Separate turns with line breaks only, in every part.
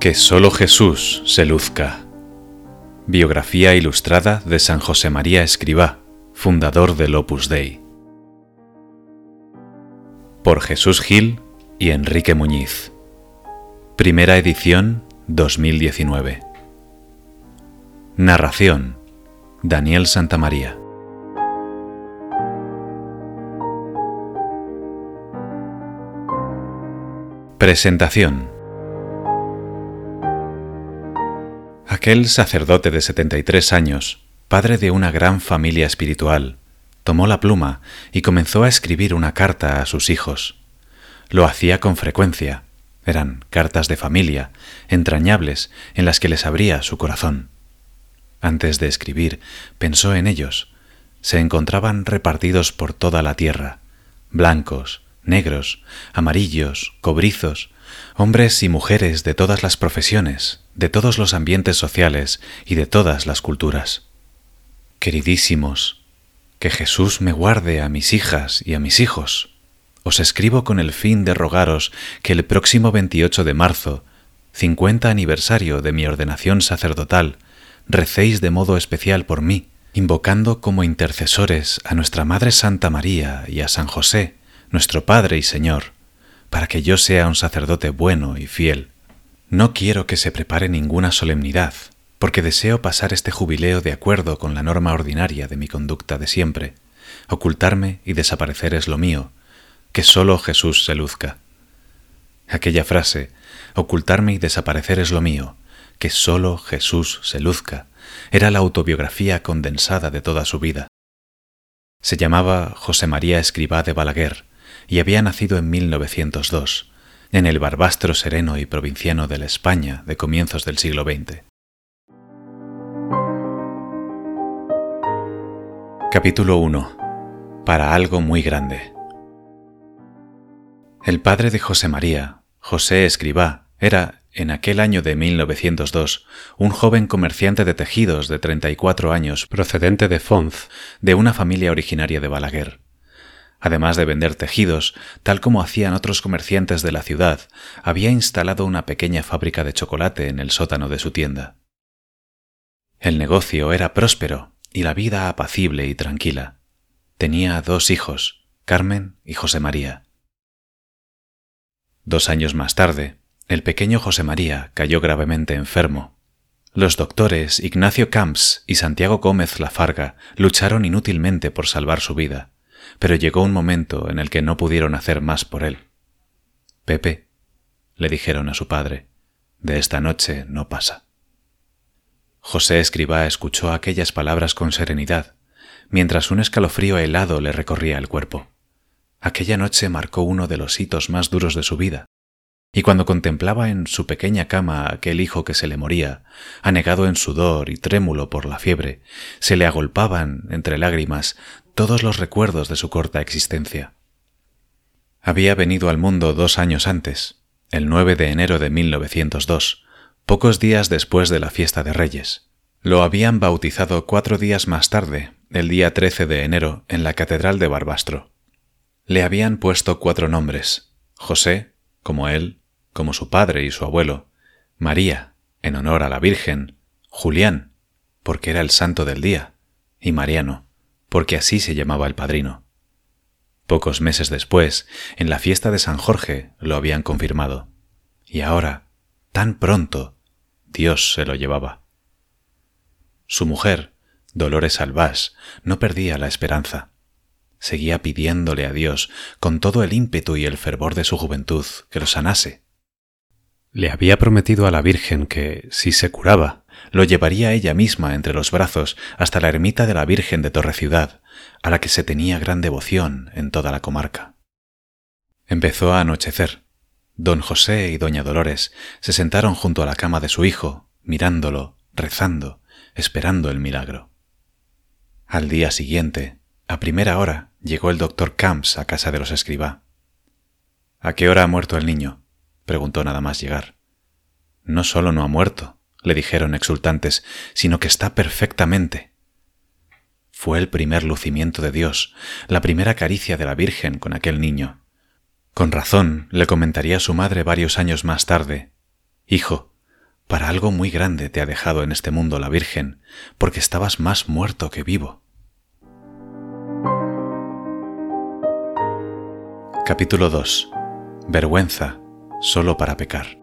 Que solo Jesús se luzca. Biografía ilustrada de San José María Escribá, fundador del Opus Dei. Por Jesús Gil y Enrique Muñiz. Primera edición 2019. Narración Daniel Santamaría. Presentación Aquel sacerdote de 73 años, padre de una gran familia espiritual, tomó la pluma y comenzó a escribir una carta a sus hijos. Lo hacía con frecuencia. Eran cartas de familia, entrañables, en las que les abría su corazón. Antes de escribir, pensó en ellos. Se encontraban repartidos por toda la tierra, blancos, negros, amarillos, cobrizos, hombres y mujeres de todas las profesiones, de todos los ambientes sociales y de todas las culturas. Queridísimos, que Jesús me guarde a mis hijas y a mis hijos. Os escribo con el fin de rogaros que el próximo 28 de marzo, 50 aniversario de mi ordenación sacerdotal, recéis de modo especial por mí, invocando como intercesores a nuestra Madre Santa María y a San José, nuestro Padre y Señor, para que yo sea un sacerdote bueno y fiel. No quiero que se prepare ninguna solemnidad, porque deseo pasar este jubileo de acuerdo con la norma ordinaria de mi conducta de siempre. Ocultarme y desaparecer es lo mío, que sólo Jesús se luzca. Aquella frase, ocultarme y desaparecer es lo mío, que sólo Jesús se luzca, era la autobiografía condensada de toda su vida. Se llamaba José María Escribá de Balaguer, y había nacido en 1902, en el barbastro sereno y provinciano de la España de comienzos del siglo XX. Capítulo 1. Para algo muy grande. El padre de José María, José Escribá, era, en aquel año de 1902, un joven comerciante de tejidos de 34 años procedente de Fonz, de una familia originaria de Balaguer. Además de vender tejidos, tal como hacían otros comerciantes de la ciudad, había instalado una pequeña fábrica de chocolate en el sótano de su tienda. El negocio era próspero y la vida apacible y tranquila. Tenía dos hijos, Carmen y José María. Dos años más tarde, el pequeño José María cayó gravemente enfermo. Los doctores Ignacio Camps y Santiago Gómez Lafarga lucharon inútilmente por salvar su vida pero llegó un momento en el que no pudieron hacer más por él. Pepe, le dijeron a su padre, de esta noche no pasa. José Escribá escuchó aquellas palabras con serenidad, mientras un escalofrío helado le recorría el cuerpo. Aquella noche marcó uno de los hitos más duros de su vida, y cuando contemplaba en su pequeña cama aquel hijo que se le moría, anegado en sudor y trémulo por la fiebre, se le agolpaban, entre lágrimas, todos los recuerdos de su corta existencia. Había venido al mundo dos años antes, el 9 de enero de 1902, pocos días después de la fiesta de Reyes. Lo habían bautizado cuatro días más tarde, el día 13 de enero, en la Catedral de Barbastro. Le habían puesto cuatro nombres, José, como él, como su padre y su abuelo, María, en honor a la Virgen, Julián, porque era el santo del día, y Mariano, porque así se llamaba el padrino. Pocos meses después, en la fiesta de San Jorge, lo habían confirmado. Y ahora, tan pronto, Dios se lo llevaba. Su mujer, Dolores Albás, no perdía la esperanza. Seguía pidiéndole a Dios, con todo el ímpetu y el fervor de su juventud, que lo sanase. Le había prometido a la Virgen que, si se curaba, lo llevaría ella misma entre los brazos hasta la ermita de la Virgen de Torre Ciudad, a la que se tenía gran devoción en toda la comarca. Empezó a anochecer. Don José y doña Dolores se sentaron junto a la cama de su hijo, mirándolo, rezando, esperando el milagro. Al día siguiente, a primera hora, llegó el doctor Camps a casa de los escribá. ¿A qué hora ha muerto el niño? preguntó nada más llegar. No solo no ha muerto, le dijeron exultantes, sino que está perfectamente. Fue el primer lucimiento de Dios, la primera caricia de la Virgen con aquel niño. Con razón le comentaría su madre varios años más tarde, Hijo, Para algo muy grande te ha dejado en este mundo la Virgen, porque estabas más muerto que vivo. Capítulo 2. Vergüenza, solo para pecar.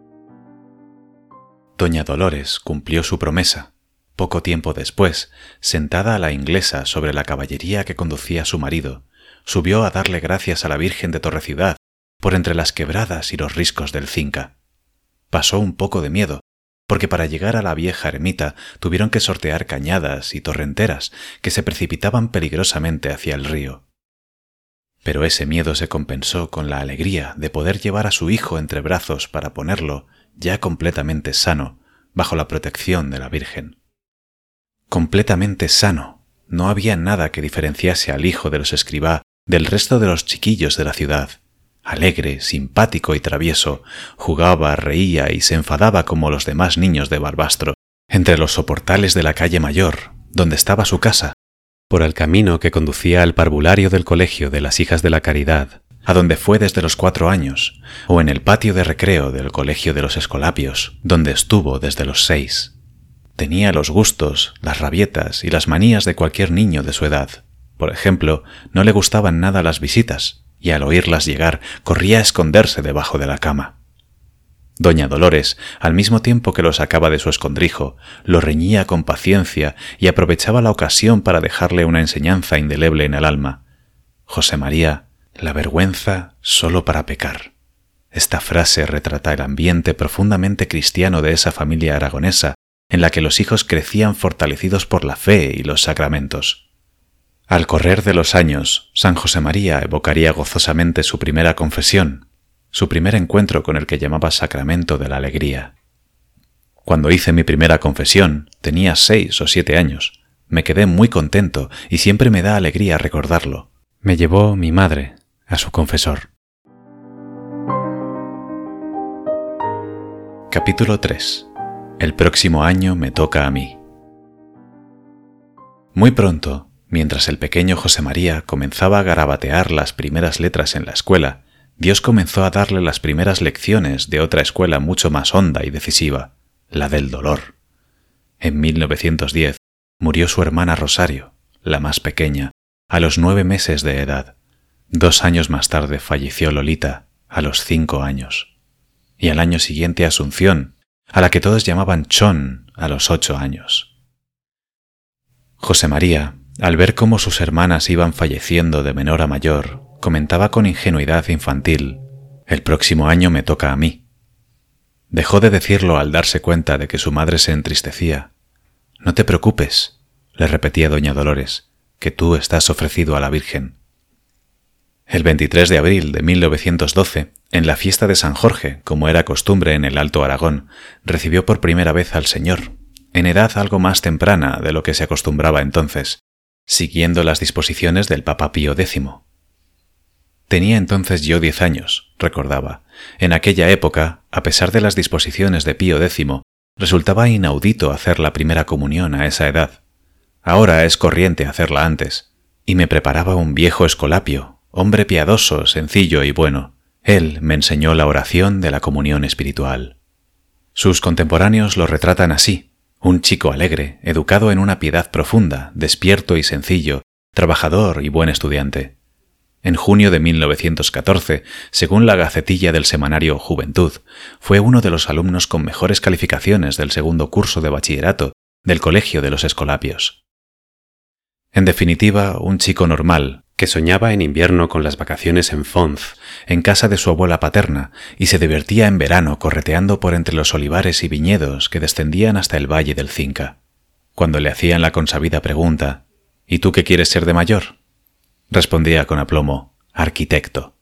Doña Dolores cumplió su promesa. Poco tiempo después, sentada a la inglesa sobre la caballería que conducía su marido, subió a darle gracias a la Virgen de Torreciudad por entre las quebradas y los riscos del Cinca. Pasó un poco de miedo, porque para llegar a la vieja ermita tuvieron que sortear cañadas y torrenteras que se precipitaban peligrosamente hacia el río. Pero ese miedo se compensó con la alegría de poder llevar a su hijo entre brazos para ponerlo, ya completamente sano, bajo la protección de la Virgen. Completamente sano, no había nada que diferenciase al hijo de los escribá del resto de los chiquillos de la ciudad, alegre, simpático y travieso, jugaba, reía y se enfadaba como los demás niños de Barbastro, entre los soportales de la calle mayor, donde estaba su casa, por el camino que conducía al parvulario del colegio de las hijas de la caridad, a donde fue desde los cuatro años, o en el patio de recreo del colegio de los escolapios, donde estuvo desde los seis. Tenía los gustos, las rabietas y las manías de cualquier niño de su edad. Por ejemplo, no le gustaban nada las visitas, y al oírlas llegar corría a esconderse debajo de la cama. Doña Dolores, al mismo tiempo que lo sacaba de su escondrijo, lo reñía con paciencia y aprovechaba la ocasión para dejarle una enseñanza indeleble en el alma. José María, la vergüenza solo para pecar. Esta frase retrata el ambiente profundamente cristiano de esa familia aragonesa, en la que los hijos crecían fortalecidos por la fe y los sacramentos. Al correr de los años, San José María evocaría gozosamente su primera confesión, su primer encuentro con el que llamaba sacramento de la alegría. Cuando hice mi primera confesión, tenía seis o siete años. Me quedé muy contento y siempre me da alegría recordarlo. Me llevó mi madre a su confesor. Capítulo 3. El próximo año me toca a mí. Muy pronto, Mientras el pequeño José María comenzaba a garabatear las primeras letras en la escuela, Dios comenzó a darle las primeras lecciones de otra escuela mucho más honda y decisiva, la del dolor. En 1910 murió su hermana Rosario, la más pequeña, a los nueve meses de edad. Dos años más tarde falleció Lolita, a los cinco años. Y al año siguiente Asunción, a la que todos llamaban Chon, a los ocho años. José María, al ver cómo sus hermanas iban falleciendo de menor a mayor, comentaba con ingenuidad infantil, El próximo año me toca a mí. Dejó de decirlo al darse cuenta de que su madre se entristecía. No te preocupes, le repetía doña Dolores, que tú estás ofrecido a la Virgen. El 23 de abril de 1912, en la fiesta de San Jorge, como era costumbre en el Alto Aragón, recibió por primera vez al Señor, en edad algo más temprana de lo que se acostumbraba entonces, siguiendo las disposiciones del Papa Pío X. Tenía entonces yo diez años, recordaba. En aquella época, a pesar de las disposiciones de Pío X, resultaba inaudito hacer la primera comunión a esa edad. Ahora es corriente hacerla antes. Y me preparaba un viejo escolapio, hombre piadoso, sencillo y bueno. Él me enseñó la oración de la comunión espiritual. Sus contemporáneos lo retratan así, un chico alegre, educado en una piedad profunda, despierto y sencillo, trabajador y buen estudiante. En junio de 1914, según la Gacetilla del semanario Juventud, fue uno de los alumnos con mejores calificaciones del segundo curso de bachillerato del Colegio de los Escolapios. En definitiva, un chico normal, que soñaba en invierno con las vacaciones en Fonz, en casa de su abuela paterna, y se divertía en verano correteando por entre los olivares y viñedos que descendían hasta el valle del Cinca. Cuando le hacían la consabida pregunta ¿Y tú qué quieres ser de mayor? respondía con aplomo arquitecto.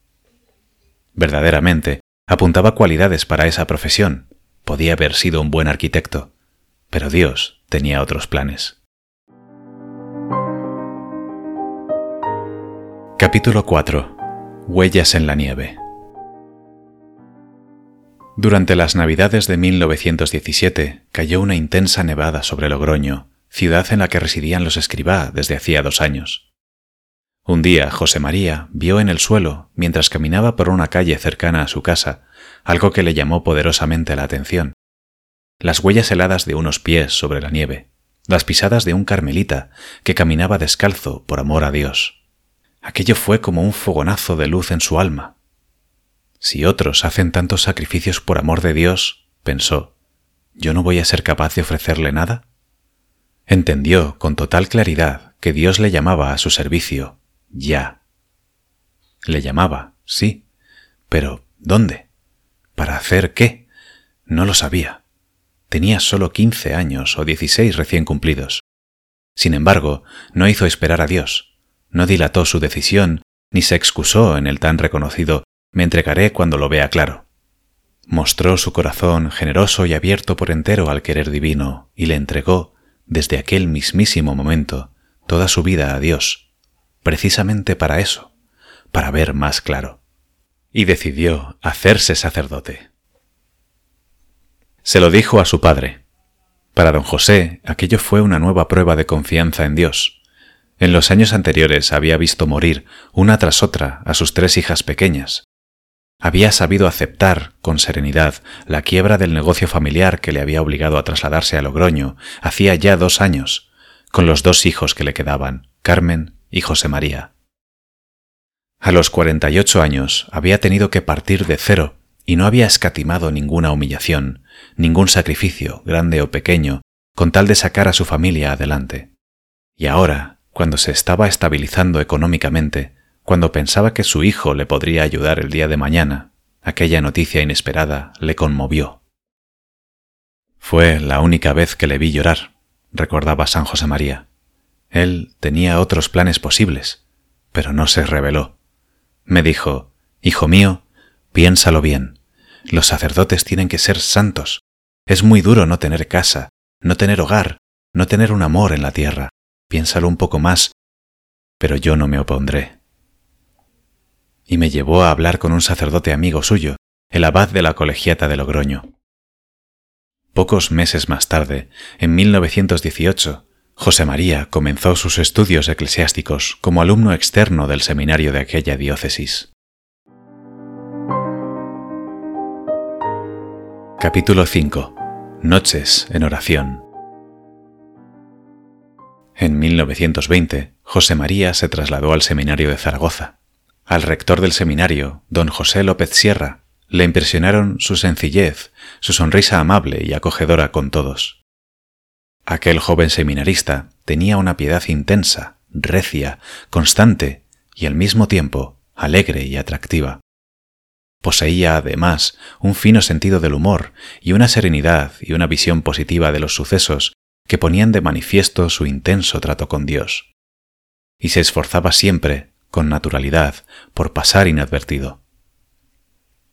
Verdaderamente, apuntaba cualidades para esa profesión. Podía haber sido un buen arquitecto, pero Dios tenía otros planes. Capítulo 4. Huellas en la nieve. Durante las Navidades de 1917 cayó una intensa nevada sobre Logroño, ciudad en la que residían los escribá desde hacía dos años. Un día José María vio en el suelo, mientras caminaba por una calle cercana a su casa, algo que le llamó poderosamente la atención. las huellas heladas de unos pies sobre la nieve, las pisadas de un carmelita que caminaba descalzo por amor a Dios. Aquello fue como un fogonazo de luz en su alma. Si otros hacen tantos sacrificios por amor de Dios, pensó, ¿yo no voy a ser capaz de ofrecerle nada? Entendió con total claridad que Dios le llamaba a su servicio, ya. Le llamaba, sí, pero ¿dónde? ¿Para hacer qué? No lo sabía. Tenía solo quince años o dieciséis recién cumplidos. Sin embargo, no hizo esperar a Dios, no dilató su decisión, ni se excusó en el tan reconocido me entregaré cuando lo vea claro. Mostró su corazón generoso y abierto por entero al querer divino y le entregó, desde aquel mismísimo momento, toda su vida a Dios, precisamente para eso, para ver más claro. Y decidió hacerse sacerdote. Se lo dijo a su padre. Para don José, aquello fue una nueva prueba de confianza en Dios. En los años anteriores había visto morir una tras otra a sus tres hijas pequeñas. Había sabido aceptar con serenidad la quiebra del negocio familiar que le había obligado a trasladarse a Logroño hacía ya dos años, con los dos hijos que le quedaban, Carmen y José María. A los 48 años había tenido que partir de cero y no había escatimado ninguna humillación, ningún sacrificio, grande o pequeño, con tal de sacar a su familia adelante. Y ahora, cuando se estaba estabilizando económicamente, cuando pensaba que su hijo le podría ayudar el día de mañana, aquella noticia inesperada le conmovió. Fue la única vez que le vi llorar, recordaba San José María. Él tenía otros planes posibles, pero no se reveló. Me dijo, Hijo mío, piénsalo bien. Los sacerdotes tienen que ser santos. Es muy duro no tener casa, no tener hogar, no tener un amor en la tierra. Piénsalo un poco más, pero yo no me opondré. Y me llevó a hablar con un sacerdote amigo suyo, el abad de la colegiata de Logroño. Pocos meses más tarde, en 1918, José María comenzó sus estudios eclesiásticos como alumno externo del seminario de aquella diócesis. Capítulo 5. Noches en oración. En 1920, José María se trasladó al seminario de Zaragoza. Al rector del seminario, don José López Sierra, le impresionaron su sencillez, su sonrisa amable y acogedora con todos. Aquel joven seminarista tenía una piedad intensa, recia, constante y al mismo tiempo alegre y atractiva. Poseía, además, un fino sentido del humor y una serenidad y una visión positiva de los sucesos que ponían de manifiesto su intenso trato con Dios. Y se esforzaba siempre, con naturalidad, por pasar inadvertido.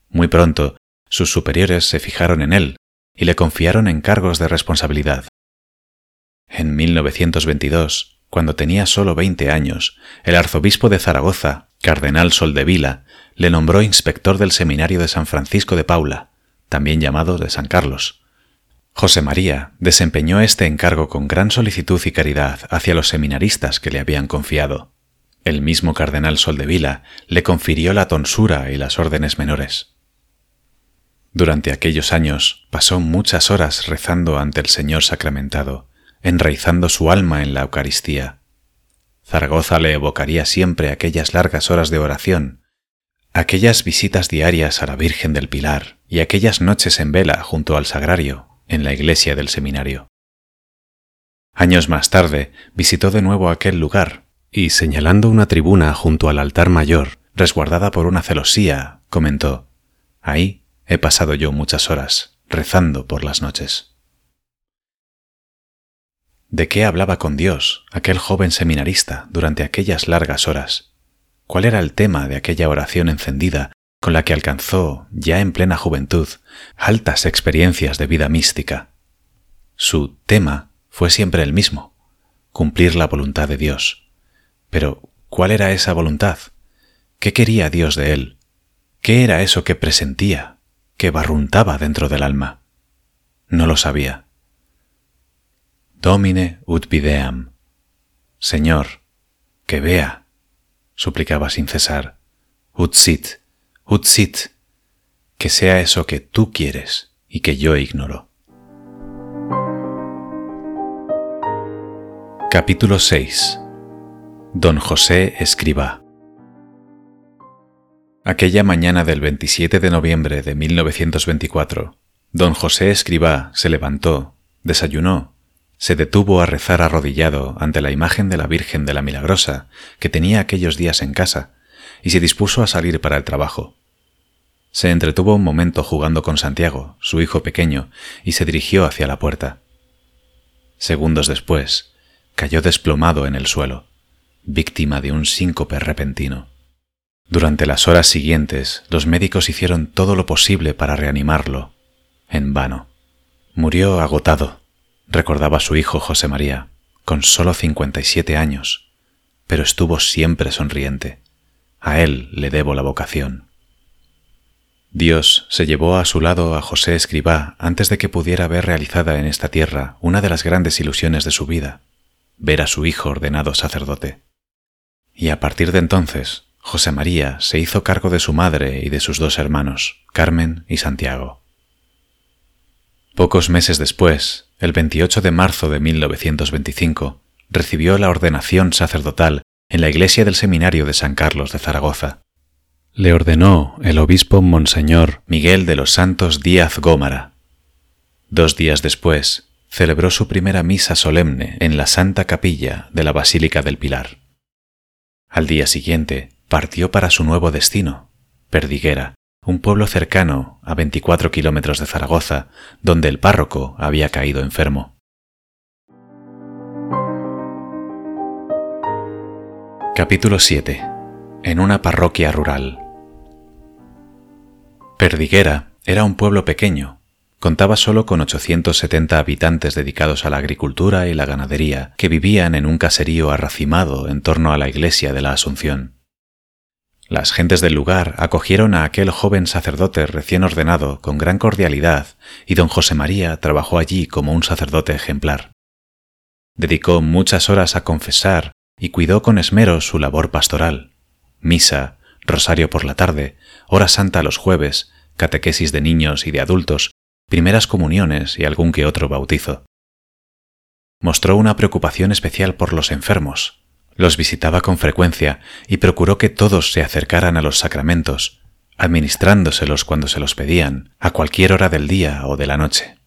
Muy pronto, sus superiores se fijaron en él y le confiaron encargos de responsabilidad. En 1922, cuando tenía solo veinte años, el arzobispo de Zaragoza, cardenal Soldevila, le nombró inspector del seminario de San Francisco de Paula, también llamado de San Carlos. José María desempeñó este encargo con gran solicitud y caridad hacia los seminaristas que le habían confiado. El mismo cardenal Soldevila le confirió la tonsura y las órdenes menores. Durante aquellos años pasó muchas horas rezando ante el Señor sacramentado, enraizando su alma en la Eucaristía. Zaragoza le evocaría siempre aquellas largas horas de oración aquellas visitas diarias a la Virgen del Pilar y aquellas noches en vela junto al sagrario en la iglesia del seminario. Años más tarde visitó de nuevo aquel lugar y, señalando una tribuna junto al altar mayor, resguardada por una celosía, comentó, Ahí he pasado yo muchas horas, rezando por las noches. ¿De qué hablaba con Dios aquel joven seminarista durante aquellas largas horas? cuál era el tema de aquella oración encendida con la que alcanzó, ya en plena juventud, altas experiencias de vida mística. Su tema fue siempre el mismo, cumplir la voluntad de Dios. Pero, ¿cuál era esa voluntad? ¿Qué quería Dios de él? ¿Qué era eso que presentía, que barruntaba dentro del alma? No lo sabía. Domine ut videam. Señor, que vea suplicaba sin cesar. Utsit, Utzit, que sea eso que tú quieres y que yo ignoro. Capítulo 6 Don José Escriba Aquella mañana del 27 de noviembre de 1924, don José Escribá se levantó, desayunó, se detuvo a rezar arrodillado ante la imagen de la Virgen de la Milagrosa que tenía aquellos días en casa y se dispuso a salir para el trabajo. Se entretuvo un momento jugando con Santiago, su hijo pequeño, y se dirigió hacia la puerta. Segundos después, cayó desplomado en el suelo, víctima de un síncope repentino. Durante las horas siguientes, los médicos hicieron todo lo posible para reanimarlo. En vano. Murió agotado, recordaba su hijo José María, con solo 57 años, pero estuvo siempre sonriente. A él le debo la vocación. Dios se llevó a su lado a José Escribá antes de que pudiera ver realizada en esta tierra una de las grandes ilusiones de su vida, ver a su hijo ordenado sacerdote. Y a partir de entonces, José María se hizo cargo de su madre y de sus dos hermanos, Carmen y Santiago. Pocos meses después, el 28 de marzo de 1925, recibió la ordenación sacerdotal en la iglesia del Seminario de San Carlos de Zaragoza. Le ordenó el obispo Monseñor Miguel de los Santos Díaz Gómara. Dos días después, celebró su primera misa solemne en la Santa Capilla de la Basílica del Pilar. Al día siguiente partió para su nuevo destino, Perdiguera, un pueblo cercano a 24 kilómetros de Zaragoza, donde el párroco había caído enfermo. Capítulo 7. En una parroquia rural. Perdiguera era un pueblo pequeño, contaba solo con 870 habitantes dedicados a la agricultura y la ganadería, que vivían en un caserío arracimado en torno a la iglesia de la Asunción. Las gentes del lugar acogieron a aquel joven sacerdote recién ordenado con gran cordialidad y don José María trabajó allí como un sacerdote ejemplar. Dedicó muchas horas a confesar y cuidó con esmero su labor pastoral. Misa, rosario por la tarde, hora santa los jueves, catequesis de niños y de adultos, primeras comuniones y algún que otro bautizo. Mostró una preocupación especial por los enfermos, los visitaba con frecuencia y procuró que todos se acercaran a los sacramentos, administrándoselos cuando se los pedían, a cualquier hora del día o de la noche.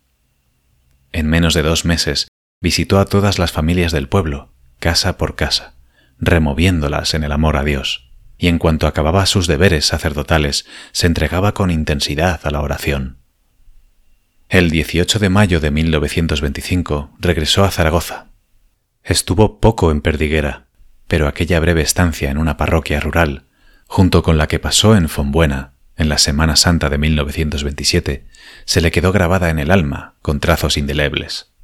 En menos de dos meses visitó a todas las familias del pueblo, casa por casa, removiéndolas en el amor a Dios, y en cuanto acababa sus deberes sacerdotales, se entregaba con intensidad a la oración. El 18 de mayo de 1925 regresó a Zaragoza. Estuvo poco en Perdiguera, pero aquella breve estancia en una parroquia rural, junto con la que pasó en Fonbuena, en la Semana Santa de 1927, se le quedó grabada en el alma con trazos indelebles.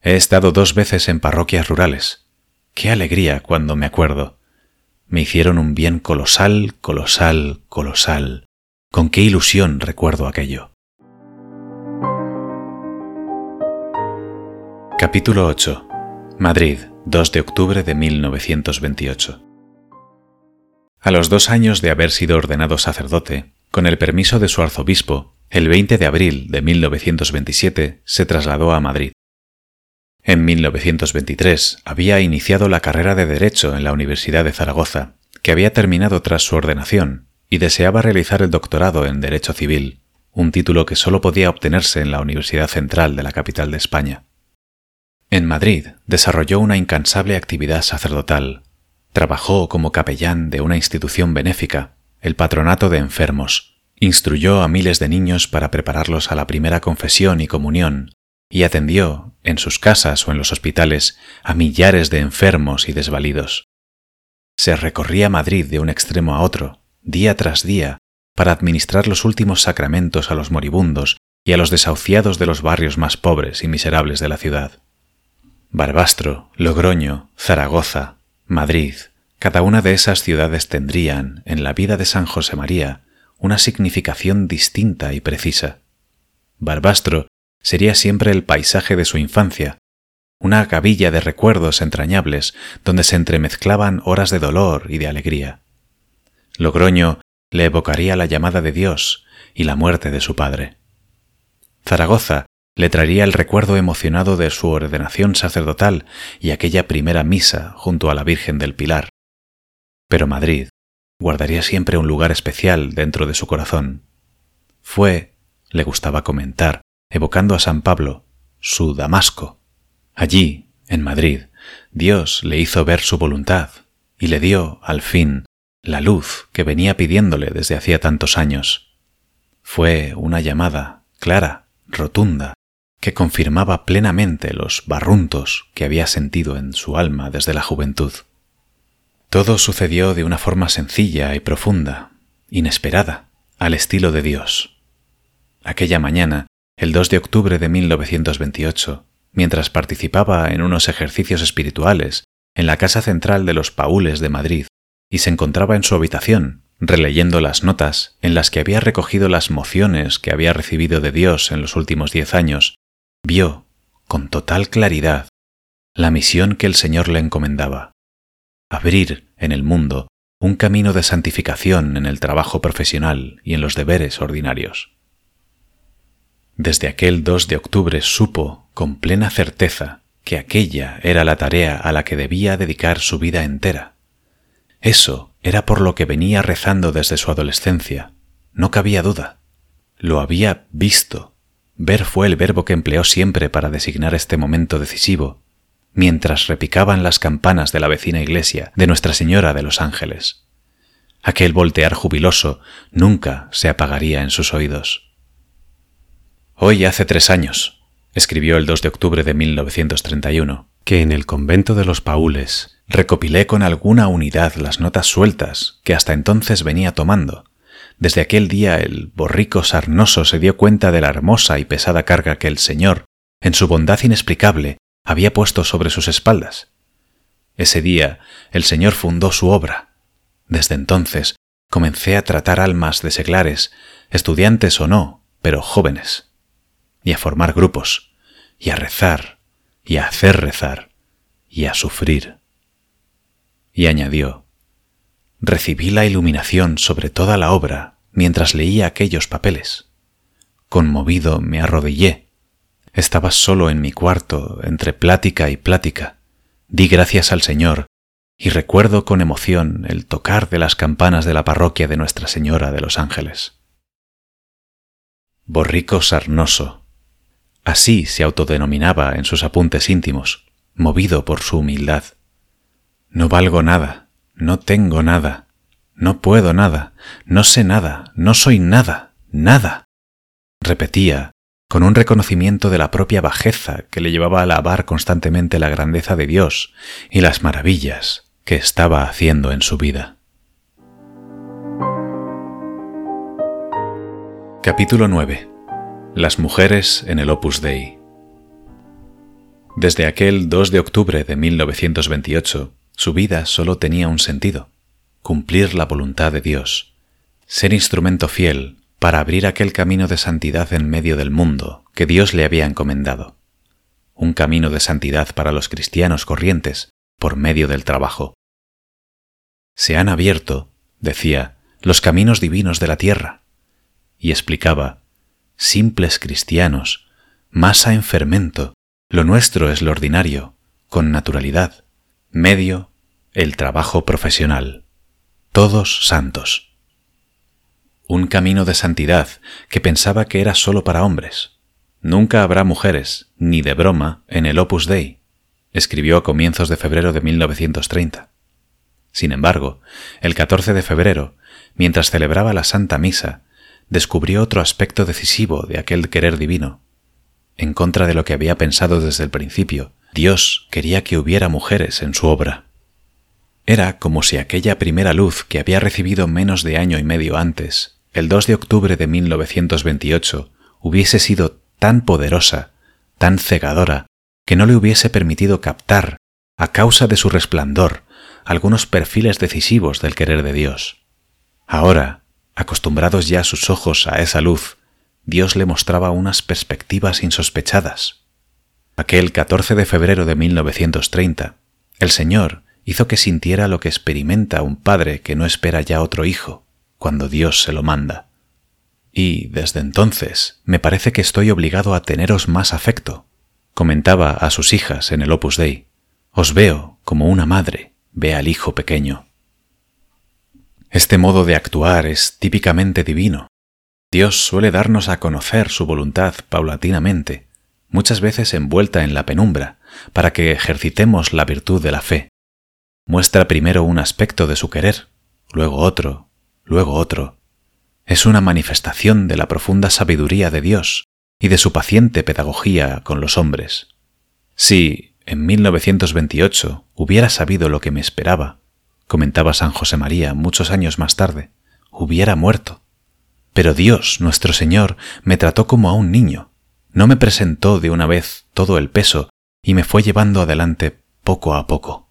He estado dos veces en parroquias rurales. Qué alegría cuando me acuerdo. Me hicieron un bien colosal, colosal, colosal. Con qué ilusión recuerdo aquello. Capítulo 8. Madrid, 2 de octubre de 1928. A los dos años de haber sido ordenado sacerdote, con el permiso de su arzobispo, el 20 de abril de 1927 se trasladó a Madrid. En 1923 había iniciado la carrera de Derecho en la Universidad de Zaragoza, que había terminado tras su ordenación, y deseaba realizar el doctorado en Derecho Civil, un título que sólo podía obtenerse en la Universidad Central de la capital de España. En Madrid desarrolló una incansable actividad sacerdotal. Trabajó como capellán de una institución benéfica, el Patronato de Enfermos. Instruyó a miles de niños para prepararlos a la primera confesión y comunión, y atendió, en sus casas o en los hospitales, a millares de enfermos y desvalidos. Se recorría Madrid de un extremo a otro, día tras día, para administrar los últimos sacramentos a los moribundos y a los desahuciados de los barrios más pobres y miserables de la ciudad. Barbastro, Logroño, Zaragoza, Madrid, cada una de esas ciudades tendrían, en la vida de San José María, una significación distinta y precisa. Barbastro sería siempre el paisaje de su infancia, una gavilla de recuerdos entrañables donde se entremezclaban horas de dolor y de alegría. Logroño le evocaría la llamada de Dios y la muerte de su padre. Zaragoza le traería el recuerdo emocionado de su ordenación sacerdotal y aquella primera misa junto a la Virgen del Pilar. Pero Madrid guardaría siempre un lugar especial dentro de su corazón. Fue, le gustaba comentar, evocando a San Pablo, su Damasco. Allí, en Madrid, Dios le hizo ver su voluntad y le dio, al fin, la luz que venía pidiéndole desde hacía tantos años. Fue una llamada clara, rotunda, que confirmaba plenamente los barruntos que había sentido en su alma desde la juventud. Todo sucedió de una forma sencilla y profunda, inesperada, al estilo de Dios. Aquella mañana, el 2 de octubre de 1928, mientras participaba en unos ejercicios espirituales en la Casa Central de los Paules de Madrid y se encontraba en su habitación, releyendo las notas en las que había recogido las mociones que había recibido de Dios en los últimos diez años, vio, con total claridad, la misión que el Señor le encomendaba, abrir en el mundo un camino de santificación en el trabajo profesional y en los deberes ordinarios. Desde aquel 2 de octubre supo, con plena certeza, que aquella era la tarea a la que debía dedicar su vida entera. Eso era por lo que venía rezando desde su adolescencia, no cabía duda. Lo había visto, Ver fue el verbo que empleó siempre para designar este momento decisivo, mientras repicaban las campanas de la vecina iglesia de Nuestra Señora de los Ángeles. Aquel voltear jubiloso nunca se apagaría en sus oídos. Hoy hace tres años, escribió el 2 de octubre de 1931, que en el convento de los Paules recopilé con alguna unidad las notas sueltas que hasta entonces venía tomando desde aquel día el borrico sarnoso se dio cuenta de la hermosa y pesada carga que el Señor, en su bondad inexplicable, había puesto sobre sus espaldas. Ese día el Señor fundó su obra. Desde entonces comencé a tratar almas de seglares, estudiantes o no, pero jóvenes, y a formar grupos, y a rezar, y a hacer rezar, y a sufrir. Y añadió, recibí la iluminación sobre toda la obra mientras leía aquellos papeles. Conmovido me arrodillé. Estaba solo en mi cuarto, entre plática y plática. Di gracias al Señor y recuerdo con emoción el tocar de las campanas de la parroquia de Nuestra Señora de los Ángeles. Borrico sarnoso. Así se autodenominaba en sus apuntes íntimos, movido por su humildad. No valgo nada, no tengo nada, no puedo nada, no sé nada, no soy nada, nada. Repetía, con un reconocimiento de la propia bajeza que le llevaba a alabar constantemente la grandeza de Dios y las maravillas que estaba haciendo en su vida. Capítulo 9. Las mujeres en el Opus Dei. Desde aquel 2 de octubre de 1928, su vida solo tenía un sentido, cumplir la voluntad de Dios, ser instrumento fiel para abrir aquel camino de santidad en medio del mundo que Dios le había encomendado, un camino de santidad para los cristianos corrientes por medio del trabajo. Se han abierto, decía, los caminos divinos de la tierra, y explicaba, simples cristianos, masa en fermento, lo nuestro es lo ordinario, con naturalidad, Medio, el trabajo profesional. Todos santos. Un camino de santidad que pensaba que era sólo para hombres. Nunca habrá mujeres, ni de broma, en el Opus Dei, escribió a comienzos de febrero de 1930. Sin embargo, el 14 de febrero, mientras celebraba la Santa Misa, descubrió otro aspecto decisivo de aquel querer divino. En contra de lo que había pensado desde el principio, Dios quería que hubiera mujeres en su obra. Era como si aquella primera luz que había recibido menos de año y medio antes, el 2 de octubre de 1928, hubiese sido tan poderosa, tan cegadora, que no le hubiese permitido captar, a causa de su resplandor, algunos perfiles decisivos del querer de Dios. Ahora, acostumbrados ya sus ojos a esa luz, Dios le mostraba unas perspectivas insospechadas, Aquel 14 de febrero de 1930, el Señor hizo que sintiera lo que experimenta un padre que no espera ya otro hijo, cuando Dios se lo manda. y desde entonces me parece que estoy obligado a teneros más afecto, comentaba a sus hijas en el Opus Dei. Os veo como una madre ve al hijo pequeño. Este modo de actuar es típicamente divino. Dios suele darnos a conocer su voluntad paulatinamente, muchas veces envuelta en la penumbra, para que ejercitemos la virtud de la fe. Muestra primero un aspecto de su querer, luego otro, luego otro. Es una manifestación de la profunda sabiduría de Dios y de su paciente pedagogía con los hombres. Si, en 1928, hubiera sabido lo que me esperaba, comentaba San José María muchos años más tarde, hubiera muerto. Pero Dios, nuestro Señor, me trató como a un niño, no me presentó de una vez todo el peso y me fue llevando adelante poco a poco.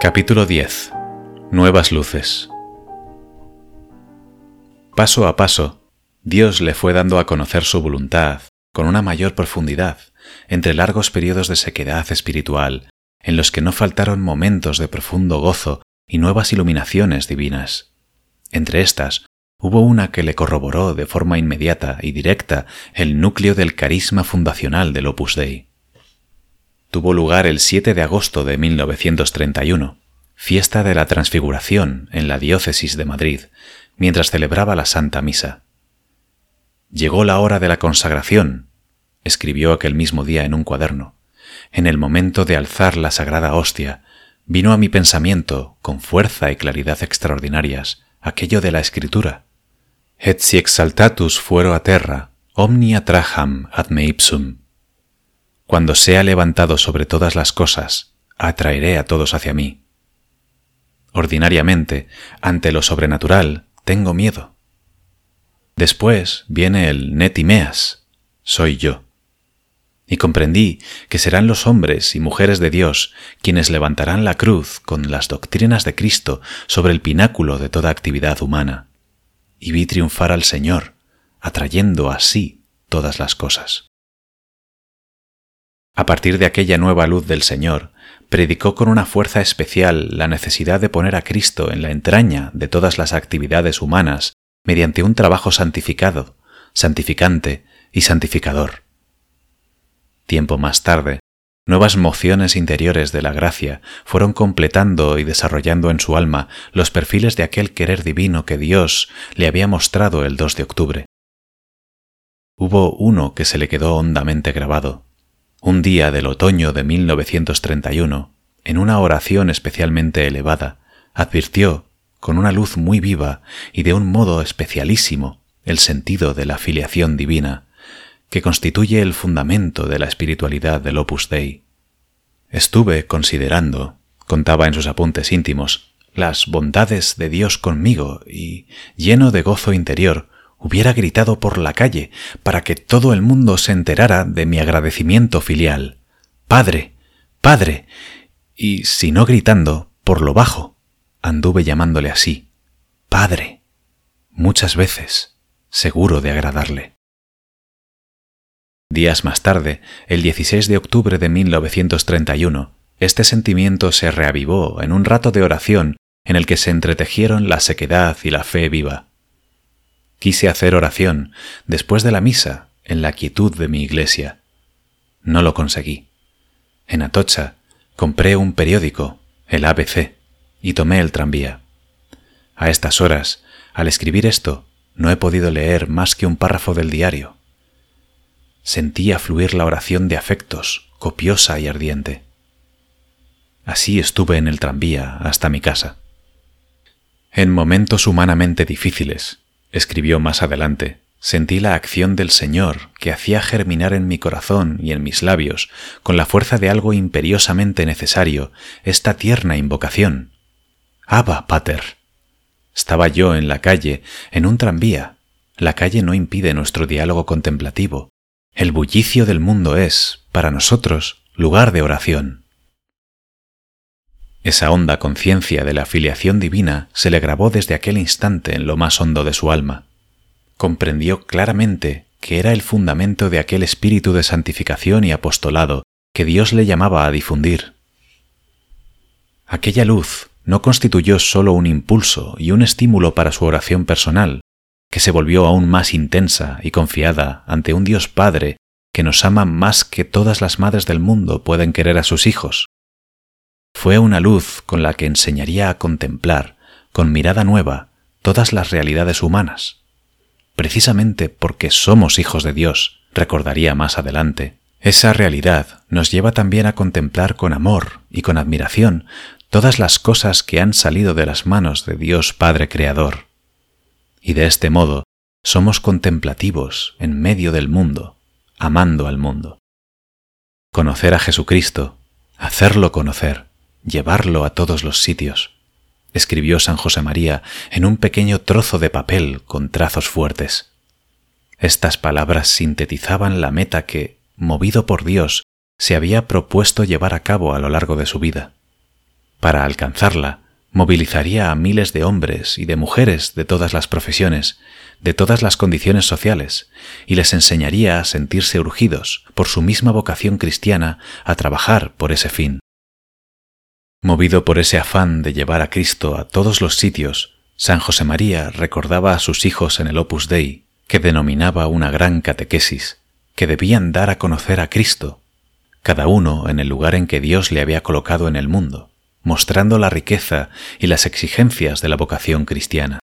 Capítulo 10 Nuevas luces Paso a paso, Dios le fue dando a conocer su voluntad con una mayor profundidad, entre largos periodos de sequedad espiritual, en los que no faltaron momentos de profundo gozo y nuevas iluminaciones divinas. Entre estas, hubo una que le corroboró de forma inmediata y directa el núcleo del carisma fundacional del Opus Dei. Tuvo lugar el 7 de agosto de 1931, fiesta de la Transfiguración en la diócesis de Madrid, mientras celebraba la Santa Misa. Llegó la hora de la consagración, escribió aquel mismo día en un cuaderno. En el momento de alzar la sagrada hostia, vino a mi pensamiento, con fuerza y claridad extraordinarias, aquello de la escritura. Et si exaltatus fuero a terra, omnia traham ad me ipsum. Cuando sea levantado sobre todas las cosas, atraeré a todos hacia mí. Ordinariamente, ante lo sobrenatural, tengo miedo. Después viene el netimeas, soy yo y comprendí que serán los hombres y mujeres de Dios quienes levantarán la cruz con las doctrinas de Cristo sobre el pináculo de toda actividad humana, y vi triunfar al Señor, atrayendo así todas las cosas. A partir de aquella nueva luz del Señor, predicó con una fuerza especial la necesidad de poner a Cristo en la entraña de todas las actividades humanas mediante un trabajo santificado, santificante y santificador Tiempo más tarde, nuevas mociones interiores de la gracia fueron completando y desarrollando en su alma los perfiles de aquel querer divino que Dios le había mostrado el 2 de octubre. Hubo uno que se le quedó hondamente grabado. Un día del otoño de 1931, en una oración especialmente elevada, advirtió, con una luz muy viva y de un modo especialísimo, el sentido de la filiación divina, que constituye el fundamento de la espiritualidad del Opus Dei. Estuve considerando, contaba en sus apuntes íntimos, las bondades de Dios conmigo y, lleno de gozo interior, hubiera gritado por la calle para que todo el mundo se enterara de mi agradecimiento filial. Padre, Padre. Y si no gritando, por lo bajo, anduve llamándole así. Padre. Muchas veces, seguro de agradarle. Días más tarde, el 16 de octubre de 1931, este sentimiento se reavivó en un rato de oración en el que se entretejieron la sequedad y la fe viva. Quise hacer oración después de la misa en la quietud de mi iglesia. No lo conseguí. En Atocha compré un periódico, el ABC, y tomé el tranvía. A estas horas, al escribir esto, no he podido leer más que un párrafo del diario sentía fluir la oración de afectos, copiosa y ardiente. Así estuve en el tranvía hasta mi casa. En momentos humanamente difíciles, escribió más adelante, sentí la acción del Señor que hacía germinar en mi corazón y en mis labios, con la fuerza de algo imperiosamente necesario, esta tierna invocación. Abba, Pater. Estaba yo en la calle, en un tranvía. La calle no impide nuestro diálogo contemplativo, el bullicio del mundo es, para nosotros, lugar de oración. Esa honda conciencia de la filiación divina se le grabó desde aquel instante en lo más hondo de su alma. Comprendió claramente que era el fundamento de aquel espíritu de santificación y apostolado que Dios le llamaba a difundir. Aquella luz, no constituyó sólo un impulso y un estímulo para su oración personal, que se volvió aún más intensa y confiada ante un Dios Padre que nos ama más que todas las madres del mundo pueden querer a sus hijos. Fue una luz con la que enseñaría a contemplar, con mirada nueva, todas las realidades humanas. Precisamente porque somos hijos de Dios, recordaría más adelante, esa realidad nos lleva también a contemplar con amor y con admiración todas las cosas que han salido de las manos de Dios Padre Creador. Y de este modo somos contemplativos en medio del mundo, amando al mundo. Conocer a Jesucristo, hacerlo conocer, llevarlo a todos los sitios, escribió San José María en un pequeño trozo de papel con trazos fuertes. Estas palabras sintetizaban la meta que, movido por Dios, se había propuesto llevar a cabo a lo largo de su vida. Para alcanzarla, movilizaría a miles de hombres y de mujeres de todas las profesiones, de todas las condiciones sociales, y les enseñaría a sentirse urgidos por su misma vocación cristiana a trabajar por ese fin. Movido por ese afán de llevar a Cristo a todos los sitios, San José María recordaba a sus hijos en el Opus Dei, que denominaba una gran catequesis, que debían dar a conocer a Cristo, cada uno en el lugar en que Dios le había colocado en el mundo mostrando la riqueza y las exigencias de la vocación cristiana.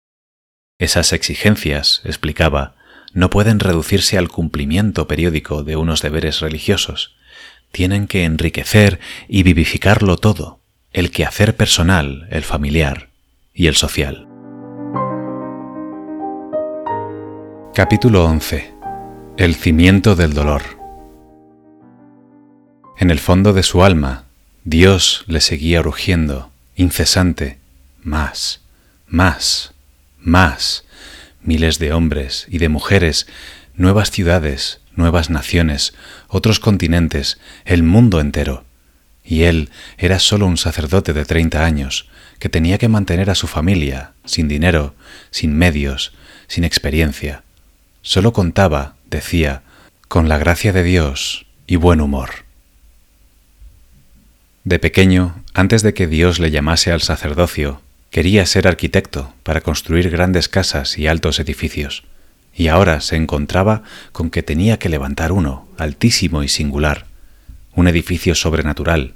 Esas exigencias, explicaba, no pueden reducirse al cumplimiento periódico de unos deberes religiosos, tienen que enriquecer y vivificarlo todo, el quehacer personal, el familiar y el social. Capítulo 11. El cimiento del dolor. En el fondo de su alma, Dios le seguía rugiendo, incesante, más, más, más, miles de hombres y de mujeres, nuevas ciudades, nuevas naciones, otros continentes, el mundo entero. Y él era solo un sacerdote de treinta años, que tenía que mantener a su familia, sin dinero, sin medios, sin experiencia. Solo contaba, decía, con la gracia de Dios y buen humor. De pequeño, antes de que Dios le llamase al sacerdocio, quería ser arquitecto para construir grandes casas y altos edificios, y ahora se encontraba con que tenía que levantar uno, altísimo y singular, un edificio sobrenatural.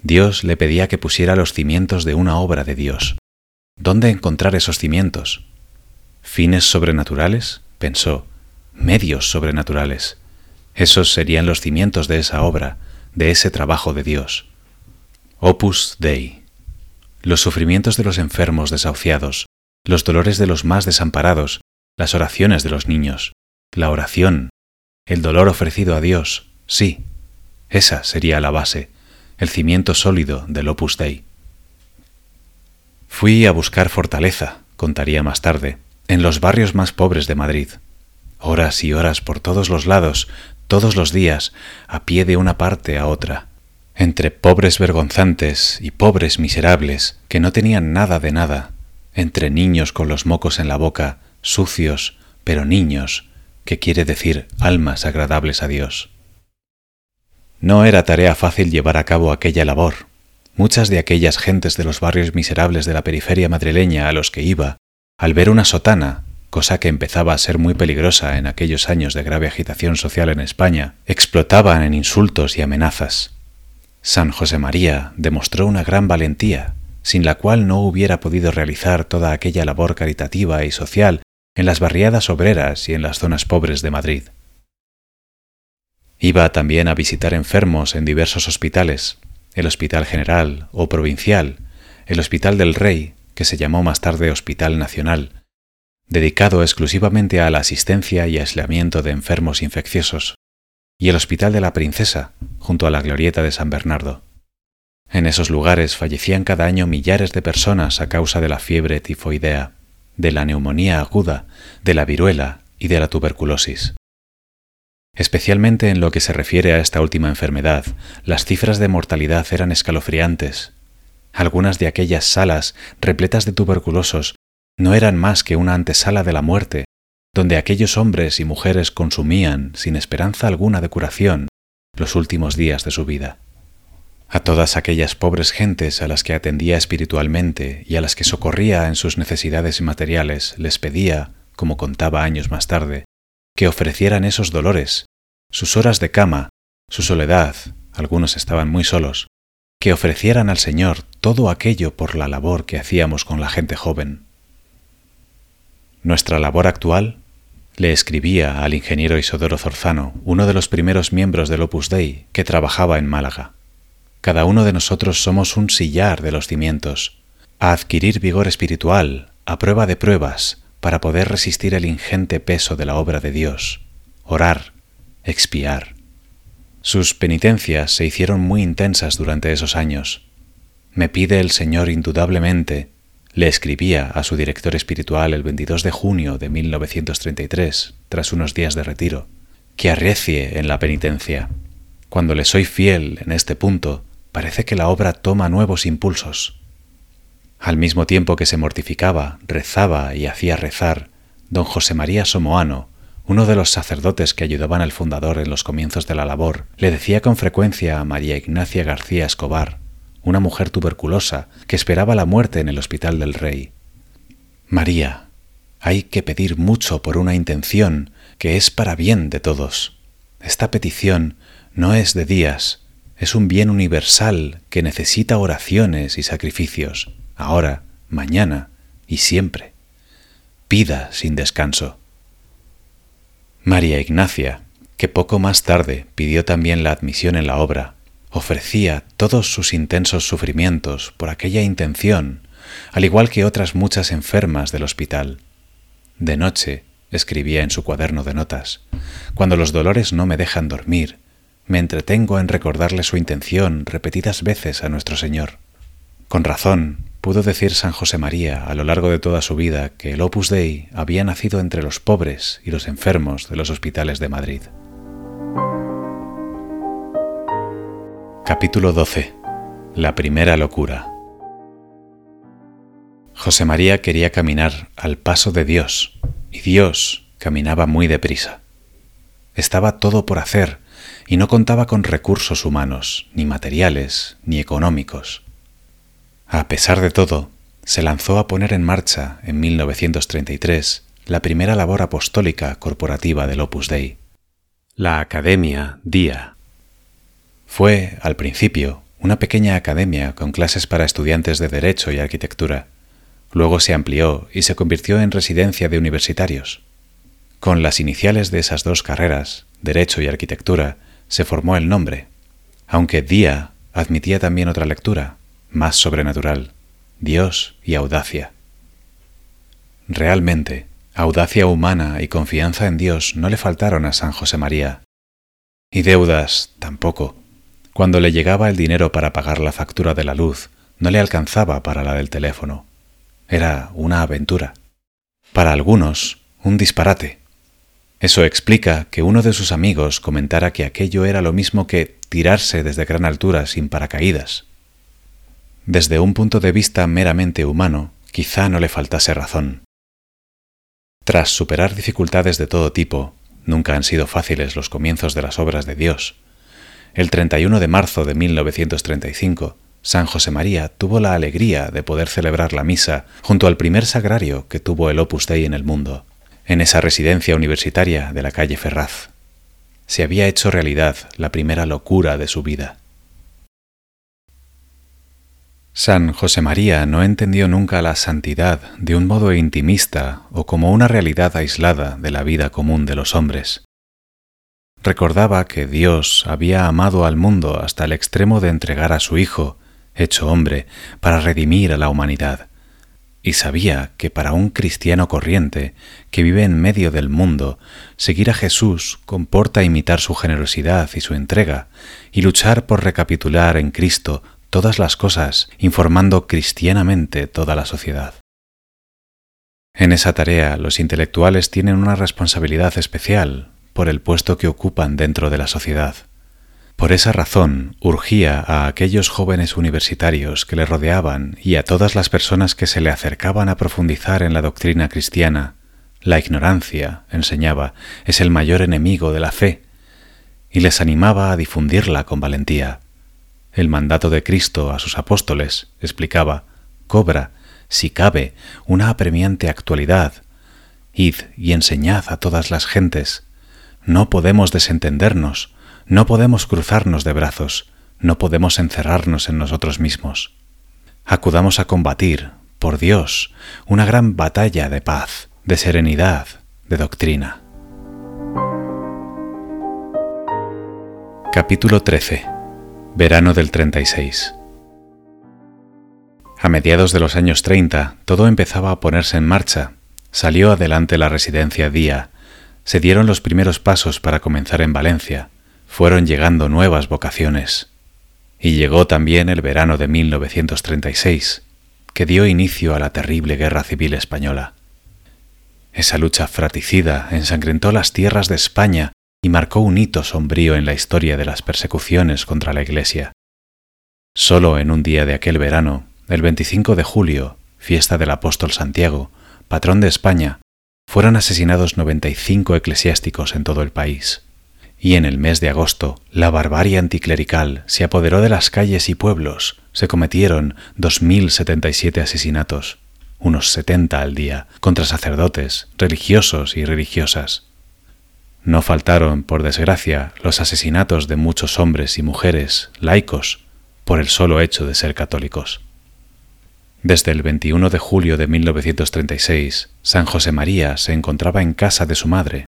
Dios le pedía que pusiera los cimientos de una obra de Dios. ¿Dónde encontrar esos cimientos? ¿Fines sobrenaturales? pensó. Medios sobrenaturales. Esos serían los cimientos de esa obra, de ese trabajo de Dios. Opus Dei. Los sufrimientos de los enfermos desahuciados, los dolores de los más desamparados, las oraciones de los niños, la oración, el dolor ofrecido a Dios, sí, esa sería la base, el cimiento sólido del Opus Dei. Fui a buscar fortaleza, contaría más tarde, en los barrios más pobres de Madrid. Horas y horas por todos los lados, todos los días, a pie de una parte a otra, entre pobres vergonzantes y pobres miserables que no tenían nada de nada, entre niños con los mocos en la boca, sucios, pero niños, que quiere decir almas agradables a Dios. No era tarea fácil llevar a cabo aquella labor. Muchas de aquellas gentes de los barrios miserables de la periferia madrileña a los que iba, al ver una sotana, cosa que empezaba a ser muy peligrosa en aquellos años de grave agitación social en España, explotaban en insultos y amenazas. San José María demostró una gran valentía, sin la cual no hubiera podido realizar toda aquella labor caritativa y social en las barriadas obreras y en las zonas pobres de Madrid. Iba también a visitar enfermos en diversos hospitales, el Hospital General o Provincial, el Hospital del Rey, que se llamó más tarde Hospital Nacional, dedicado exclusivamente a la asistencia y aislamiento de enfermos infecciosos, y el Hospital de la Princesa, junto a la Glorieta de San Bernardo. En esos lugares fallecían cada año millares de personas a causa de la fiebre tifoidea, de la neumonía aguda, de la viruela y de la tuberculosis. Especialmente en lo que se refiere a esta última enfermedad, las cifras de mortalidad eran escalofriantes. Algunas de aquellas salas repletas de tuberculosos no eran más que una antesala de la muerte, donde aquellos hombres y mujeres consumían, sin esperanza alguna de curación, los últimos días de su vida. a todas aquellas pobres gentes a las que atendía espiritualmente y a las que socorría en sus necesidades materiales, les pedía, como contaba años más tarde, que ofrecieran esos dolores, sus horas de cama, su soledad, algunos estaban muy solos, que ofrecieran al Señor todo aquello por la labor que hacíamos con la gente joven. Nuestra labor actual, le escribía al ingeniero Isodoro Zorzano, uno de los primeros miembros del Opus Dei que trabajaba en Málaga. Cada uno de nosotros somos un sillar de los cimientos, a adquirir vigor espiritual, a prueba de pruebas, para poder resistir el ingente peso de la obra de Dios, orar, expiar. Sus penitencias se hicieron muy intensas durante esos años. Me pide el Señor indudablemente, le escribía a su director espiritual el 22 de junio de 1933, tras unos días de retiro, que arrecie en la penitencia. Cuando le soy fiel en este punto, parece que la obra toma nuevos impulsos. Al mismo tiempo que se mortificaba, rezaba y hacía rezar, don José María Somoano, uno de los sacerdotes que ayudaban al fundador en los comienzos de la labor, le decía con frecuencia a María Ignacia García Escobar, una mujer tuberculosa que esperaba la muerte en el Hospital del Rey. María, hay que pedir mucho por una intención que es para bien de todos. Esta petición no es de días, es un bien universal que necesita oraciones y sacrificios, ahora, mañana y siempre. Pida sin descanso. María Ignacia, que poco más tarde pidió también la admisión en la obra, ofrecía todos sus intensos sufrimientos por aquella intención, al igual que otras muchas enfermas del hospital. De noche, escribía en su cuaderno de notas, cuando los dolores no me dejan dormir, me entretengo en recordarle su intención repetidas veces a nuestro Señor. Con razón, pudo decir San José María a lo largo de toda su vida que el Opus Dei había nacido entre los pobres y los enfermos de los hospitales de Madrid. Capítulo 12. La primera locura. José María quería caminar al paso de Dios, y Dios caminaba muy deprisa. Estaba todo por hacer, y no contaba con recursos humanos, ni materiales, ni económicos. A pesar de todo, se lanzó a poner en marcha, en 1933, la primera labor apostólica corporativa del Opus Dei, la Academia Día. Fue, al principio, una pequeña academia con clases para estudiantes de Derecho y Arquitectura. Luego se amplió y se convirtió en residencia de universitarios. Con las iniciales de esas dos carreras, Derecho y Arquitectura, se formó el nombre, aunque Día admitía también otra lectura, más sobrenatural, Dios y audacia. Realmente, audacia humana y confianza en Dios no le faltaron a San José María. Y deudas tampoco. Cuando le llegaba el dinero para pagar la factura de la luz, no le alcanzaba para la del teléfono. Era una aventura. Para algunos, un disparate. Eso explica que uno de sus amigos comentara que aquello era lo mismo que tirarse desde gran altura sin paracaídas. Desde un punto de vista meramente humano, quizá no le faltase razón. Tras superar dificultades de todo tipo, nunca han sido fáciles los comienzos de las obras de Dios. El 31 de marzo de 1935, San José María tuvo la alegría de poder celebrar la misa junto al primer sagrario que tuvo el Opus Dei en el mundo en esa residencia universitaria de la calle Ferraz. Se había hecho realidad la primera locura de su vida. San José María no entendió nunca la santidad de un modo intimista o como una realidad aislada de la vida común de los hombres. Recordaba que Dios había amado al mundo hasta el extremo de entregar a su Hijo, hecho hombre, para redimir a la humanidad y sabía que para un cristiano corriente que vive en medio del mundo, seguir a Jesús comporta imitar su generosidad y su entrega, y luchar por recapitular en Cristo todas las cosas, informando cristianamente toda la sociedad. En esa tarea los intelectuales tienen una responsabilidad especial por el puesto que ocupan dentro de la sociedad. Por esa razón urgía a aquellos jóvenes universitarios que le rodeaban y a todas las personas que se le acercaban a profundizar en la doctrina cristiana. La ignorancia, enseñaba, es el mayor enemigo de la fe, y les animaba a difundirla con valentía. el mandato de Cristo a sus apóstoles, explicaba, cobra, si cabe, una apremiante actualidad. Id y enseñad a todas las gentes. No podemos desentendernos, no podemos cruzarnos de brazos, no podemos encerrarnos en nosotros mismos. Acudamos a combatir, por Dios, una gran batalla de paz, de serenidad, de doctrina. Capítulo 13. Verano del 36. A mediados de los años 30, todo empezaba a ponerse en marcha. Salió adelante la residencia Día. Se dieron los primeros pasos para comenzar en Valencia. Fueron llegando nuevas vocaciones. Y llegó también el verano de 1936, que dio inicio a la terrible Guerra Civil Española. Esa lucha fratricida ensangrentó las tierras de España y marcó un hito sombrío en la historia de las persecuciones contra la Iglesia. Solo en un día de aquel verano, el 25 de julio, fiesta del apóstol Santiago, patrón de España, fueron asesinados 95 eclesiásticos en todo el país. Y en el mes de agosto, la barbarie anticlerical se apoderó de las calles y pueblos, se cometieron 2.077 asesinatos, unos 70 al día, contra sacerdotes, religiosos y religiosas. No faltaron, por desgracia, los asesinatos de muchos hombres y mujeres, laicos, por el solo hecho de ser católicos. Desde el 21 de julio de 1936, San José María se encontraba en casa de su madre.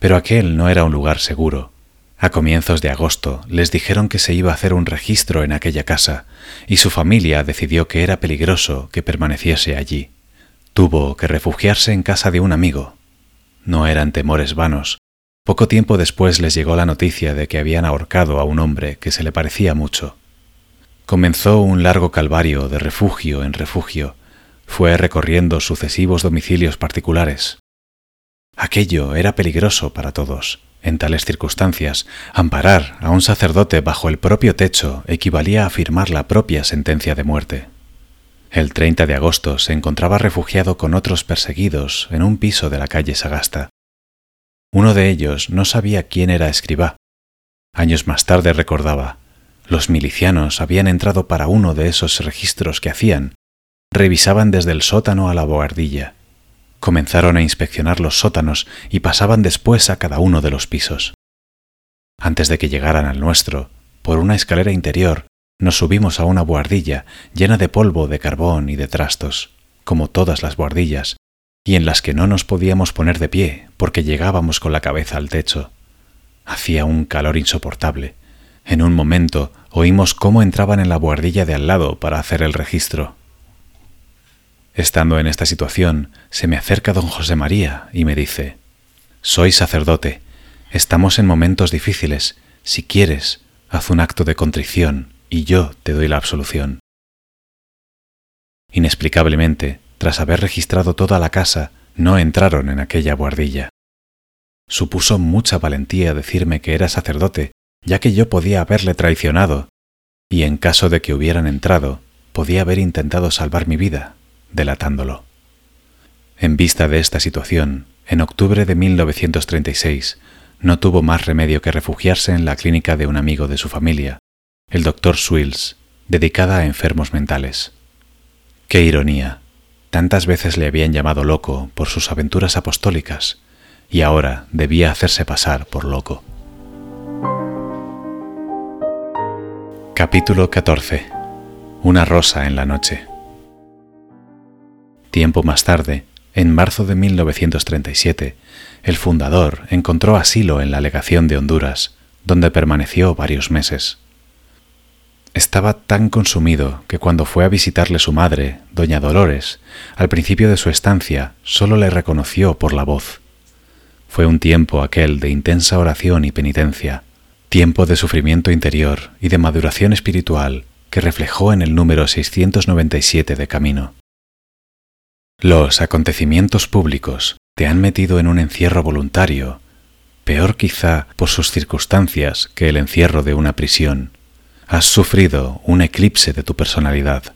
Pero aquel no era un lugar seguro, a comienzos de agosto les dijeron que se iba a hacer un registro en aquella casa y su familia decidió que era peligroso que permaneciese allí. Tuvo que refugiarse en casa de un amigo. No eran temores vanos. Poco tiempo después les llegó la noticia de que habían ahorcado a un hombre que se le parecía mucho. Comenzó un largo calvario de refugio en refugio. Fue recorriendo sucesivos domicilios particulares. Aquello era peligroso para todos. En tales circunstancias, amparar a un sacerdote bajo el propio techo equivalía a firmar la propia sentencia de muerte. El 30 de agosto se encontraba refugiado con otros perseguidos en un piso de la calle Sagasta. Uno de ellos no sabía quién era escribá. Años más tarde recordaba, los milicianos habían entrado para uno de esos registros que hacían, revisaban desde el sótano a la boardilla comenzaron a inspeccionar los sótanos y pasaban después a cada uno de los pisos. Antes de que llegaran al nuestro, por una escalera interior, nos subimos a una buhardilla llena de polvo, de carbón y de trastos, como todas las buhardillas, y en las que no nos podíamos poner de pie porque llegábamos con la cabeza al techo. Hacía un calor insoportable. En un momento oímos cómo entraban en la buhardilla de al lado para hacer el registro. Estando en esta situación, se me acerca don José María y me dice, Soy sacerdote, estamos en momentos difíciles, si quieres, haz un acto de contrición y yo te doy la absolución. Inexplicablemente, tras haber registrado toda la casa, no entraron en aquella guardilla. Supuso mucha valentía decirme que era sacerdote, ya que yo podía haberle traicionado, y en caso de que hubieran entrado, podía haber intentado salvar mi vida, delatándolo. En vista de esta situación, en octubre de 1936, no tuvo más remedio que refugiarse en la clínica de un amigo de su familia, el doctor Swills, dedicada a enfermos mentales. Qué ironía. Tantas veces le habían llamado loco por sus aventuras apostólicas, y ahora debía hacerse pasar por loco. Capítulo 14. Una rosa en la noche. Tiempo más tarde, en marzo de 1937, el fundador encontró asilo en la legación de Honduras, donde permaneció varios meses. Estaba tan consumido que cuando fue a visitarle su madre, doña Dolores, al principio de su estancia solo le reconoció por la voz. Fue un tiempo aquel de intensa oración y penitencia, tiempo de sufrimiento interior y de maduración espiritual que reflejó en el número 697 de Camino. Los acontecimientos públicos te han metido en un encierro voluntario, peor quizá por sus circunstancias que el encierro de una prisión. Has sufrido un eclipse de tu personalidad.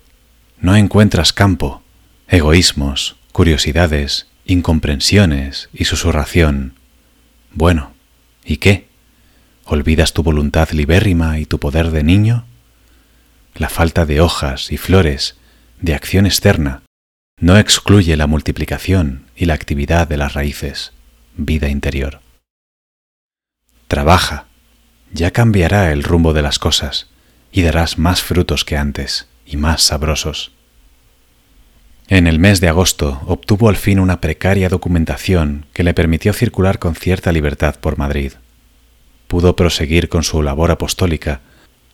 No encuentras campo, egoísmos, curiosidades, incomprensiones y susurración. Bueno, ¿y qué? ¿Olvidas tu voluntad libérrima y tu poder de niño? la falta de hojas y flores, de acción externa, no excluye la multiplicación y la actividad de las raíces, vida interior. Trabaja, ya cambiará el rumbo de las cosas y darás más frutos que antes y más sabrosos. En el mes de agosto obtuvo al fin una precaria documentación que le permitió circular con cierta libertad por Madrid. Pudo proseguir con su labor apostólica,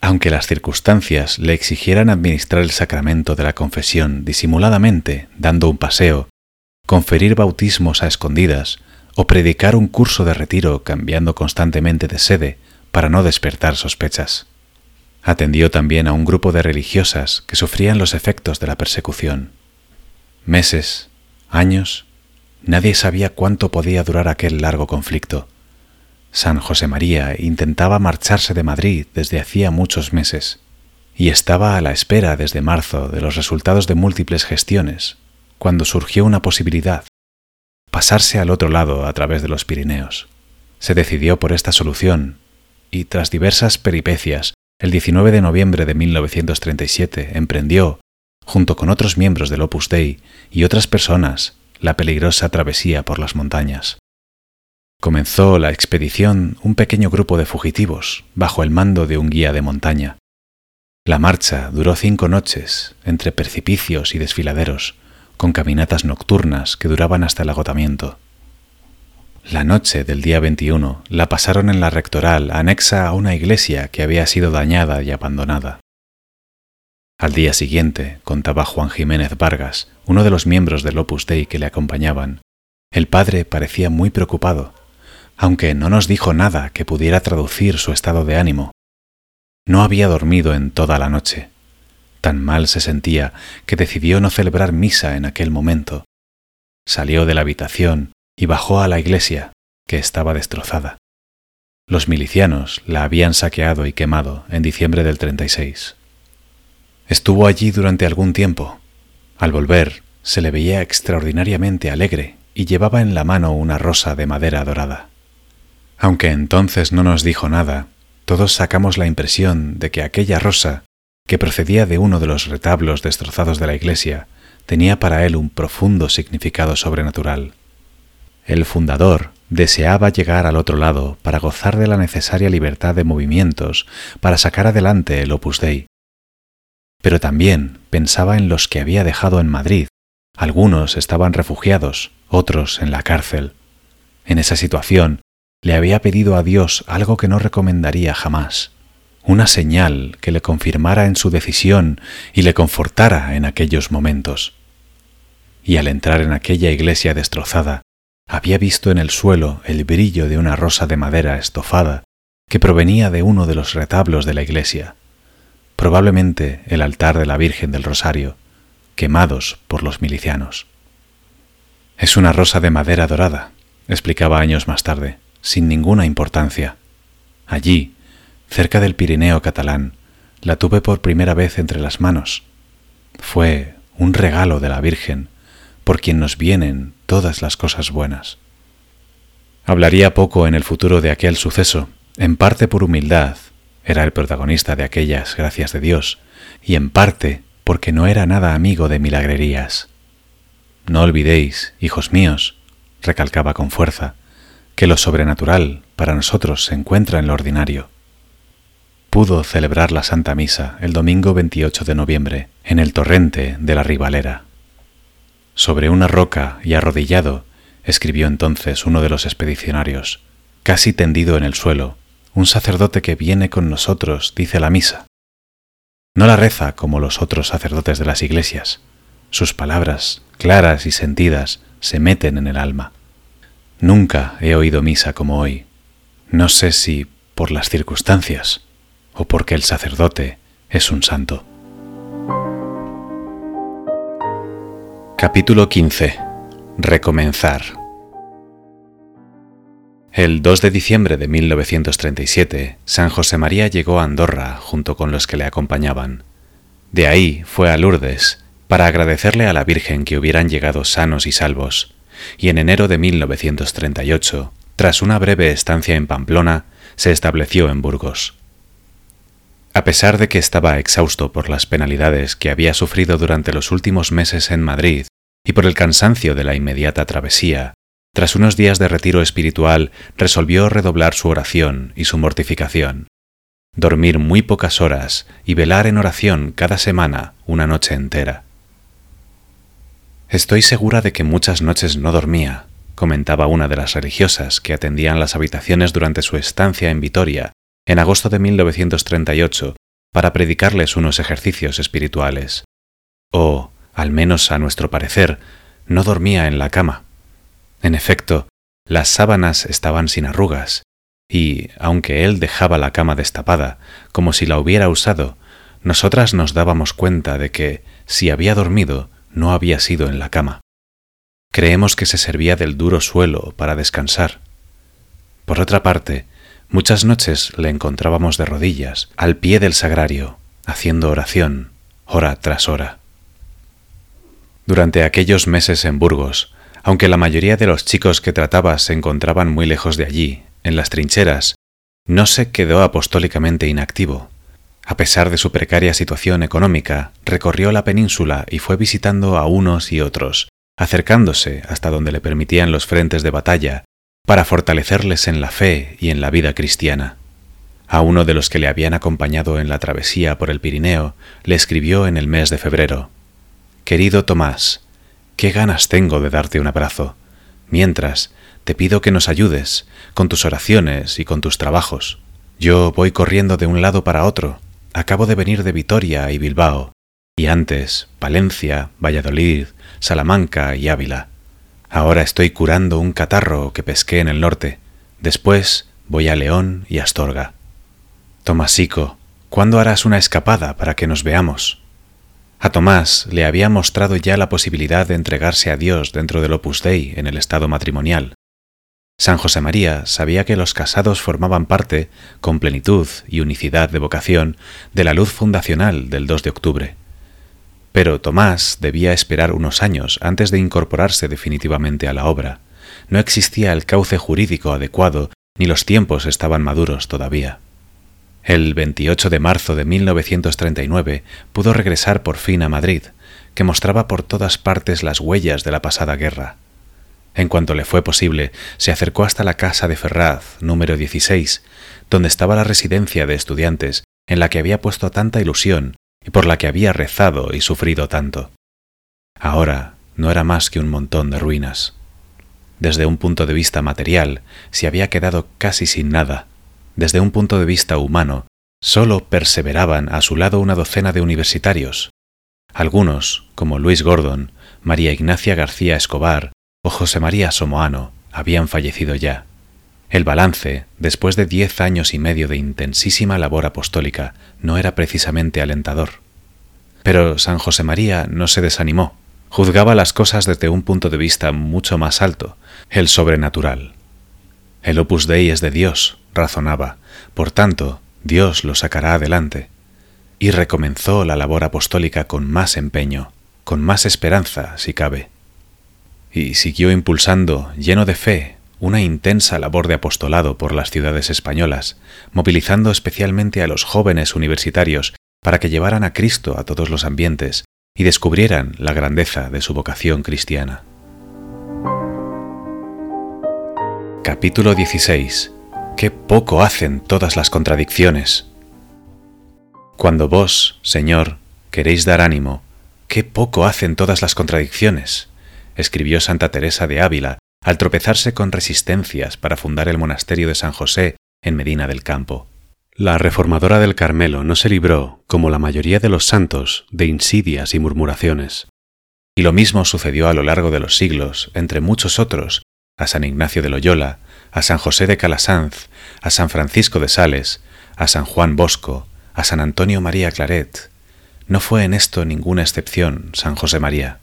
aunque las circunstancias le exigieran administrar el sacramento de la confesión disimuladamente, dando un paseo, conferir bautismos a escondidas o predicar un curso de retiro cambiando constantemente de sede para no despertar sospechas. Atendió también a un grupo de religiosas que sufrían los efectos de la persecución meses, años, nadie sabía cuánto podía durar aquel largo conflicto. San José María intentaba marcharse de Madrid desde hacía muchos meses y estaba a la espera desde marzo de los resultados de múltiples gestiones, cuando surgió una posibilidad, pasarse al otro lado a través de los Pirineos. Se decidió por esta solución y tras diversas peripecias, el 19 de noviembre de 1937 emprendió, junto con otros miembros del Opus Dei y otras personas, la peligrosa travesía por las montañas. Comenzó la expedición un pequeño grupo de fugitivos bajo el mando de un guía de montaña. La marcha duró cinco noches entre precipicios y desfiladeros, con caminatas nocturnas que duraban hasta el agotamiento. La noche del día 21 la pasaron en la rectoral anexa a una iglesia que había sido dañada y abandonada. Al día siguiente, contaba Juan Jiménez Vargas, uno de los miembros del Opus Dei que le acompañaban, el padre parecía muy preocupado, aunque no nos dijo nada que pudiera traducir su estado de ánimo. No había dormido en toda la noche. Tan mal se sentía que decidió no celebrar misa en aquel momento. Salió de la habitación y bajó a la iglesia, que estaba destrozada. Los milicianos la habían saqueado y quemado en diciembre del 36. Estuvo allí durante algún tiempo. Al volver, se le veía extraordinariamente alegre y llevaba en la mano una rosa de madera dorada. Aunque entonces no nos dijo nada, todos sacamos la impresión de que aquella rosa, que procedía de uno de los retablos destrozados de la iglesia, tenía para él un profundo significado sobrenatural. El fundador deseaba llegar al otro lado para gozar de la necesaria libertad de movimientos para sacar adelante el Opus Dei, pero también pensaba en los que había dejado en Madrid. Algunos estaban refugiados, otros en la cárcel. En esa situación, le había pedido a Dios algo que no recomendaría jamás, una señal que le confirmara en su decisión y le confortara en aquellos momentos. Y al entrar en aquella iglesia destrozada, había visto en el suelo el brillo de una rosa de madera estofada que provenía de uno de los retablos de la iglesia probablemente el altar de la Virgen del Rosario, quemados por los milicianos. Es una rosa de madera dorada, explicaba años más tarde, sin ninguna importancia. Allí, cerca del Pirineo catalán, la tuve por primera vez entre las manos. Fue un regalo de la Virgen, por quien nos vienen todas las cosas buenas. Hablaría poco en el futuro de aquel suceso, en parte por humildad era el protagonista de aquellas gracias de Dios, y en parte porque no era nada amigo de milagrerías. No olvidéis, hijos míos, recalcaba con fuerza, que lo sobrenatural para nosotros se encuentra en lo ordinario. Pudo celebrar la Santa Misa el domingo 28 de noviembre en el torrente de la Ribalera. Sobre una roca y arrodillado, escribió entonces uno de los expedicionarios, casi tendido en el suelo, un sacerdote que viene con nosotros dice la misa. No la reza como los otros sacerdotes de las iglesias. Sus palabras, claras y sentidas, se meten en el alma. Nunca he oído misa como hoy. No sé si por las circunstancias o porque el sacerdote es un santo. Capítulo 15. Recomenzar. El 2 de diciembre de 1937, San José María llegó a Andorra junto con los que le acompañaban. De ahí fue a Lourdes para agradecerle a la Virgen que hubieran llegado sanos y salvos, y en enero de 1938, tras una breve estancia en Pamplona, se estableció en Burgos. A pesar de que estaba exhausto por las penalidades que había sufrido durante los últimos meses en Madrid y por el cansancio de la inmediata travesía, tras unos días de retiro espiritual resolvió redoblar su oración y su mortificación, dormir muy pocas horas y velar en oración cada semana una noche entera. Estoy segura de que muchas noches no dormía, comentaba una de las religiosas que atendían las habitaciones durante su estancia en Vitoria en agosto de 1938 para predicarles unos ejercicios espirituales. O, al menos a nuestro parecer, no dormía en la cama. En efecto, las sábanas estaban sin arrugas, y, aunque él dejaba la cama destapada, como si la hubiera usado, nosotras nos dábamos cuenta de que, si había dormido, no había sido en la cama. Creemos que se servía del duro suelo para descansar. Por otra parte, muchas noches le encontrábamos de rodillas, al pie del sagrario, haciendo oración, hora tras hora. Durante aquellos meses en Burgos, aunque la mayoría de los chicos que trataba se encontraban muy lejos de allí, en las trincheras, no se quedó apostólicamente inactivo. A pesar de su precaria situación económica, recorrió la península y fue visitando a unos y otros, acercándose hasta donde le permitían los frentes de batalla, para fortalecerles en la fe y en la vida cristiana. A uno de los que le habían acompañado en la travesía por el Pirineo, le escribió en el mes de febrero, Querido Tomás, qué ganas tengo de darte un abrazo. Mientras, te pido que nos ayudes con tus oraciones y con tus trabajos. Yo voy corriendo de un lado para otro. Acabo de venir de Vitoria y Bilbao, y antes Palencia, Valladolid, Salamanca y Ávila. Ahora estoy curando un catarro que pesqué en el norte. Después voy a León y Astorga. Tomasico, ¿cuándo harás una escapada para que nos veamos? A Tomás le había mostrado ya la posibilidad de entregarse a Dios dentro del Opus Dei en el estado matrimonial. San José María sabía que los casados formaban parte, con plenitud y unicidad de vocación, de la luz fundacional del 2 de octubre. Pero Tomás debía esperar unos años antes de incorporarse definitivamente a la obra. No existía el cauce jurídico adecuado ni los tiempos estaban maduros todavía. El 28 de marzo de 1939 pudo regresar por fin a Madrid, que mostraba por todas partes las huellas de la pasada guerra. En cuanto le fue posible, se acercó hasta la casa de Ferraz, número 16, donde estaba la residencia de estudiantes en la que había puesto tanta ilusión y por la que había rezado y sufrido tanto. Ahora no era más que un montón de ruinas. Desde un punto de vista material, se había quedado casi sin nada, desde un punto de vista humano, solo perseveraban a su lado una docena de universitarios. Algunos, como Luis Gordon, María Ignacia García Escobar o José María Somoano, habían fallecido ya. El balance, después de diez años y medio de intensísima labor apostólica, no era precisamente alentador. Pero San José María no se desanimó. Juzgaba las cosas desde un punto de vista mucho más alto, el sobrenatural. El opus dei es de Dios, razonaba, por tanto, Dios lo sacará adelante. Y recomenzó la labor apostólica con más empeño, con más esperanza, si cabe. Y siguió impulsando, lleno de fe, una intensa labor de apostolado por las ciudades españolas, movilizando especialmente a los jóvenes universitarios para que llevaran a Cristo a todos los ambientes y descubrieran la grandeza de su vocación cristiana. Capítulo 16 Qué poco hacen todas las contradicciones. Cuando vos, Señor, queréis dar ánimo, qué poco hacen todas las contradicciones, escribió Santa Teresa de Ávila al tropezarse con resistencias para fundar el monasterio de San José en Medina del Campo. La reformadora del Carmelo no se libró, como la mayoría de los santos, de insidias y murmuraciones. Y lo mismo sucedió a lo largo de los siglos, entre muchos otros, a San Ignacio de Loyola, a San José de Calasanz, a San Francisco de Sales, a San Juan Bosco, a San Antonio María Claret. No fue en esto ninguna excepción San José María.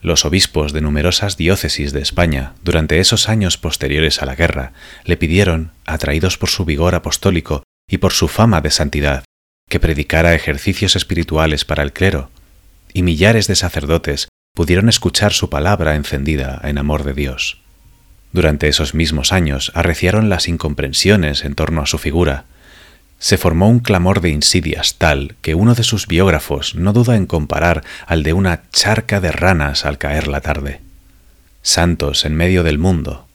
Los obispos de numerosas diócesis de España, durante esos años posteriores a la guerra, le pidieron, atraídos por su vigor apostólico y por su fama de santidad, que predicara ejercicios espirituales para el clero, y millares de sacerdotes pudieron escuchar su palabra encendida en amor de Dios. Durante esos mismos años arreciaron las incomprensiones en torno a su figura. Se formó un clamor de insidias tal que uno de sus biógrafos no duda en comparar al de una charca de ranas al caer la tarde. Santos en medio del mundo.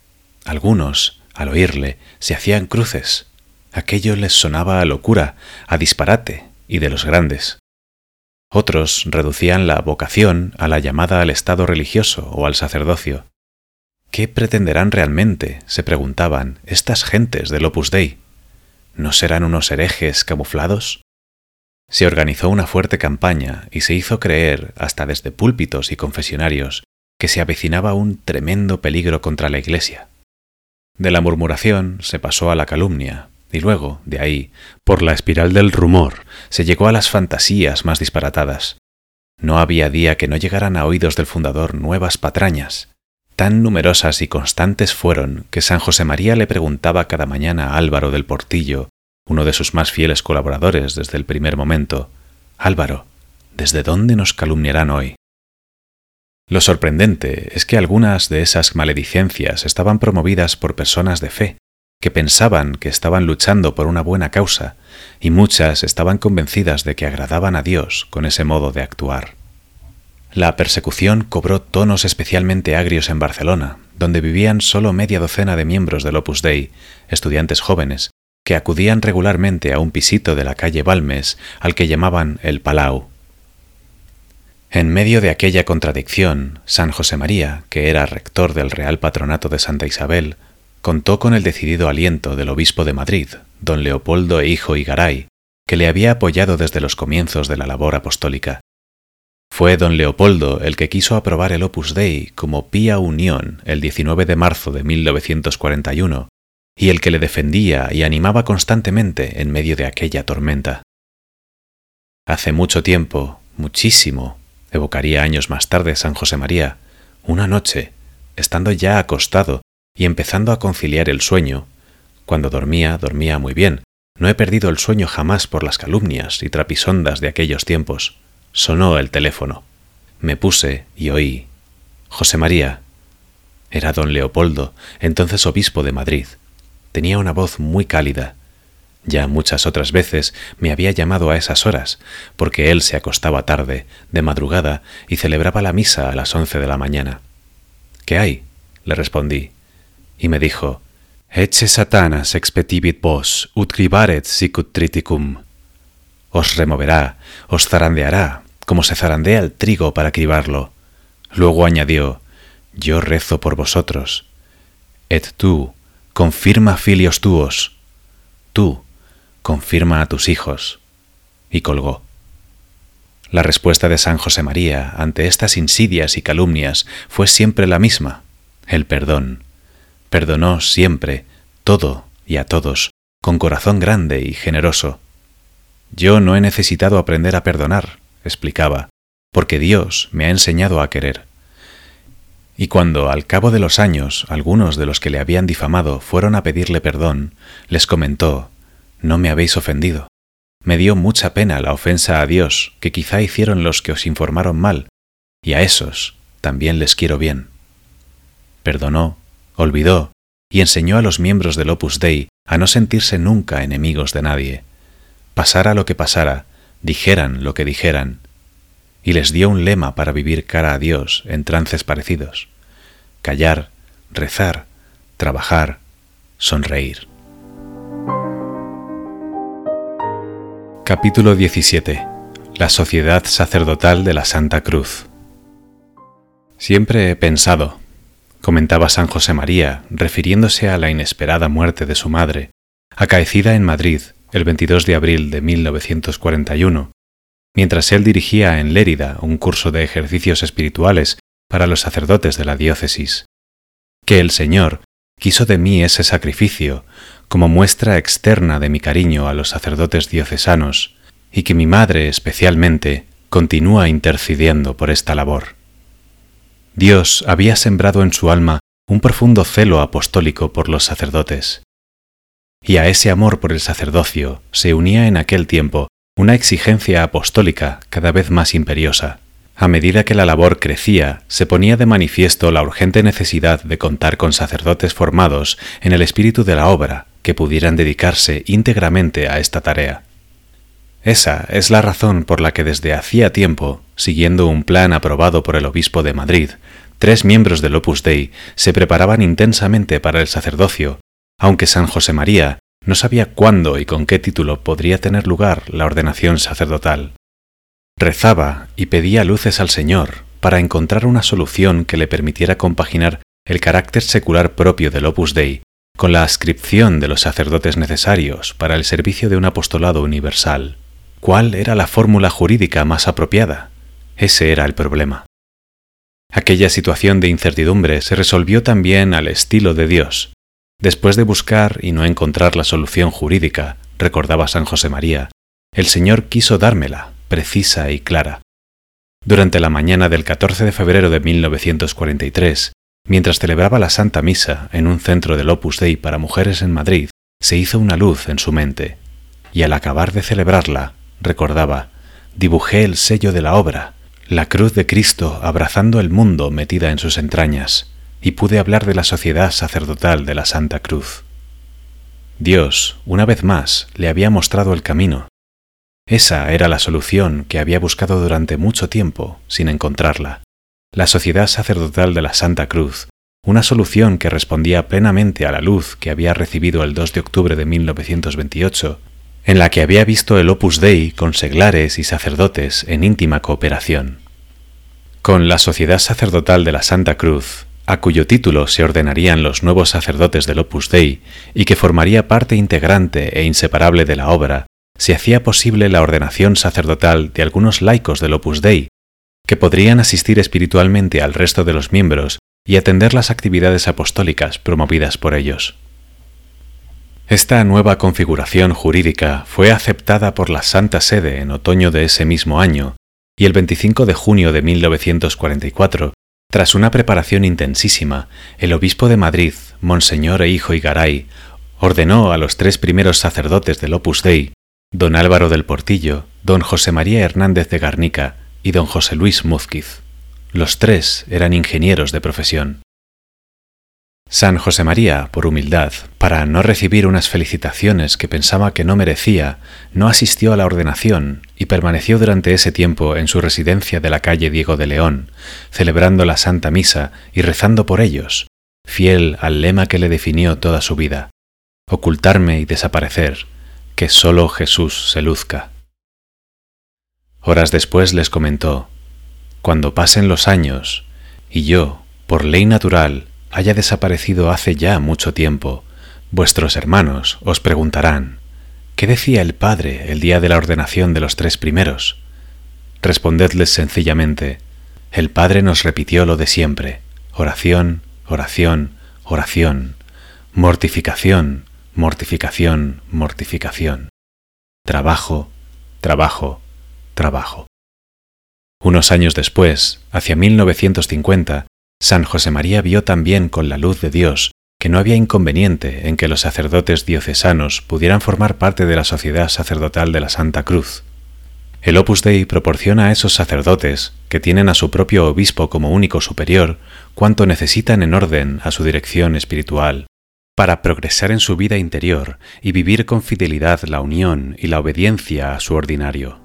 Algunos, al oírle, se hacían cruces. Aquello les sonaba a locura, a disparate, y de los grandes. Otros reducían la vocación a la llamada al estado religioso o al sacerdocio. ¿Qué pretenderán realmente, se preguntaban, estas gentes del Opus Dei? ¿No serán unos herejes camuflados? Se organizó una fuerte campaña y se hizo creer, hasta desde púlpitos y confesionarios, que se avecinaba un tremendo peligro contra la Iglesia. De la murmuración se pasó a la calumnia, y luego, de ahí, por la espiral del rumor, se llegó a las fantasías más disparatadas. No había día que no llegaran a oídos del fundador nuevas patrañas. Tan numerosas y constantes fueron que San José María le preguntaba cada mañana a Álvaro del Portillo, uno de sus más fieles colaboradores desde el primer momento, Álvaro, ¿desde dónde nos calumniarán hoy? Lo sorprendente es que algunas de esas maledicencias estaban promovidas por personas de fe, que pensaban que estaban luchando por una buena causa, y muchas estaban convencidas de que agradaban a Dios con ese modo de actuar. La persecución cobró tonos especialmente agrios en Barcelona, donde vivían solo media docena de miembros del Opus Dei, estudiantes jóvenes, que acudían regularmente a un pisito de la calle Balmes al que llamaban el Palau. En medio de aquella contradicción, San José María, que era rector del Real Patronato de Santa Isabel, contó con el decidido aliento del obispo de Madrid, don Leopoldo e hijo Igaray, que le había apoyado desde los comienzos de la labor apostólica. Fue don Leopoldo el que quiso aprobar el Opus Dei como Pía Unión el 19 de marzo de 1941 y el que le defendía y animaba constantemente en medio de aquella tormenta. Hace mucho tiempo, muchísimo, evocaría años más tarde San José María, una noche, estando ya acostado y empezando a conciliar el sueño, cuando dormía, dormía muy bien, no he perdido el sueño jamás por las calumnias y trapisondas de aquellos tiempos. Sonó el teléfono. Me puse y oí. José María. Era don Leopoldo, entonces obispo de Madrid. Tenía una voz muy cálida. Ya muchas otras veces me había llamado a esas horas, porque él se acostaba tarde, de madrugada, y celebraba la misa a las once de la mañana. ¿Qué hay? le respondí, y me dijo, Ecce satanas expetibit vos, ut sicut triticum. Os removerá, os zarandeará, como se zarandea el trigo para cribarlo. Luego añadió, Yo rezo por vosotros. Et tú, confirma filios tuos. Tú, confirma a tus hijos. Y colgó. La respuesta de San José María ante estas insidias y calumnias fue siempre la misma, el perdón. Perdonó siempre, todo y a todos, con corazón grande y generoso. Yo no he necesitado aprender a perdonar, explicaba, porque Dios me ha enseñado a querer. Y cuando al cabo de los años algunos de los que le habían difamado fueron a pedirle perdón, les comentó, No me habéis ofendido. Me dio mucha pena la ofensa a Dios que quizá hicieron los que os informaron mal, y a esos también les quiero bien. Perdonó, olvidó y enseñó a los miembros del Opus Dei a no sentirse nunca enemigos de nadie. Pasara lo que pasara, dijeran lo que dijeran, y les dio un lema para vivir cara a Dios en trances parecidos. Callar, rezar, trabajar, sonreír. Capítulo 17. La Sociedad Sacerdotal de la Santa Cruz. Siempre he pensado, comentaba San José María, refiriéndose a la inesperada muerte de su madre, acaecida en Madrid el 22 de abril de 1941, mientras él dirigía en Lérida un curso de ejercicios espirituales para los sacerdotes de la diócesis, que el Señor quiso de mí ese sacrificio como muestra externa de mi cariño a los sacerdotes diocesanos, y que mi madre especialmente continúa intercediendo por esta labor. Dios había sembrado en su alma un profundo celo apostólico por los sacerdotes. Y a ese amor por el sacerdocio se unía en aquel tiempo una exigencia apostólica cada vez más imperiosa. A medida que la labor crecía, se ponía de manifiesto la urgente necesidad de contar con sacerdotes formados en el espíritu de la obra que pudieran dedicarse íntegramente a esta tarea. Esa es la razón por la que desde hacía tiempo, siguiendo un plan aprobado por el obispo de Madrid, tres miembros del Opus Dei se preparaban intensamente para el sacerdocio, aunque San José María no sabía cuándo y con qué título podría tener lugar la ordenación sacerdotal. Rezaba y pedía luces al Señor para encontrar una solución que le permitiera compaginar el carácter secular propio del Opus Dei con la ascripción de los sacerdotes necesarios para el servicio de un apostolado universal. ¿Cuál era la fórmula jurídica más apropiada? Ese era el problema. Aquella situación de incertidumbre se resolvió también al estilo de Dios. Después de buscar y no encontrar la solución jurídica, recordaba San José María, el Señor quiso dármela, precisa y clara. Durante la mañana del 14 de febrero de 1943, mientras celebraba la Santa Misa en un centro del Opus Dei para mujeres en Madrid, se hizo una luz en su mente, y al acabar de celebrarla, recordaba, dibujé el sello de la obra, la cruz de Cristo abrazando el mundo metida en sus entrañas, y pude hablar de la sociedad sacerdotal de la Santa Cruz. Dios, una vez más, le había mostrado el camino. Esa era la solución que había buscado durante mucho tiempo sin encontrarla. La sociedad sacerdotal de la Santa Cruz, una solución que respondía plenamente a la luz que había recibido el 2 de octubre de 1928 en la que había visto el Opus Dei con seglares y sacerdotes en íntima cooperación. Con la Sociedad Sacerdotal de la Santa Cruz, a cuyo título se ordenarían los nuevos sacerdotes del Opus Dei y que formaría parte integrante e inseparable de la obra, se hacía posible la ordenación sacerdotal de algunos laicos del Opus Dei, que podrían asistir espiritualmente al resto de los miembros y atender las actividades apostólicas promovidas por ellos. Esta nueva configuración jurídica fue aceptada por la Santa Sede en otoño de ese mismo año y el 25 de junio de 1944, tras una preparación intensísima, el obispo de Madrid, Monseñor e Hijo Igaray, ordenó a los tres primeros sacerdotes del Opus Dei, don Álvaro del Portillo, don José María Hernández de Garnica y don José Luis Múzquiz. Los tres eran ingenieros de profesión. San José María, por humildad, para no recibir unas felicitaciones que pensaba que no merecía, no asistió a la ordenación y permaneció durante ese tiempo en su residencia de la calle Diego de León, celebrando la Santa Misa y rezando por ellos, fiel al lema que le definió toda su vida, ocultarme y desaparecer, que sólo Jesús se luzca. Horas después les comentó, Cuando pasen los años, y yo, por ley natural, haya desaparecido hace ya mucho tiempo, vuestros hermanos os preguntarán, ¿qué decía el Padre el día de la ordenación de los tres primeros? Respondedles sencillamente, el Padre nos repitió lo de siempre, oración, oración, oración, mortificación, mortificación, mortificación, trabajo, trabajo, trabajo. Unos años después, hacia 1950, San José María vio también con la luz de Dios que no había inconveniente en que los sacerdotes diocesanos pudieran formar parte de la sociedad sacerdotal de la Santa Cruz. El Opus Dei proporciona a esos sacerdotes, que tienen a su propio obispo como único superior, cuanto necesitan en orden a su dirección espiritual, para progresar en su vida interior y vivir con fidelidad la unión y la obediencia a su ordinario.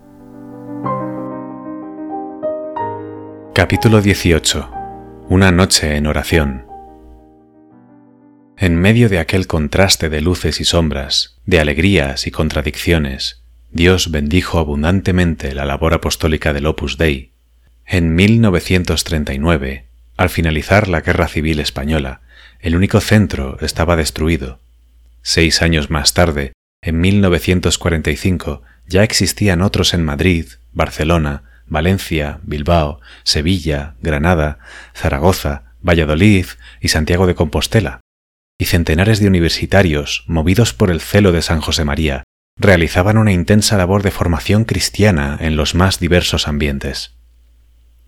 Capítulo 18 una noche en oración. En medio de aquel contraste de luces y sombras, de alegrías y contradicciones, Dios bendijo abundantemente la labor apostólica del Opus Dei. En 1939, al finalizar la Guerra Civil Española, el único centro estaba destruido. Seis años más tarde, en 1945, ya existían otros en Madrid, Barcelona, Valencia, Bilbao, Sevilla, Granada, Zaragoza, Valladolid y Santiago de Compostela, y centenares de universitarios, movidos por el celo de San José María, realizaban una intensa labor de formación cristiana en los más diversos ambientes.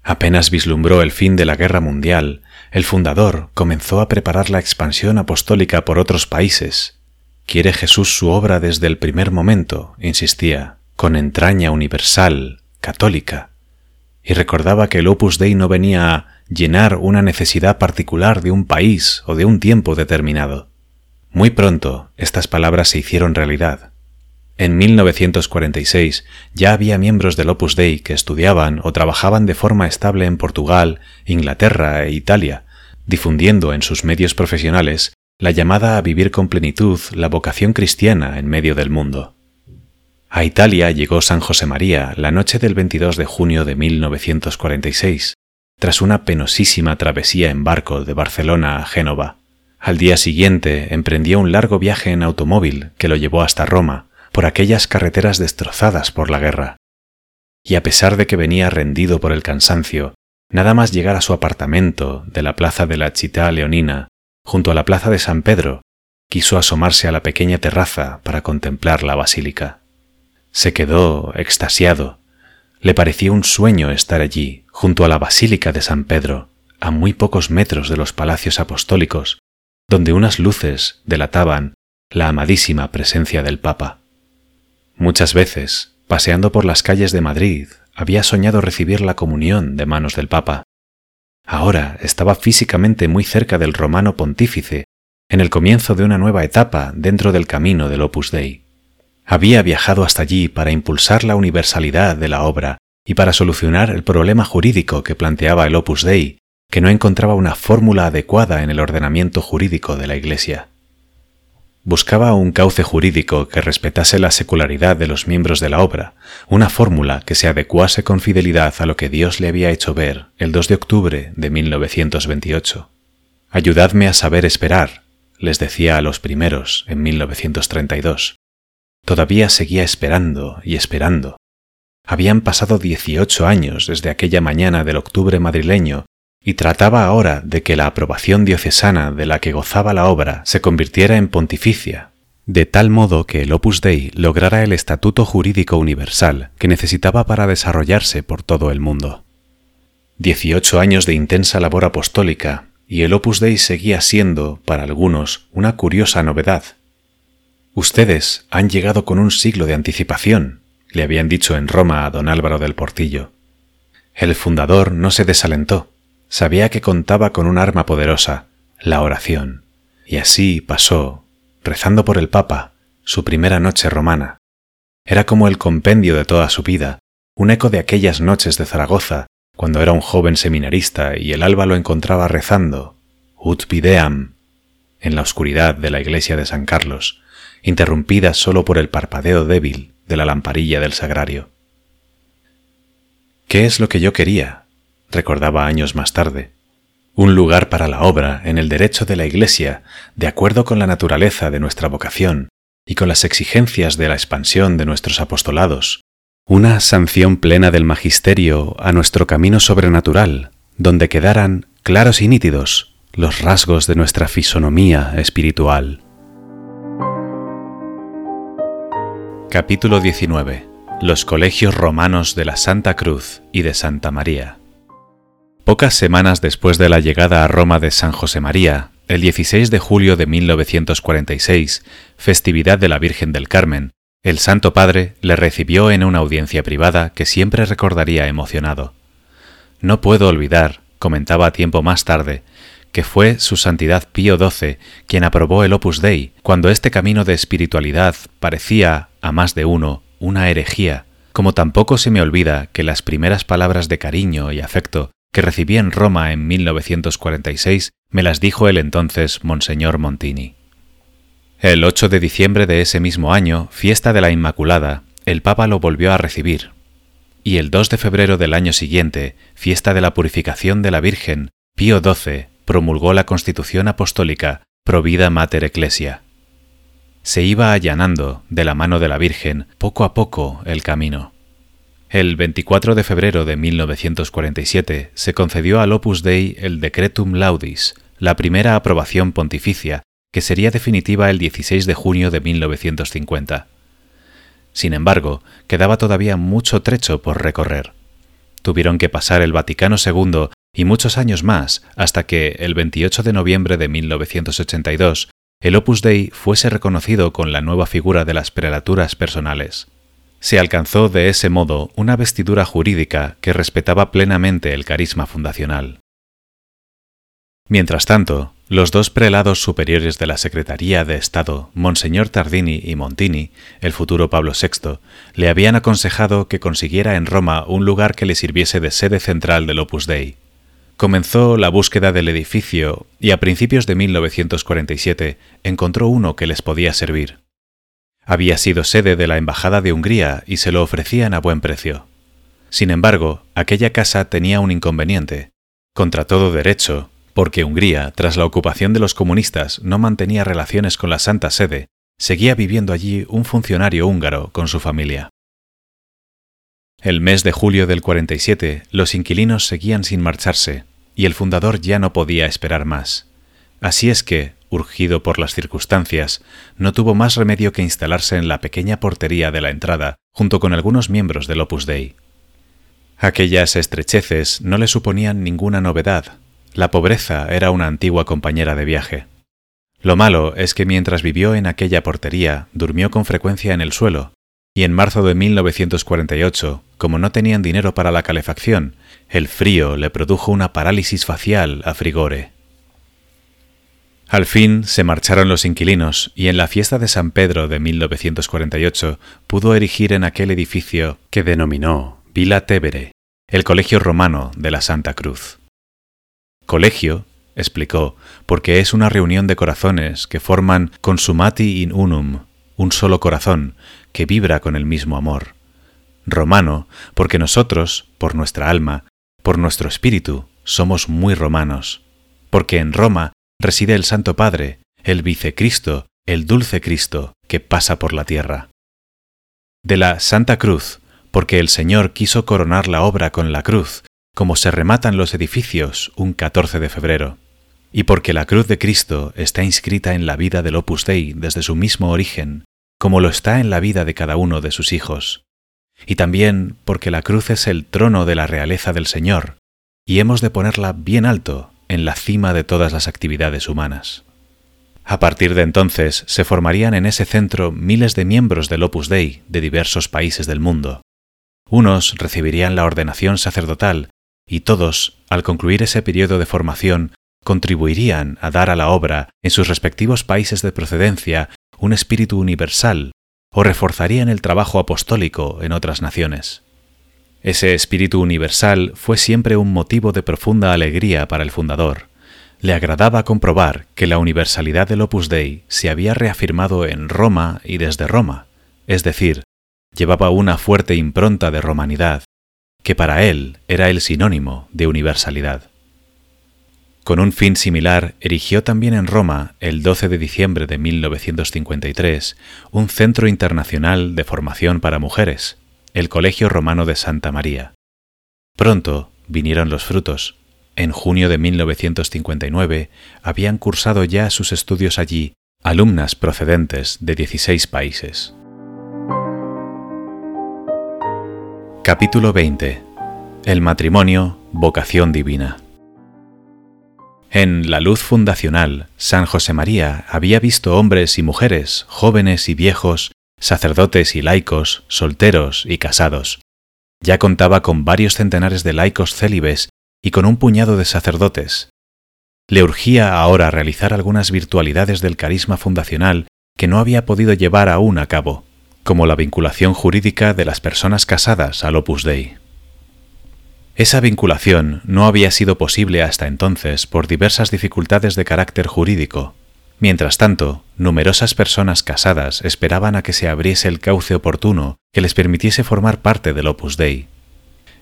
Apenas vislumbró el fin de la guerra mundial, el fundador comenzó a preparar la expansión apostólica por otros países. Quiere Jesús su obra desde el primer momento, insistía, con entraña universal, católica, y recordaba que el Opus Dei no venía a llenar una necesidad particular de un país o de un tiempo determinado. Muy pronto estas palabras se hicieron realidad. En 1946 ya había miembros del Opus Dei que estudiaban o trabajaban de forma estable en Portugal, Inglaterra e Italia, difundiendo en sus medios profesionales la llamada a vivir con plenitud la vocación cristiana en medio del mundo. A Italia llegó San José María la noche del 22 de junio de 1946, tras una penosísima travesía en barco de Barcelona a Génova. Al día siguiente emprendió un largo viaje en automóvil que lo llevó hasta Roma, por aquellas carreteras destrozadas por la guerra. Y a pesar de que venía rendido por el cansancio, nada más llegar a su apartamento de la plaza de la Città Leonina, junto a la plaza de San Pedro, quiso asomarse a la pequeña terraza para contemplar la basílica. Se quedó extasiado. Le parecía un sueño estar allí, junto a la basílica de San Pedro, a muy pocos metros de los palacios apostólicos, donde unas luces delataban la amadísima presencia del Papa. Muchas veces, paseando por las calles de Madrid, había soñado recibir la comunión de manos del Papa. Ahora estaba físicamente muy cerca del romano pontífice, en el comienzo de una nueva etapa dentro del camino del Opus Dei. Había viajado hasta allí para impulsar la universalidad de la obra y para solucionar el problema jurídico que planteaba el Opus Dei que no encontraba una fórmula adecuada en el ordenamiento jurídico de la Iglesia. Buscaba un cauce jurídico que respetase la secularidad de los miembros de la obra, una fórmula que se adecuase con fidelidad a lo que Dios le había hecho ver el 2 de octubre de 1928. Ayudadme a saber esperar, les decía a los primeros en 1932. Todavía seguía esperando y esperando. Habían pasado 18 años desde aquella mañana del octubre madrileño y trataba ahora de que la aprobación diocesana de la que gozaba la obra se convirtiera en pontificia, de tal modo que el Opus Dei lograra el estatuto jurídico universal que necesitaba para desarrollarse por todo el mundo. Dieciocho años de intensa labor apostólica y el Opus Dei seguía siendo, para algunos, una curiosa novedad. Ustedes han llegado con un siglo de anticipación, le habían dicho en Roma a don Álvaro del Portillo. El fundador no se desalentó sabía que contaba con un arma poderosa, la oración, y así pasó, rezando por el Papa, su primera noche romana. Era como el compendio de toda su vida, un eco de aquellas noches de Zaragoza, cuando era un joven seminarista y el alba lo encontraba rezando, ut videam, en la oscuridad de la iglesia de San Carlos, interrumpida solo por el parpadeo débil de la lamparilla del sagrario. ¿Qué es lo que yo quería? recordaba años más tarde, un lugar para la obra en el derecho de la Iglesia, de acuerdo con la naturaleza de nuestra vocación y con las exigencias de la expansión de nuestros apostolados, una sanción plena del magisterio a nuestro camino sobrenatural, donde quedaran claros y nítidos los rasgos de nuestra fisonomía espiritual. Capítulo 19. Los colegios romanos de la Santa Cruz y de Santa María. Pocas semanas después de la llegada a Roma de San José María, el 16 de julio de 1946, festividad de la Virgen del Carmen, el Santo Padre le recibió en una audiencia privada que siempre recordaría emocionado. No puedo olvidar, comentaba tiempo más tarde, que fue su Santidad Pío XII quien aprobó el Opus Dei cuando este camino de espiritualidad parecía, a más de uno, una herejía, como tampoco se me olvida que las primeras palabras de cariño y afecto que recibí en Roma en 1946 me las dijo el entonces Monseñor Montini. El 8 de diciembre de ese mismo año, fiesta de la Inmaculada, el Papa lo volvió a recibir. Y el 2 de febrero del año siguiente, fiesta de la Purificación de la Virgen, Pío XII promulgó la Constitución Apostólica Provida Mater Ecclesia. Se iba allanando, de la mano de la Virgen, poco a poco el camino. El 24 de febrero de 1947 se concedió al Opus Dei el Decretum Laudis, la primera aprobación pontificia, que sería definitiva el 16 de junio de 1950. Sin embargo, quedaba todavía mucho trecho por recorrer. Tuvieron que pasar el Vaticano II y muchos años más hasta que, el 28 de noviembre de 1982, el Opus Dei fuese reconocido con la nueva figura de las prelaturas personales se alcanzó de ese modo una vestidura jurídica que respetaba plenamente el carisma fundacional. Mientras tanto, los dos prelados superiores de la Secretaría de Estado, Monseñor Tardini y Montini, el futuro Pablo VI, le habían aconsejado que consiguiera en Roma un lugar que le sirviese de sede central del Opus Dei. Comenzó la búsqueda del edificio y a principios de 1947 encontró uno que les podía servir. Había sido sede de la Embajada de Hungría y se lo ofrecían a buen precio. Sin embargo, aquella casa tenía un inconveniente. Contra todo derecho, porque Hungría, tras la ocupación de los comunistas, no mantenía relaciones con la Santa Sede, seguía viviendo allí un funcionario húngaro con su familia. El mes de julio del 47, los inquilinos seguían sin marcharse, y el fundador ya no podía esperar más. Así es que, urgido por las circunstancias, no tuvo más remedio que instalarse en la pequeña portería de la entrada, junto con algunos miembros del Opus Dei. Aquellas estrecheces no le suponían ninguna novedad, la pobreza era una antigua compañera de viaje. Lo malo es que mientras vivió en aquella portería, durmió con frecuencia en el suelo, y en marzo de 1948, como no tenían dinero para la calefacción, el frío le produjo una parálisis facial a Frigore. Al fin se marcharon los inquilinos y en la fiesta de San Pedro de 1948 pudo erigir en aquel edificio que denominó Villa Tevere, el colegio romano de la Santa Cruz. Colegio, explicó, porque es una reunión de corazones que forman consumati in unum, un solo corazón, que vibra con el mismo amor. Romano, porque nosotros, por nuestra alma, por nuestro espíritu, somos muy romanos, porque en Roma reside el Santo Padre, el Vicecristo, el Dulce Cristo, que pasa por la tierra. De la Santa Cruz, porque el Señor quiso coronar la obra con la cruz, como se rematan los edificios un 14 de febrero, y porque la cruz de Cristo está inscrita en la vida del Opus Dei desde su mismo origen, como lo está en la vida de cada uno de sus hijos, y también porque la cruz es el trono de la realeza del Señor, y hemos de ponerla bien alto en la cima de todas las actividades humanas. A partir de entonces se formarían en ese centro miles de miembros del Opus Dei de diversos países del mundo. Unos recibirían la ordenación sacerdotal y todos, al concluir ese periodo de formación, contribuirían a dar a la obra, en sus respectivos países de procedencia, un espíritu universal, o reforzarían el trabajo apostólico en otras naciones. Ese espíritu universal fue siempre un motivo de profunda alegría para el fundador. Le agradaba comprobar que la universalidad del Opus Dei se había reafirmado en Roma y desde Roma, es decir, llevaba una fuerte impronta de romanidad, que para él era el sinónimo de universalidad. Con un fin similar, erigió también en Roma, el 12 de diciembre de 1953, un centro internacional de formación para mujeres, el Colegio Romano de Santa María. Pronto vinieron los frutos. En junio de 1959 habían cursado ya sus estudios allí alumnas procedentes de 16 países. Capítulo 20. El matrimonio, vocación divina. En la luz fundacional, San José María había visto hombres y mujeres, jóvenes y viejos, sacerdotes y laicos, solteros y casados. Ya contaba con varios centenares de laicos célibes y con un puñado de sacerdotes. Le urgía ahora realizar algunas virtualidades del carisma fundacional que no había podido llevar aún a cabo como la vinculación jurídica de las personas casadas al Opus Dei. Esa vinculación no había sido posible hasta entonces por diversas dificultades de carácter jurídico. Mientras tanto, numerosas personas casadas esperaban a que se abriese el cauce oportuno que les permitiese formar parte del Opus Dei.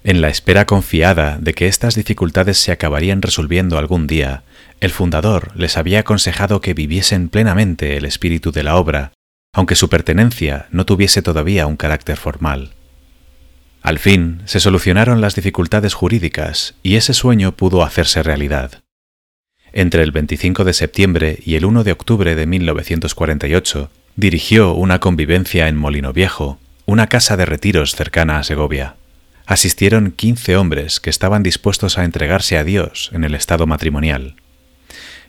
En la espera confiada de que estas dificultades se acabarían resolviendo algún día, el fundador les había aconsejado que viviesen plenamente el espíritu de la obra aunque su pertenencia no tuviese todavía un carácter formal. Al fin se solucionaron las dificultades jurídicas y ese sueño pudo hacerse realidad. Entre el 25 de septiembre y el 1 de octubre de 1948 dirigió una convivencia en Molino Viejo, una casa de retiros cercana a Segovia. Asistieron 15 hombres que estaban dispuestos a entregarse a Dios en el estado matrimonial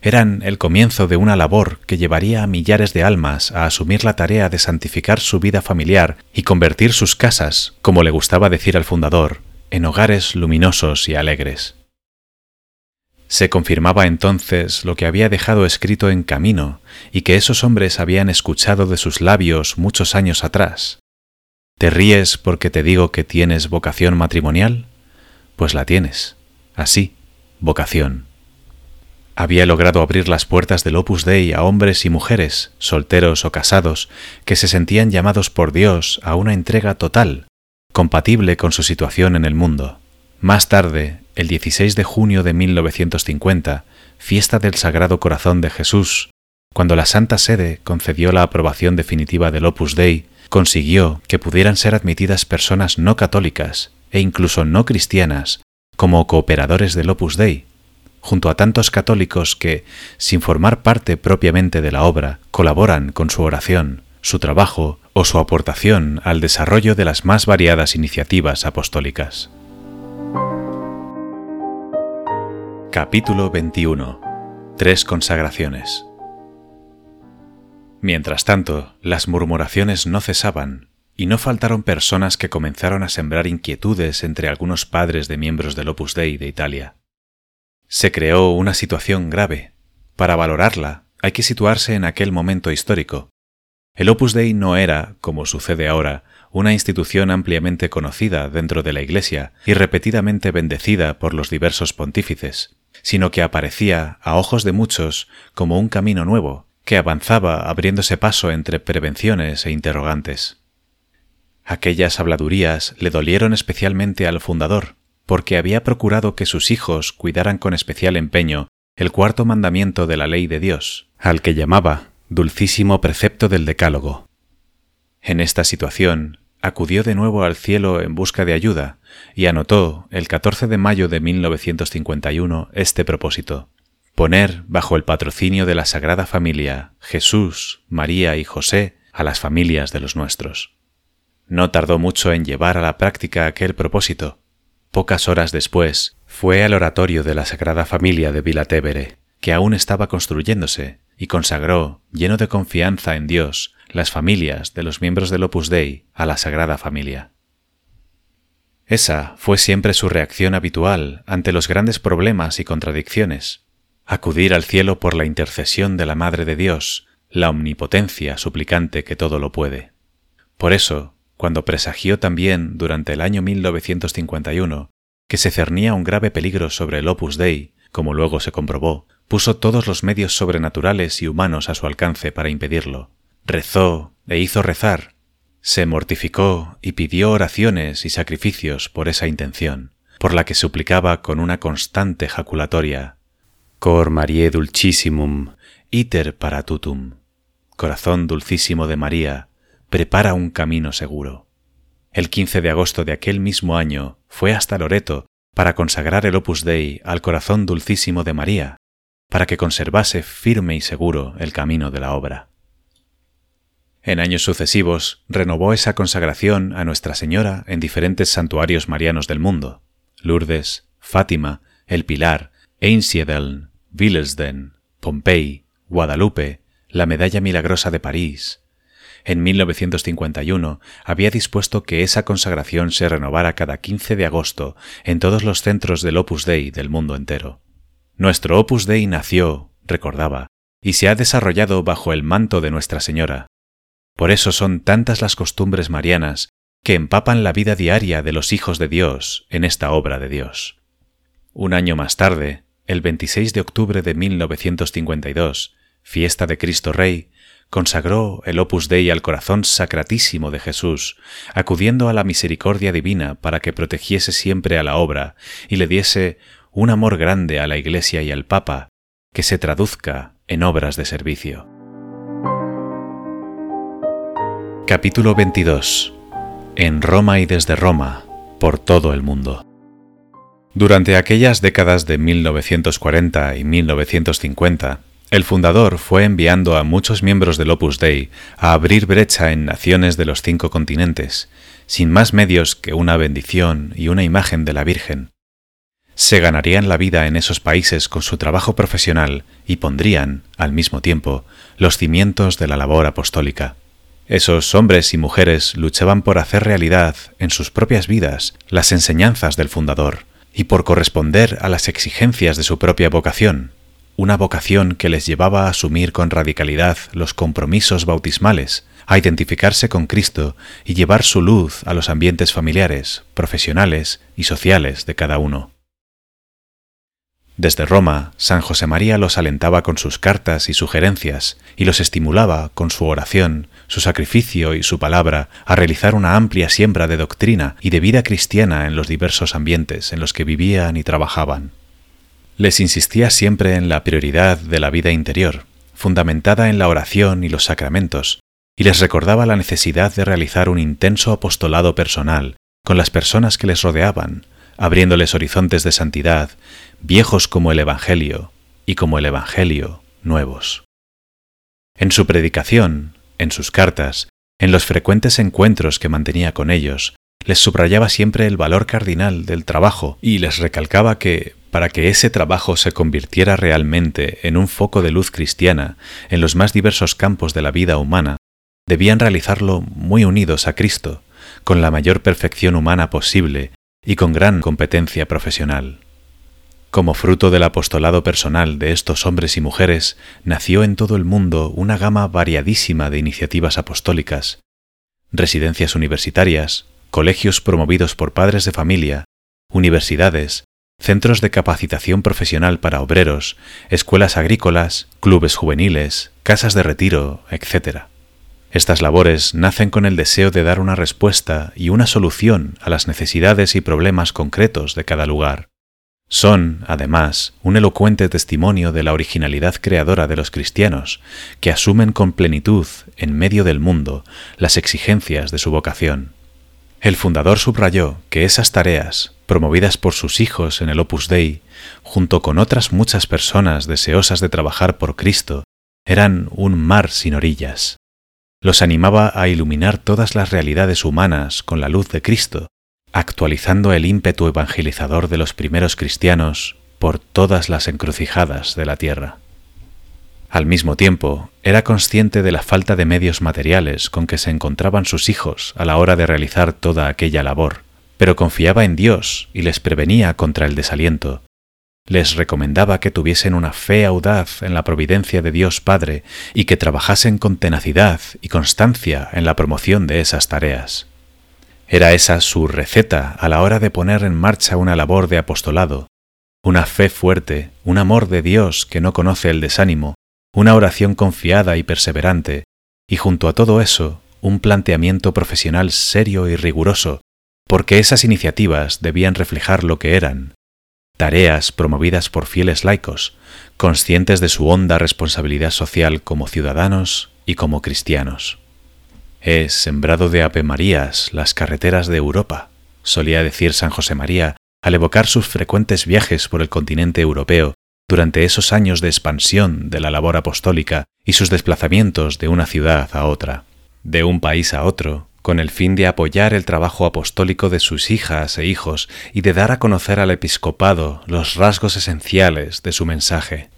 eran el comienzo de una labor que llevaría a millares de almas a asumir la tarea de santificar su vida familiar y convertir sus casas, como le gustaba decir al fundador, en hogares luminosos y alegres. Se confirmaba entonces lo que había dejado escrito en camino y que esos hombres habían escuchado de sus labios muchos años atrás. ¿Te ríes porque te digo que tienes vocación matrimonial? Pues la tienes. Así, vocación. Había logrado abrir las puertas del Opus Dei a hombres y mujeres, solteros o casados, que se sentían llamados por Dios a una entrega total, compatible con su situación en el mundo. Más tarde, el 16 de junio de 1950, fiesta del Sagrado Corazón de Jesús, cuando la Santa Sede concedió la aprobación definitiva del Opus Dei, consiguió que pudieran ser admitidas personas no católicas e incluso no cristianas como cooperadores del Opus Dei, junto a tantos católicos que, sin formar parte propiamente de la obra, colaboran con su oración, su trabajo o su aportación al desarrollo de las más variadas iniciativas apostólicas. Capítulo 21. Tres consagraciones. Mientras tanto, las murmuraciones no cesaban, y no faltaron personas que comenzaron a sembrar inquietudes entre algunos padres de miembros del Opus Dei de Italia. Se creó una situación grave. Para valorarla, hay que situarse en aquel momento histórico. El Opus Dei no era, como sucede ahora, una institución ampliamente conocida dentro de la Iglesia y repetidamente bendecida por los diversos pontífices, sino que aparecía, a ojos de muchos, como un camino nuevo, que avanzaba abriéndose paso entre prevenciones e interrogantes. Aquellas habladurías le dolieron especialmente al fundador, porque había procurado que sus hijos cuidaran con especial empeño el cuarto mandamiento de la ley de Dios, al que llamaba dulcísimo precepto del Decálogo. En esta situación, acudió de nuevo al cielo en busca de ayuda y anotó el 14 de mayo de 1951 este propósito poner bajo el patrocinio de la Sagrada Familia Jesús, María y José a las familias de los nuestros. No tardó mucho en llevar a la práctica aquel propósito. Pocas horas después, fue al oratorio de la Sagrada Familia de Vilatevere, que aún estaba construyéndose, y consagró, lleno de confianza en Dios, las familias de los miembros del Opus Dei a la Sagrada Familia. Esa fue siempre su reacción habitual ante los grandes problemas y contradicciones, acudir al cielo por la intercesión de la Madre de Dios, la omnipotencia suplicante que todo lo puede. Por eso, cuando presagió también durante el año 1951 que se cernía un grave peligro sobre el Opus Dei, como luego se comprobó, puso todos los medios sobrenaturales y humanos a su alcance para impedirlo. Rezó e hizo rezar, se mortificó y pidió oraciones y sacrificios por esa intención, por la que suplicaba con una constante jaculatoria Cor Mariae Dulcissimum, iter paratutum. Corazón dulcísimo de María, prepara un camino seguro. El 15 de agosto de aquel mismo año fue hasta Loreto para consagrar el Opus Dei al corazón dulcísimo de María, para que conservase firme y seguro el camino de la obra. En años sucesivos renovó esa consagración a Nuestra Señora en diferentes santuarios marianos del mundo, Lourdes, Fátima, El Pilar, Einsiedeln, Willesden, Pompey, Guadalupe, la Medalla Milagrosa de París. En 1951 había dispuesto que esa consagración se renovara cada 15 de agosto en todos los centros del Opus Dei del mundo entero. Nuestro Opus Dei nació, recordaba, y se ha desarrollado bajo el manto de Nuestra Señora. Por eso son tantas las costumbres marianas que empapan la vida diaria de los hijos de Dios en esta obra de Dios. Un año más tarde, el 26 de octubre de 1952, fiesta de Cristo Rey, consagró el Opus Dei al corazón sacratísimo de Jesús, acudiendo a la misericordia divina para que protegiese siempre a la obra y le diese un amor grande a la Iglesia y al Papa, que se traduzca en obras de servicio. Capítulo 22. En Roma y desde Roma, por todo el mundo. Durante aquellas décadas de 1940 y 1950, el fundador fue enviando a muchos miembros del Opus Dei a abrir brecha en naciones de los cinco continentes, sin más medios que una bendición y una imagen de la Virgen. Se ganarían la vida en esos países con su trabajo profesional y pondrían, al mismo tiempo, los cimientos de la labor apostólica. Esos hombres y mujeres luchaban por hacer realidad en sus propias vidas las enseñanzas del fundador, y por corresponder a las exigencias de su propia vocación, una vocación que les llevaba a asumir con radicalidad los compromisos bautismales, a identificarse con Cristo y llevar su luz a los ambientes familiares, profesionales y sociales de cada uno. Desde Roma, San José María los alentaba con sus cartas y sugerencias y los estimulaba con su oración, su sacrificio y su palabra a realizar una amplia siembra de doctrina y de vida cristiana en los diversos ambientes en los que vivían y trabajaban les insistía siempre en la prioridad de la vida interior, fundamentada en la oración y los sacramentos, y les recordaba la necesidad de realizar un intenso apostolado personal con las personas que les rodeaban, abriéndoles horizontes de santidad, viejos como el Evangelio y como el Evangelio nuevos. En su predicación, en sus cartas, en los frecuentes encuentros que mantenía con ellos, les subrayaba siempre el valor cardinal del trabajo y les recalcaba que, para que ese trabajo se convirtiera realmente en un foco de luz cristiana en los más diversos campos de la vida humana, debían realizarlo muy unidos a Cristo, con la mayor perfección humana posible y con gran competencia profesional. Como fruto del apostolado personal de estos hombres y mujeres, nació en todo el mundo una gama variadísima de iniciativas apostólicas, residencias universitarias, colegios promovidos por padres de familia, universidades, centros de capacitación profesional para obreros, escuelas agrícolas, clubes juveniles, casas de retiro, etc. Estas labores nacen con el deseo de dar una respuesta y una solución a las necesidades y problemas concretos de cada lugar. Son, además, un elocuente testimonio de la originalidad creadora de los cristianos, que asumen con plenitud, en medio del mundo, las exigencias de su vocación. El fundador subrayó que esas tareas, promovidas por sus hijos en el Opus Dei, junto con otras muchas personas deseosas de trabajar por Cristo, eran un mar sin orillas. Los animaba a iluminar todas las realidades humanas con la luz de Cristo, actualizando el ímpetu evangelizador de los primeros cristianos por todas las encrucijadas de la tierra. Al mismo tiempo, era consciente de la falta de medios materiales con que se encontraban sus hijos a la hora de realizar toda aquella labor pero confiaba en Dios y les prevenía contra el desaliento. Les recomendaba que tuviesen una fe audaz en la providencia de Dios Padre y que trabajasen con tenacidad y constancia en la promoción de esas tareas. Era esa su receta a la hora de poner en marcha una labor de apostolado, una fe fuerte, un amor de Dios que no conoce el desánimo, una oración confiada y perseverante, y junto a todo eso, un planteamiento profesional serio y riguroso porque esas iniciativas debían reflejar lo que eran, tareas promovidas por fieles laicos, conscientes de su honda responsabilidad social como ciudadanos y como cristianos. Es sembrado de Ave Marías las carreteras de Europa, solía decir San José María al evocar sus frecuentes viajes por el continente europeo durante esos años de expansión de la labor apostólica y sus desplazamientos de una ciudad a otra, de un país a otro, con el fin de apoyar el trabajo apostólico de sus hijas e hijos y de dar a conocer al episcopado los rasgos esenciales de su mensaje.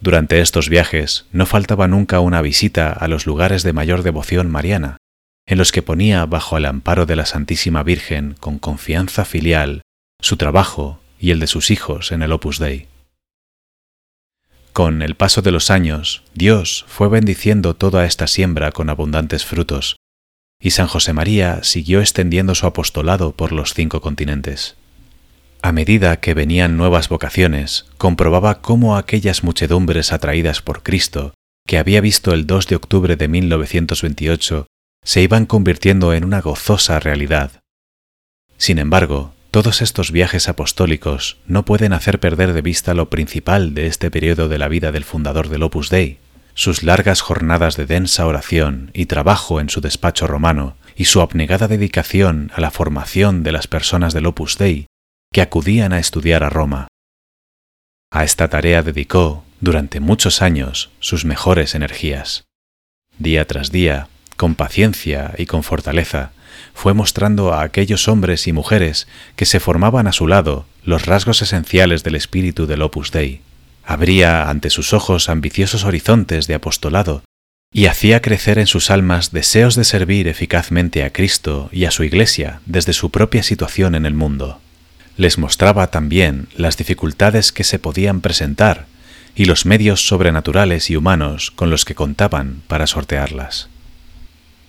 Durante estos viajes no faltaba nunca una visita a los lugares de mayor devoción mariana, en los que ponía bajo el amparo de la Santísima Virgen con confianza filial su trabajo y el de sus hijos en el Opus Dei. Con el paso de los años, Dios fue bendiciendo toda esta siembra con abundantes frutos, y San José María siguió extendiendo su apostolado por los cinco continentes. A medida que venían nuevas vocaciones, comprobaba cómo aquellas muchedumbres atraídas por Cristo, que había visto el 2 de octubre de 1928, se iban convirtiendo en una gozosa realidad. Sin embargo, todos estos viajes apostólicos no pueden hacer perder de vista lo principal de este periodo de la vida del fundador del Opus Dei, sus largas jornadas de densa oración y trabajo en su despacho romano y su abnegada dedicación a la formación de las personas del Opus Dei que acudían a estudiar a Roma. A esta tarea dedicó, durante muchos años, sus mejores energías. Día tras día, con paciencia y con fortaleza, fue mostrando a aquellos hombres y mujeres que se formaban a su lado los rasgos esenciales del espíritu del Opus Dei abría ante sus ojos ambiciosos horizontes de apostolado y hacía crecer en sus almas deseos de servir eficazmente a Cristo y a su Iglesia desde su propia situación en el mundo. les mostraba también las dificultades que se podían presentar y los medios sobrenaturales y humanos con los que contaban para sortearlas.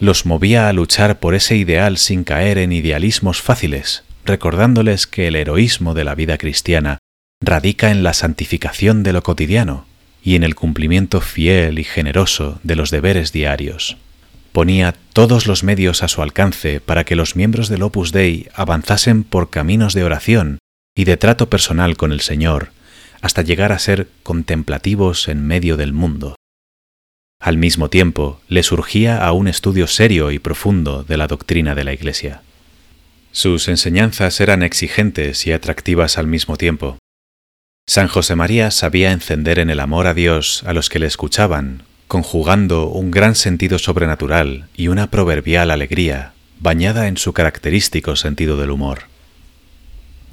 Los movía a luchar por ese ideal sin caer en idealismos fáciles, recordándoles que el heroísmo de la vida cristiana radica en la santificación de lo cotidiano y en el cumplimiento fiel y generoso de los deberes diarios. Ponía todos los medios a su alcance para que los miembros del Opus Dei avanzasen por caminos de oración y de trato personal con el Señor, hasta llegar a ser contemplativos en medio del mundo. Al mismo tiempo, le surgía a un estudio serio y profundo de la doctrina de la Iglesia. Sus enseñanzas eran exigentes y atractivas al mismo tiempo. San José María sabía encender en el amor a Dios a los que le escuchaban, conjugando un gran sentido sobrenatural y una proverbial alegría, bañada en su característico sentido del humor.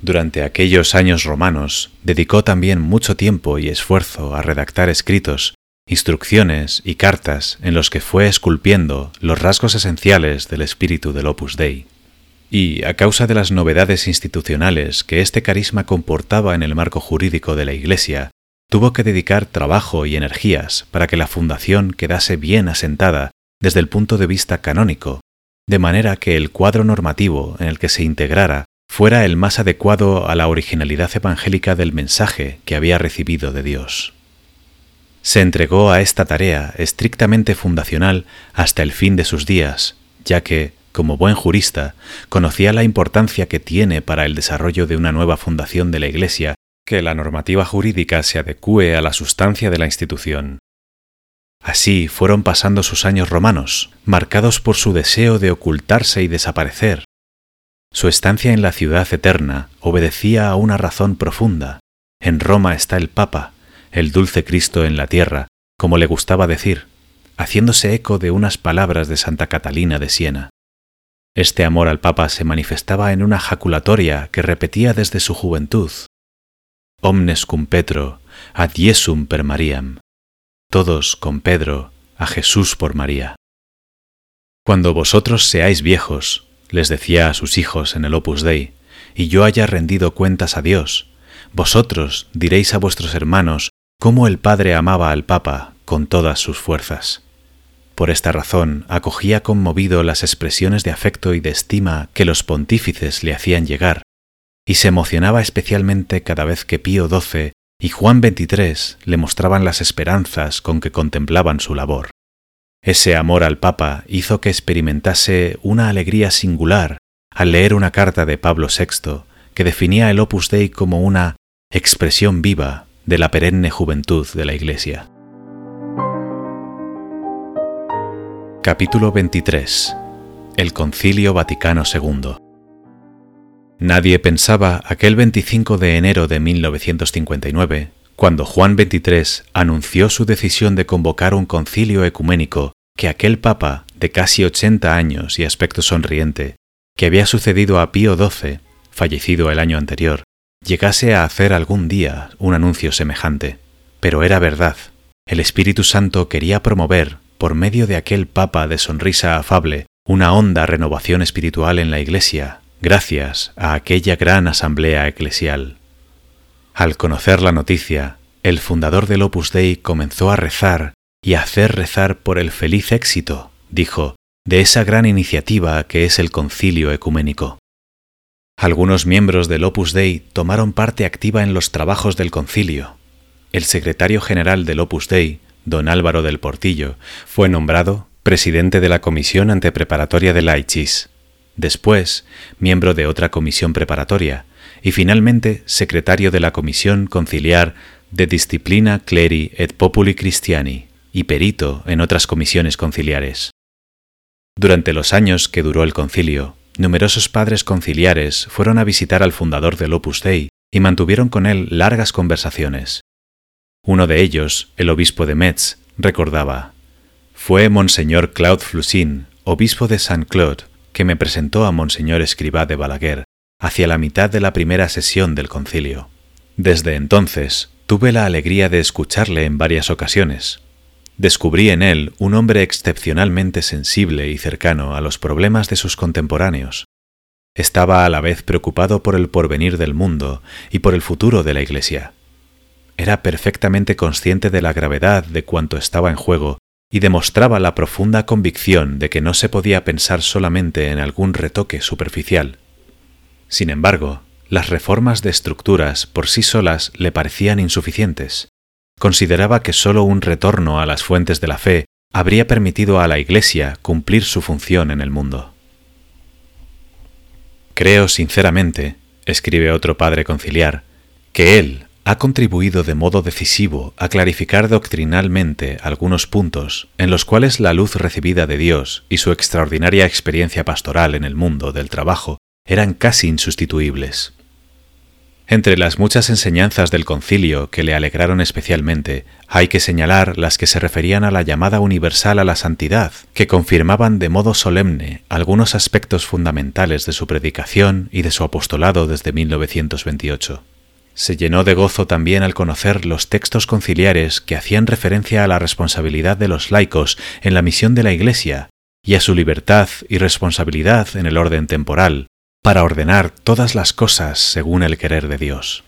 Durante aquellos años romanos dedicó también mucho tiempo y esfuerzo a redactar escritos, instrucciones y cartas en los que fue esculpiendo los rasgos esenciales del espíritu del Opus Dei. Y, a causa de las novedades institucionales que este carisma comportaba en el marco jurídico de la Iglesia, tuvo que dedicar trabajo y energías para que la fundación quedase bien asentada desde el punto de vista canónico, de manera que el cuadro normativo en el que se integrara fuera el más adecuado a la originalidad evangélica del mensaje que había recibido de Dios. Se entregó a esta tarea estrictamente fundacional hasta el fin de sus días, ya que, como buen jurista, conocía la importancia que tiene para el desarrollo de una nueva fundación de la Iglesia que la normativa jurídica se adecúe a la sustancia de la institución. Así fueron pasando sus años romanos, marcados por su deseo de ocultarse y desaparecer, su estancia en la ciudad eterna obedecía a una razón profunda. En Roma está el Papa, el dulce Cristo en la tierra, como le gustaba decir, haciéndose eco de unas palabras de Santa Catalina de Siena. Este amor al Papa se manifestaba en una jaculatoria que repetía desde su juventud. Omnes cum Petro, ad Iesum per Mariam. Todos con Pedro, a Jesús por María. Cuando vosotros seáis viejos, les decía a sus hijos en el Opus Dei, y yo haya rendido cuentas a Dios, vosotros diréis a vuestros hermanos cómo el Padre amaba al Papa con todas sus fuerzas. Por esta razón acogía conmovido las expresiones de afecto y de estima que los pontífices le hacían llegar, y se emocionaba especialmente cada vez que Pío XII y Juan XXIII le mostraban las esperanzas con que contemplaban su labor. Ese amor al Papa hizo que experimentase una alegría singular al leer una carta de Pablo VI que definía el Opus Dei como una expresión viva de la perenne juventud de la Iglesia. Capítulo 23 El Concilio Vaticano II Nadie pensaba aquel 25 de enero de 1959 cuando Juan XXIII anunció su decisión de convocar un concilio ecuménico, que aquel papa de casi 80 años y aspecto sonriente, que había sucedido a Pío XII, fallecido el año anterior, llegase a hacer algún día un anuncio semejante. Pero era verdad. El Espíritu Santo quería promover, por medio de aquel papa de sonrisa afable, una honda renovación espiritual en la Iglesia, gracias a aquella gran asamblea eclesial. Al conocer la noticia, el fundador del Opus Dei comenzó a rezar y a hacer rezar por el feliz éxito, dijo, de esa gran iniciativa que es el concilio ecuménico. Algunos miembros del Opus Dei tomaron parte activa en los trabajos del concilio. El secretario general del Opus Dei, don Álvaro del Portillo, fue nombrado presidente de la Comisión Antepreparatoria de Laichis, después miembro de otra comisión preparatoria, y finalmente secretario de la Comisión Conciliar de Disciplina Cleri et Populi Christiani y perito en otras comisiones conciliares. Durante los años que duró el concilio, numerosos padres conciliares fueron a visitar al fundador del Opus Dei y mantuvieron con él largas conversaciones. Uno de ellos, el obispo de Metz, recordaba: Fue Monseñor Claude Flussin, obispo de Saint-Claude, que me presentó a Monseñor Escribá de Balaguer hacia la mitad de la primera sesión del concilio. Desde entonces tuve la alegría de escucharle en varias ocasiones. Descubrí en él un hombre excepcionalmente sensible y cercano a los problemas de sus contemporáneos. estaba a la vez preocupado por el porvenir del mundo y por el futuro de la Iglesia. Era perfectamente consciente de la gravedad de cuanto estaba en juego y demostraba la profunda convicción de que no se podía pensar solamente en algún retoque superficial. Sin embargo, las reformas de estructuras por sí solas le parecían insuficientes. Consideraba que sólo un retorno a las fuentes de la fe habría permitido a la Iglesia cumplir su función en el mundo. Creo sinceramente, escribe otro padre conciliar, que él ha contribuido de modo decisivo a clarificar doctrinalmente algunos puntos en los cuales la luz recibida de Dios y su extraordinaria experiencia pastoral en el mundo del trabajo eran casi insustituibles. Entre las muchas enseñanzas del concilio que le alegraron especialmente, hay que señalar las que se referían a la llamada universal a la santidad, que confirmaban de modo solemne algunos aspectos fundamentales de su predicación y de su apostolado desde 1928. Se llenó de gozo también al conocer los textos conciliares que hacían referencia a la responsabilidad de los laicos en la misión de la Iglesia y a su libertad y responsabilidad en el orden temporal, para ordenar todas las cosas según el querer de Dios.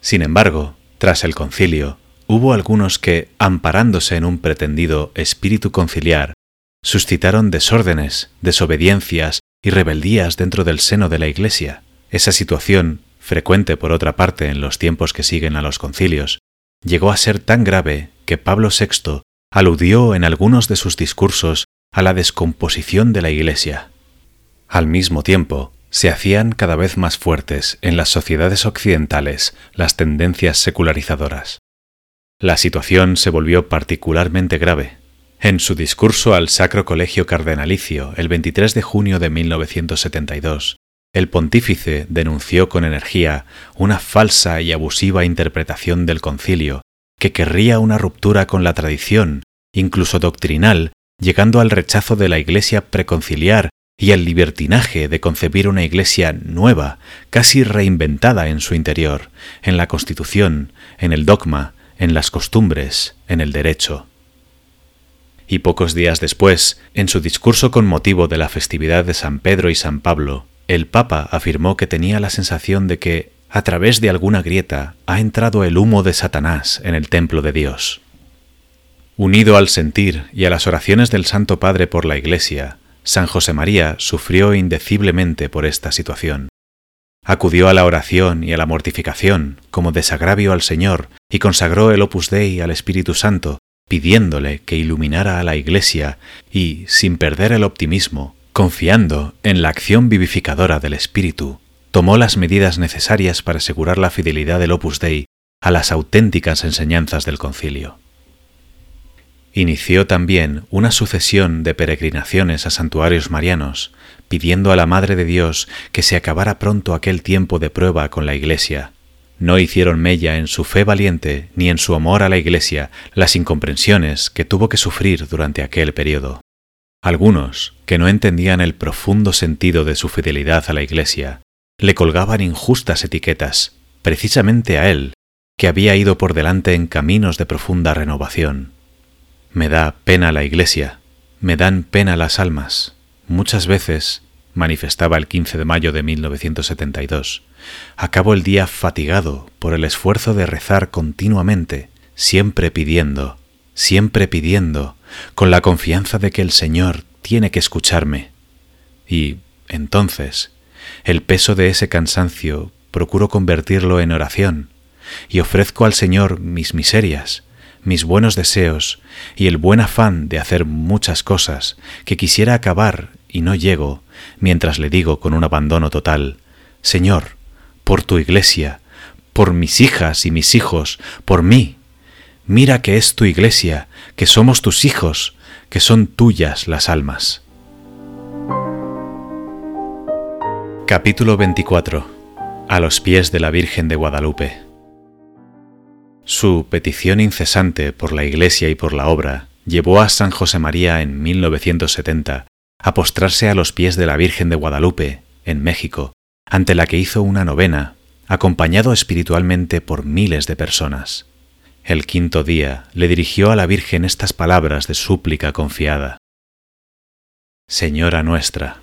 Sin embargo, tras el concilio, hubo algunos que, amparándose en un pretendido espíritu conciliar, suscitaron desórdenes, desobediencias y rebeldías dentro del seno de la Iglesia. Esa situación, frecuente por otra parte en los tiempos que siguen a los concilios, llegó a ser tan grave que Pablo VI aludió en algunos de sus discursos a la descomposición de la Iglesia. Al mismo tiempo, se hacían cada vez más fuertes en las sociedades occidentales las tendencias secularizadoras. La situación se volvió particularmente grave. En su discurso al Sacro Colegio Cardenalicio el 23 de junio de 1972, el pontífice denunció con energía una falsa y abusiva interpretación del concilio que querría una ruptura con la tradición, incluso doctrinal, llegando al rechazo de la Iglesia preconciliar y el libertinaje de concebir una iglesia nueva, casi reinventada en su interior, en la constitución, en el dogma, en las costumbres, en el derecho. Y pocos días después, en su discurso con motivo de la festividad de San Pedro y San Pablo, el Papa afirmó que tenía la sensación de que, a través de alguna grieta, ha entrado el humo de Satanás en el templo de Dios. Unido al sentir y a las oraciones del Santo Padre por la Iglesia, San José María sufrió indeciblemente por esta situación. Acudió a la oración y a la mortificación como desagravio al Señor y consagró el Opus Dei al Espíritu Santo, pidiéndole que iluminara a la Iglesia y, sin perder el optimismo, confiando en la acción vivificadora del Espíritu, tomó las medidas necesarias para asegurar la fidelidad del Opus Dei a las auténticas enseñanzas del concilio inició también una sucesión de peregrinaciones a santuarios marianos, pidiendo a la Madre de Dios que se acabara pronto aquel tiempo de prueba con la Iglesia. No hicieron mella en su fe valiente ni en su amor a la Iglesia las incomprensiones que tuvo que sufrir durante aquel periodo. Algunos, que no entendían el profundo sentido de su fidelidad a la Iglesia, le colgaban injustas etiquetas, precisamente a él, que había ido por delante en caminos de profunda renovación. Me da pena la iglesia, me dan pena las almas. Muchas veces, manifestaba el 15 de mayo de 1972, acabo el día fatigado por el esfuerzo de rezar continuamente, siempre pidiendo, siempre pidiendo, con la confianza de que el Señor tiene que escucharme. Y, entonces, el peso de ese cansancio procuro convertirlo en oración, y ofrezco al Señor mis miserias, mis buenos deseos y el buen afán de hacer muchas cosas que quisiera acabar y no llego, mientras le digo con un abandono total, Señor, por tu iglesia, por mis hijas y mis hijos, por mí, mira que es tu iglesia, que somos tus hijos, que son tuyas las almas. Capítulo 24 A los pies de la Virgen de Guadalupe su petición incesante por la Iglesia y por la obra llevó a San José María en 1970 a postrarse a los pies de la Virgen de Guadalupe, en México, ante la que hizo una novena, acompañado espiritualmente por miles de personas. El quinto día le dirigió a la Virgen estas palabras de súplica confiada. Señora nuestra,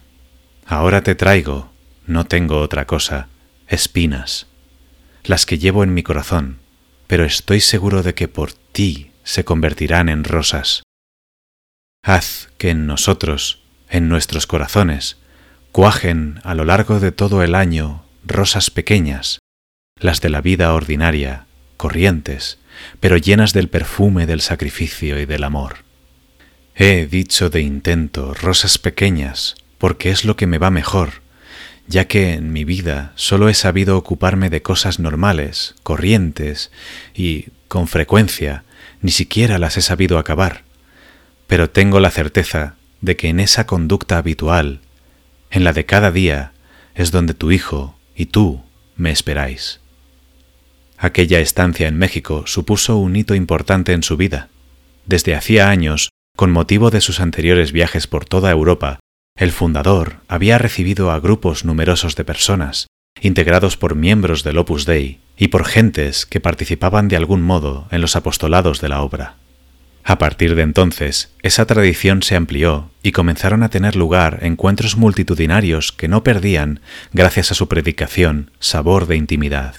ahora te traigo, no tengo otra cosa, espinas, las que llevo en mi corazón, pero estoy seguro de que por ti se convertirán en rosas. Haz que en nosotros, en nuestros corazones, cuajen a lo largo de todo el año rosas pequeñas, las de la vida ordinaria, corrientes, pero llenas del perfume del sacrificio y del amor. He dicho de intento rosas pequeñas, porque es lo que me va mejor, ya que en mi vida solo he sabido ocuparme de cosas normales, corrientes, y, con frecuencia, ni siquiera las he sabido acabar. Pero tengo la certeza de que en esa conducta habitual, en la de cada día, es donde tu hijo y tú me esperáis. Aquella estancia en México supuso un hito importante en su vida. Desde hacía años, con motivo de sus anteriores viajes por toda Europa, el fundador había recibido a grupos numerosos de personas, integrados por miembros del Opus Dei y por gentes que participaban de algún modo en los apostolados de la obra. A partir de entonces, esa tradición se amplió y comenzaron a tener lugar encuentros multitudinarios que no perdían, gracias a su predicación, sabor de intimidad.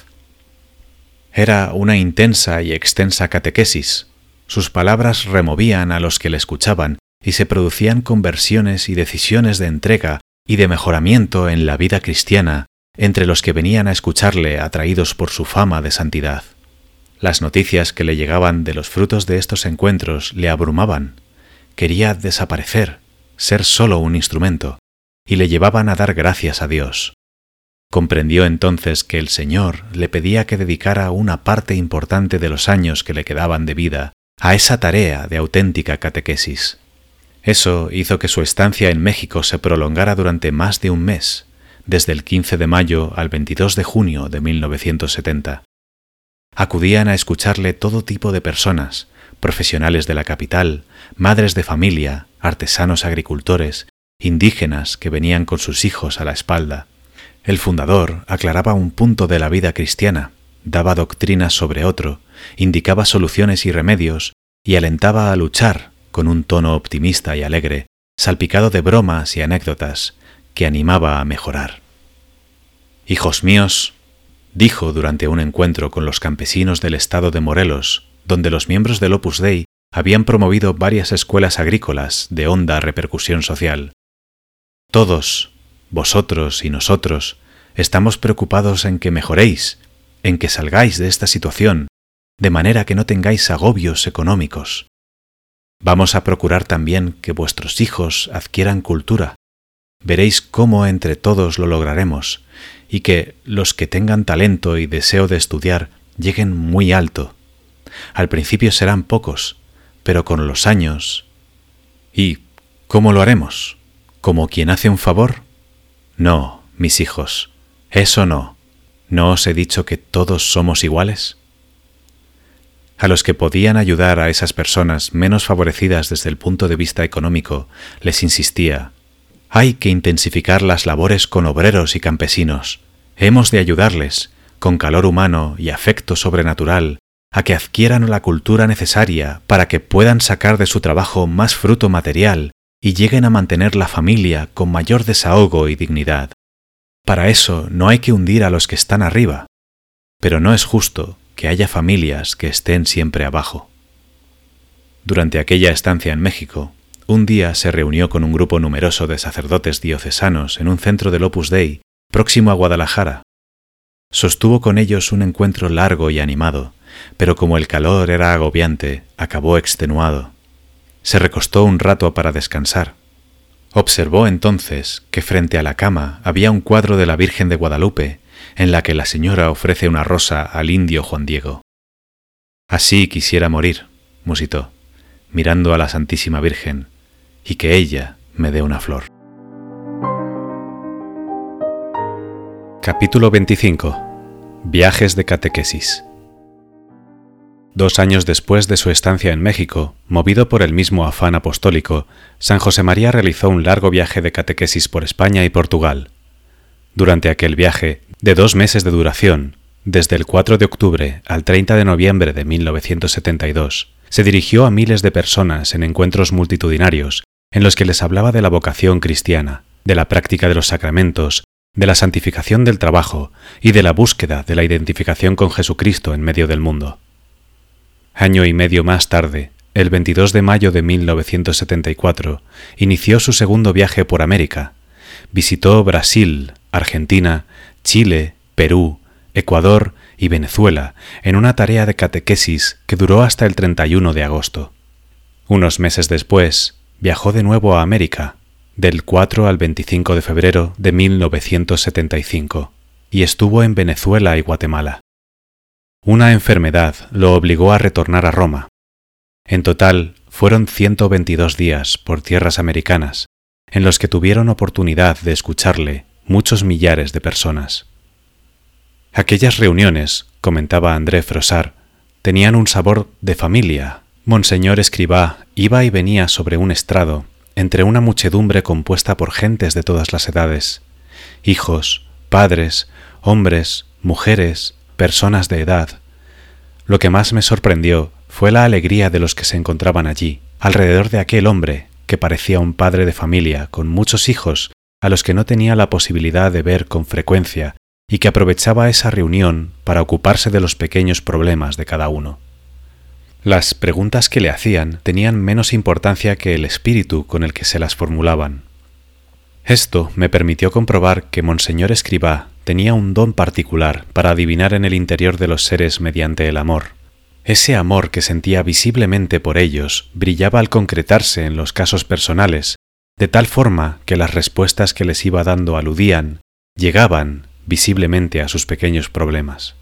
Era una intensa y extensa catequesis. Sus palabras removían a los que le escuchaban y se producían conversiones y decisiones de entrega y de mejoramiento en la vida cristiana entre los que venían a escucharle atraídos por su fama de santidad. Las noticias que le llegaban de los frutos de estos encuentros le abrumaban. Quería desaparecer, ser solo un instrumento, y le llevaban a dar gracias a Dios. Comprendió entonces que el Señor le pedía que dedicara una parte importante de los años que le quedaban de vida a esa tarea de auténtica catequesis. Eso hizo que su estancia en México se prolongara durante más de un mes, desde el 15 de mayo al 22 de junio de 1970. Acudían a escucharle todo tipo de personas, profesionales de la capital, madres de familia, artesanos agricultores, indígenas que venían con sus hijos a la espalda. El fundador aclaraba un punto de la vida cristiana, daba doctrinas sobre otro, indicaba soluciones y remedios, y alentaba a luchar con un tono optimista y alegre, salpicado de bromas y anécdotas, que animaba a mejorar. Hijos míos, dijo durante un encuentro con los campesinos del estado de Morelos, donde los miembros del Opus Dei habían promovido varias escuelas agrícolas de honda repercusión social. Todos, vosotros y nosotros, estamos preocupados en que mejoréis, en que salgáis de esta situación, de manera que no tengáis agobios económicos. Vamos a procurar también que vuestros hijos adquieran cultura. Veréis cómo entre todos lo lograremos, y que los que tengan talento y deseo de estudiar lleguen muy alto. Al principio serán pocos, pero con los años. ¿Y cómo lo haremos? ¿Como quien hace un favor? No, mis hijos, eso no. ¿No os he dicho que todos somos iguales? A los que podían ayudar a esas personas menos favorecidas desde el punto de vista económico, les insistía, hay que intensificar las labores con obreros y campesinos. Hemos de ayudarles, con calor humano y afecto sobrenatural, a que adquieran la cultura necesaria para que puedan sacar de su trabajo más fruto material y lleguen a mantener la familia con mayor desahogo y dignidad. Para eso no hay que hundir a los que están arriba, pero no es justo que haya familias que estén siempre abajo. Durante aquella estancia en México, un día se reunió con un grupo numeroso de sacerdotes diocesanos en un centro del Opus Dei próximo a Guadalajara. Sostuvo con ellos un encuentro largo y animado, pero como el calor era agobiante, acabó extenuado. Se recostó un rato para descansar. Observó entonces que frente a la cama había un cuadro de la Virgen de Guadalupe en la que la señora ofrece una rosa al indio Juan Diego. Así quisiera morir, musitó, mirando a la Santísima Virgen, y que ella me dé una flor. Capítulo 25. Viajes de catequesis. Dos años después de su estancia en México, movido por el mismo afán apostólico, San José María realizó un largo viaje de catequesis por España y Portugal. Durante aquel viaje, de dos meses de duración, desde el 4 de octubre al 30 de noviembre de 1972, se dirigió a miles de personas en encuentros multitudinarios en los que les hablaba de la vocación cristiana, de la práctica de los sacramentos de la santificación del trabajo y de la búsqueda de la identificación con Jesucristo en medio del mundo. Año y medio más tarde, el 22 de mayo de 1974, inició su segundo viaje por América. Visitó Brasil, Argentina, Chile, Perú, Ecuador y Venezuela en una tarea de catequesis que duró hasta el 31 de agosto. Unos meses después, viajó de nuevo a América, del 4 al 25 de febrero de 1975, y estuvo en Venezuela y Guatemala. Una enfermedad lo obligó a retornar a Roma. En total fueron 122 días por tierras americanas, en los que tuvieron oportunidad de escucharle muchos millares de personas. Aquellas reuniones, comentaba André Frosar, tenían un sabor de familia. Monseñor Escribá iba y venía sobre un estrado entre una muchedumbre compuesta por gentes de todas las edades, hijos, padres, hombres, mujeres, personas de edad. Lo que más me sorprendió fue la alegría de los que se encontraban allí, alrededor de aquel hombre que parecía un padre de familia con muchos hijos a los que no tenía la posibilidad de ver con frecuencia y que aprovechaba esa reunión para ocuparse de los pequeños problemas de cada uno. Las preguntas que le hacían tenían menos importancia que el espíritu con el que se las formulaban. Esto me permitió comprobar que Monseñor Escribá tenía un don particular para adivinar en el interior de los seres mediante el amor. Ese amor que sentía visiblemente por ellos brillaba al concretarse en los casos personales, de tal forma que las respuestas que les iba dando aludían, llegaban visiblemente a sus pequeños problemas.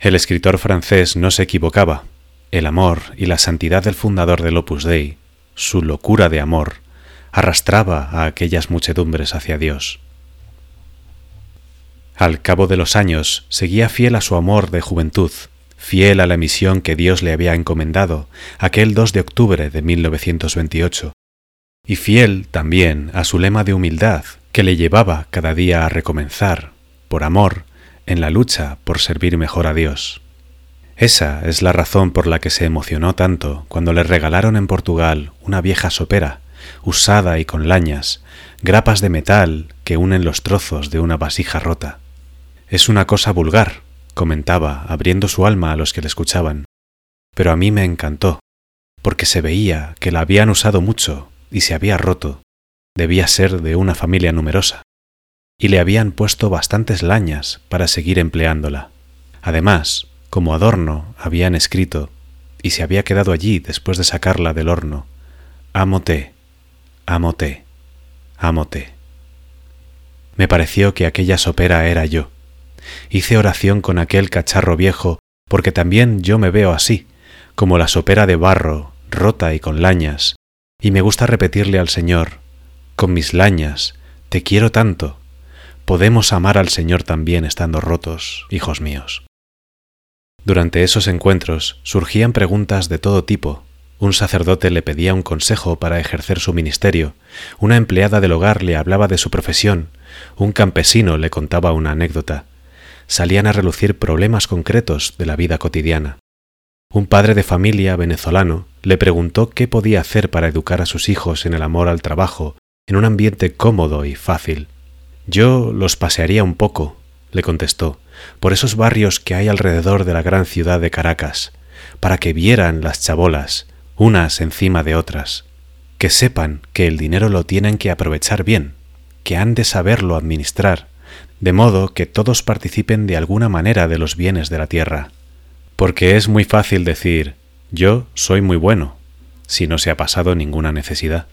El escritor francés no se equivocaba. El amor y la santidad del fundador del Opus Dei, su locura de amor, arrastraba a aquellas muchedumbres hacia Dios. Al cabo de los años seguía fiel a su amor de juventud, fiel a la misión que Dios le había encomendado aquel 2 de octubre de 1928, y fiel también a su lema de humildad que le llevaba cada día a recomenzar, por amor, en la lucha por servir mejor a Dios. Esa es la razón por la que se emocionó tanto cuando le regalaron en Portugal una vieja sopera, usada y con lañas, grapas de metal que unen los trozos de una vasija rota. Es una cosa vulgar, comentaba, abriendo su alma a los que le escuchaban, pero a mí me encantó, porque se veía que la habían usado mucho y se había roto. Debía ser de una familia numerosa, y le habían puesto bastantes lañas para seguir empleándola. Además, como adorno, habían escrito, y se había quedado allí después de sacarla del horno, Amote, amote, amote. Me pareció que aquella sopera era yo. Hice oración con aquel cacharro viejo porque también yo me veo así, como la sopera de barro, rota y con lañas, y me gusta repetirle al Señor, con mis lañas, te quiero tanto, podemos amar al Señor también estando rotos, hijos míos. Durante esos encuentros surgían preguntas de todo tipo. Un sacerdote le pedía un consejo para ejercer su ministerio, una empleada del hogar le hablaba de su profesión, un campesino le contaba una anécdota. Salían a relucir problemas concretos de la vida cotidiana. Un padre de familia venezolano le preguntó qué podía hacer para educar a sus hijos en el amor al trabajo, en un ambiente cómodo y fácil. Yo los pasearía un poco, le contestó, por esos barrios que hay alrededor de la gran ciudad de Caracas, para que vieran las chabolas, unas encima de otras, que sepan que el dinero lo tienen que aprovechar bien, que han de saberlo administrar, de modo que todos participen de alguna manera de los bienes de la tierra. Porque es muy fácil decir, yo soy muy bueno, si no se ha pasado ninguna necesidad.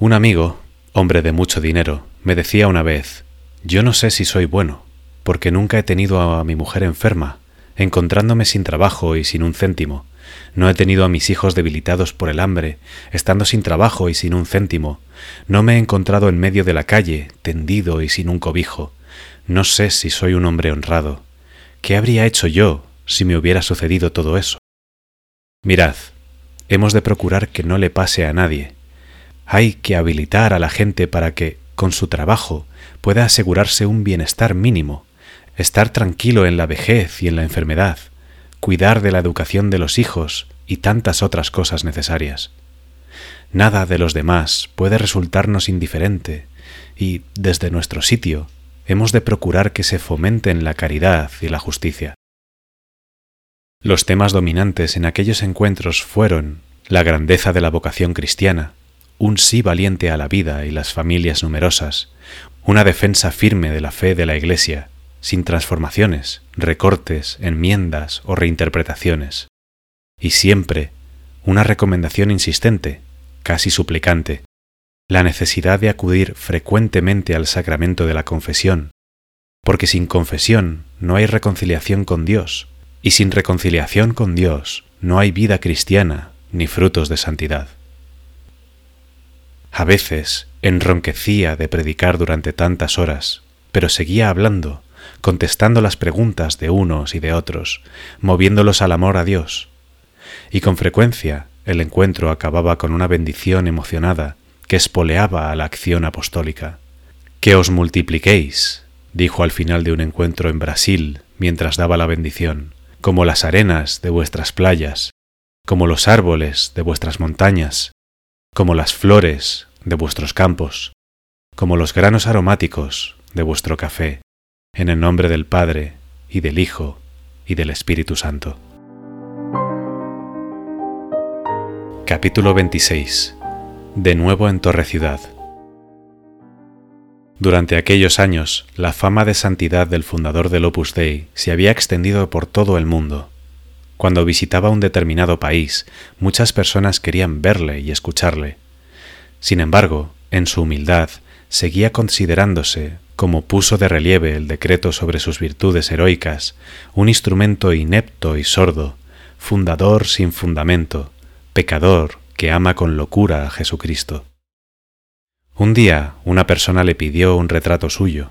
Un amigo, hombre de mucho dinero, me decía una vez, yo no sé si soy bueno, porque nunca he tenido a mi mujer enferma, encontrándome sin trabajo y sin un céntimo. No he tenido a mis hijos debilitados por el hambre, estando sin trabajo y sin un céntimo. No me he encontrado en medio de la calle, tendido y sin un cobijo. No sé si soy un hombre honrado. ¿Qué habría hecho yo si me hubiera sucedido todo eso? Mirad, hemos de procurar que no le pase a nadie, hay que habilitar a la gente para que, con su trabajo, pueda asegurarse un bienestar mínimo, estar tranquilo en la vejez y en la enfermedad, cuidar de la educación de los hijos y tantas otras cosas necesarias. Nada de los demás puede resultarnos indiferente y, desde nuestro sitio, hemos de procurar que se fomenten la caridad y la justicia. Los temas dominantes en aquellos encuentros fueron la grandeza de la vocación cristiana, un sí valiente a la vida y las familias numerosas, una defensa firme de la fe de la Iglesia, sin transformaciones, recortes, enmiendas o reinterpretaciones, y siempre una recomendación insistente, casi suplicante, la necesidad de acudir frecuentemente al sacramento de la confesión, porque sin confesión no hay reconciliación con Dios, y sin reconciliación con Dios no hay vida cristiana ni frutos de santidad. A veces enronquecía de predicar durante tantas horas, pero seguía hablando, contestando las preguntas de unos y de otros, moviéndolos al amor a Dios. Y con frecuencia el encuentro acababa con una bendición emocionada que espoleaba a la acción apostólica. Que os multipliquéis, dijo al final de un encuentro en Brasil mientras daba la bendición, como las arenas de vuestras playas, como los árboles de vuestras montañas, como las flores de vuestros campos, como los granos aromáticos de vuestro café, en el nombre del Padre, y del Hijo, y del Espíritu Santo. Capítulo 26 De nuevo en Torre Ciudad Durante aquellos años, la fama de santidad del fundador del Opus Dei se había extendido por todo el mundo. Cuando visitaba un determinado país, muchas personas querían verle y escucharle. Sin embargo, en su humildad, seguía considerándose, como puso de relieve el decreto sobre sus virtudes heroicas, un instrumento inepto y sordo, fundador sin fundamento, pecador que ama con locura a Jesucristo. Un día una persona le pidió un retrato suyo.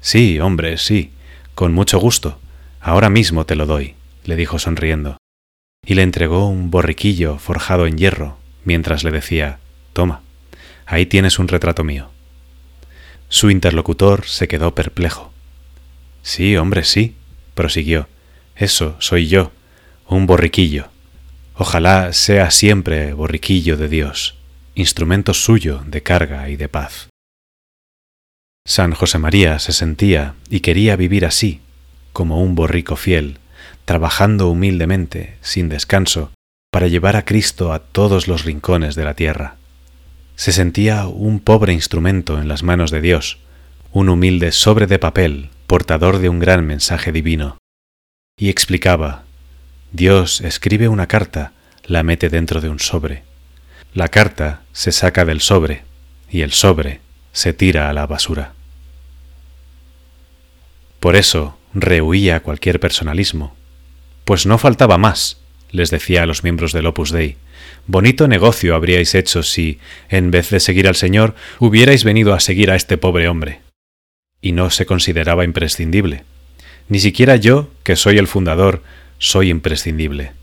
Sí, hombre, sí, con mucho gusto. Ahora mismo te lo doy, le dijo sonriendo, y le entregó un borriquillo forjado en hierro, mientras le decía Toma, ahí tienes un retrato mío. Su interlocutor se quedó perplejo. Sí, hombre, sí, prosiguió. Eso soy yo, un borriquillo. Ojalá sea siempre borriquillo de Dios, instrumento suyo de carga y de paz. San José María se sentía y quería vivir así, como un borrico fiel, trabajando humildemente, sin descanso, para llevar a Cristo a todos los rincones de la tierra se sentía un pobre instrumento en las manos de Dios, un humilde sobre de papel portador de un gran mensaje divino. Y explicaba, Dios escribe una carta, la mete dentro de un sobre. La carta se saca del sobre y el sobre se tira a la basura. Por eso rehuía cualquier personalismo, pues no faltaba más, les decía a los miembros del Opus Dei, Bonito negocio habríais hecho si, en vez de seguir al Señor, hubierais venido a seguir a este pobre hombre. Y no se consideraba imprescindible. Ni siquiera yo, que soy el fundador, soy imprescindible.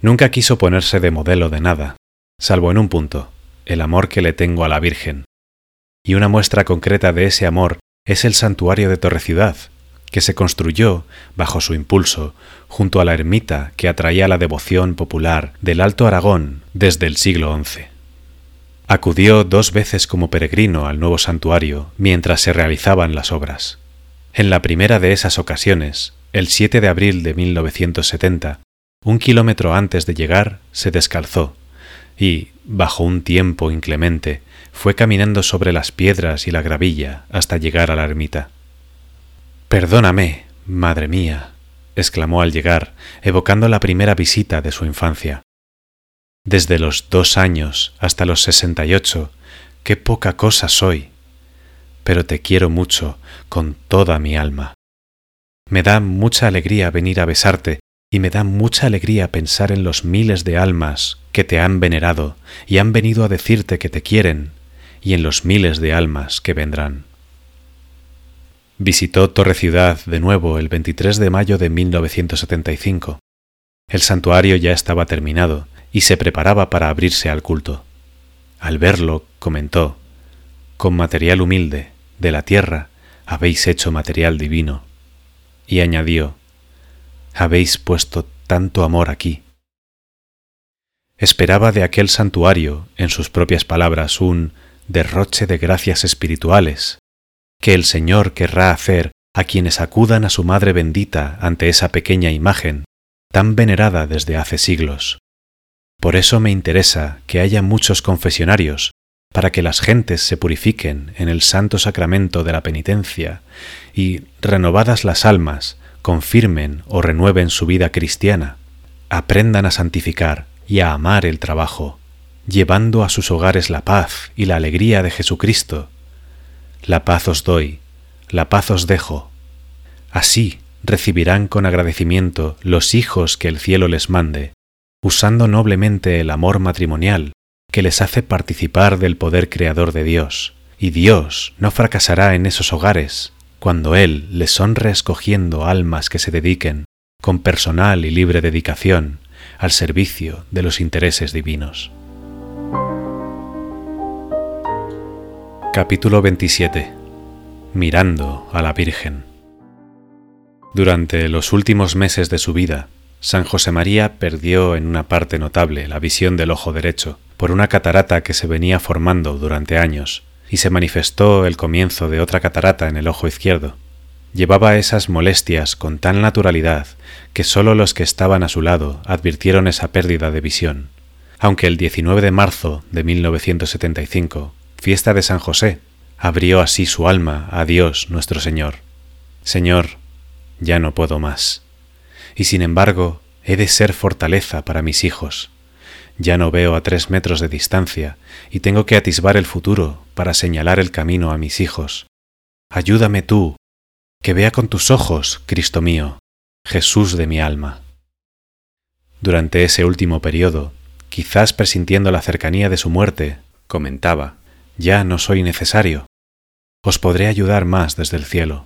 Nunca quiso ponerse de modelo de nada, salvo en un punto, el amor que le tengo a la Virgen. Y una muestra concreta de ese amor es el santuario de Torre Ciudad, que se construyó, bajo su impulso, junto a la ermita que atraía la devoción popular del Alto Aragón desde el siglo XI. Acudió dos veces como peregrino al nuevo santuario mientras se realizaban las obras. En la primera de esas ocasiones, el 7 de abril de 1970, un kilómetro antes de llegar, se descalzó y, bajo un tiempo inclemente, fue caminando sobre las piedras y la gravilla hasta llegar a la ermita. Perdóname, madre mía, exclamó al llegar, evocando la primera visita de su infancia. Desde los dos años hasta los sesenta y ocho, qué poca cosa soy. Pero te quiero mucho, con toda mi alma. Me da mucha alegría venir a besarte y me da mucha alegría pensar en los miles de almas que te han venerado y han venido a decirte que te quieren, y en los miles de almas que vendrán. Visitó Torre Ciudad de nuevo el 23 de mayo de 1975. El santuario ya estaba terminado y se preparaba para abrirse al culto. Al verlo, comentó, Con material humilde, de la tierra, habéis hecho material divino. Y añadió, Habéis puesto tanto amor aquí. Esperaba de aquel santuario, en sus propias palabras, un derroche de gracias espirituales, que el Señor querrá hacer a quienes acudan a su Madre bendita ante esa pequeña imagen, tan venerada desde hace siglos. Por eso me interesa que haya muchos confesionarios, para que las gentes se purifiquen en el santo sacramento de la penitencia y, renovadas las almas, confirmen o renueven su vida cristiana, aprendan a santificar y a amar el trabajo, llevando a sus hogares la paz y la alegría de Jesucristo. La paz os doy, la paz os dejo. Así recibirán con agradecimiento los hijos que el cielo les mande, usando noblemente el amor matrimonial que les hace participar del poder creador de Dios, y Dios no fracasará en esos hogares cuando Él les honre escogiendo almas que se dediquen, con personal y libre dedicación, al servicio de los intereses divinos. Capítulo 27 Mirando a la Virgen Durante los últimos meses de su vida, San José María perdió en una parte notable la visión del ojo derecho por una catarata que se venía formando durante años, y se manifestó el comienzo de otra catarata en el ojo izquierdo. Llevaba esas molestias con tal naturalidad que sólo los que estaban a su lado advirtieron esa pérdida de visión, aunque el 19 de marzo de 1975, fiesta de San José, abrió así su alma a Dios nuestro Señor. Señor, ya no puedo más y sin embargo he de ser fortaleza para mis hijos. Ya no veo a tres metros de distancia y tengo que atisbar el futuro para señalar el camino a mis hijos. Ayúdame tú, que vea con tus ojos, Cristo mío, Jesús de mi alma. Durante ese último periodo, quizás presintiendo la cercanía de su muerte, comentaba, ya no soy necesario. Os podré ayudar más desde el cielo.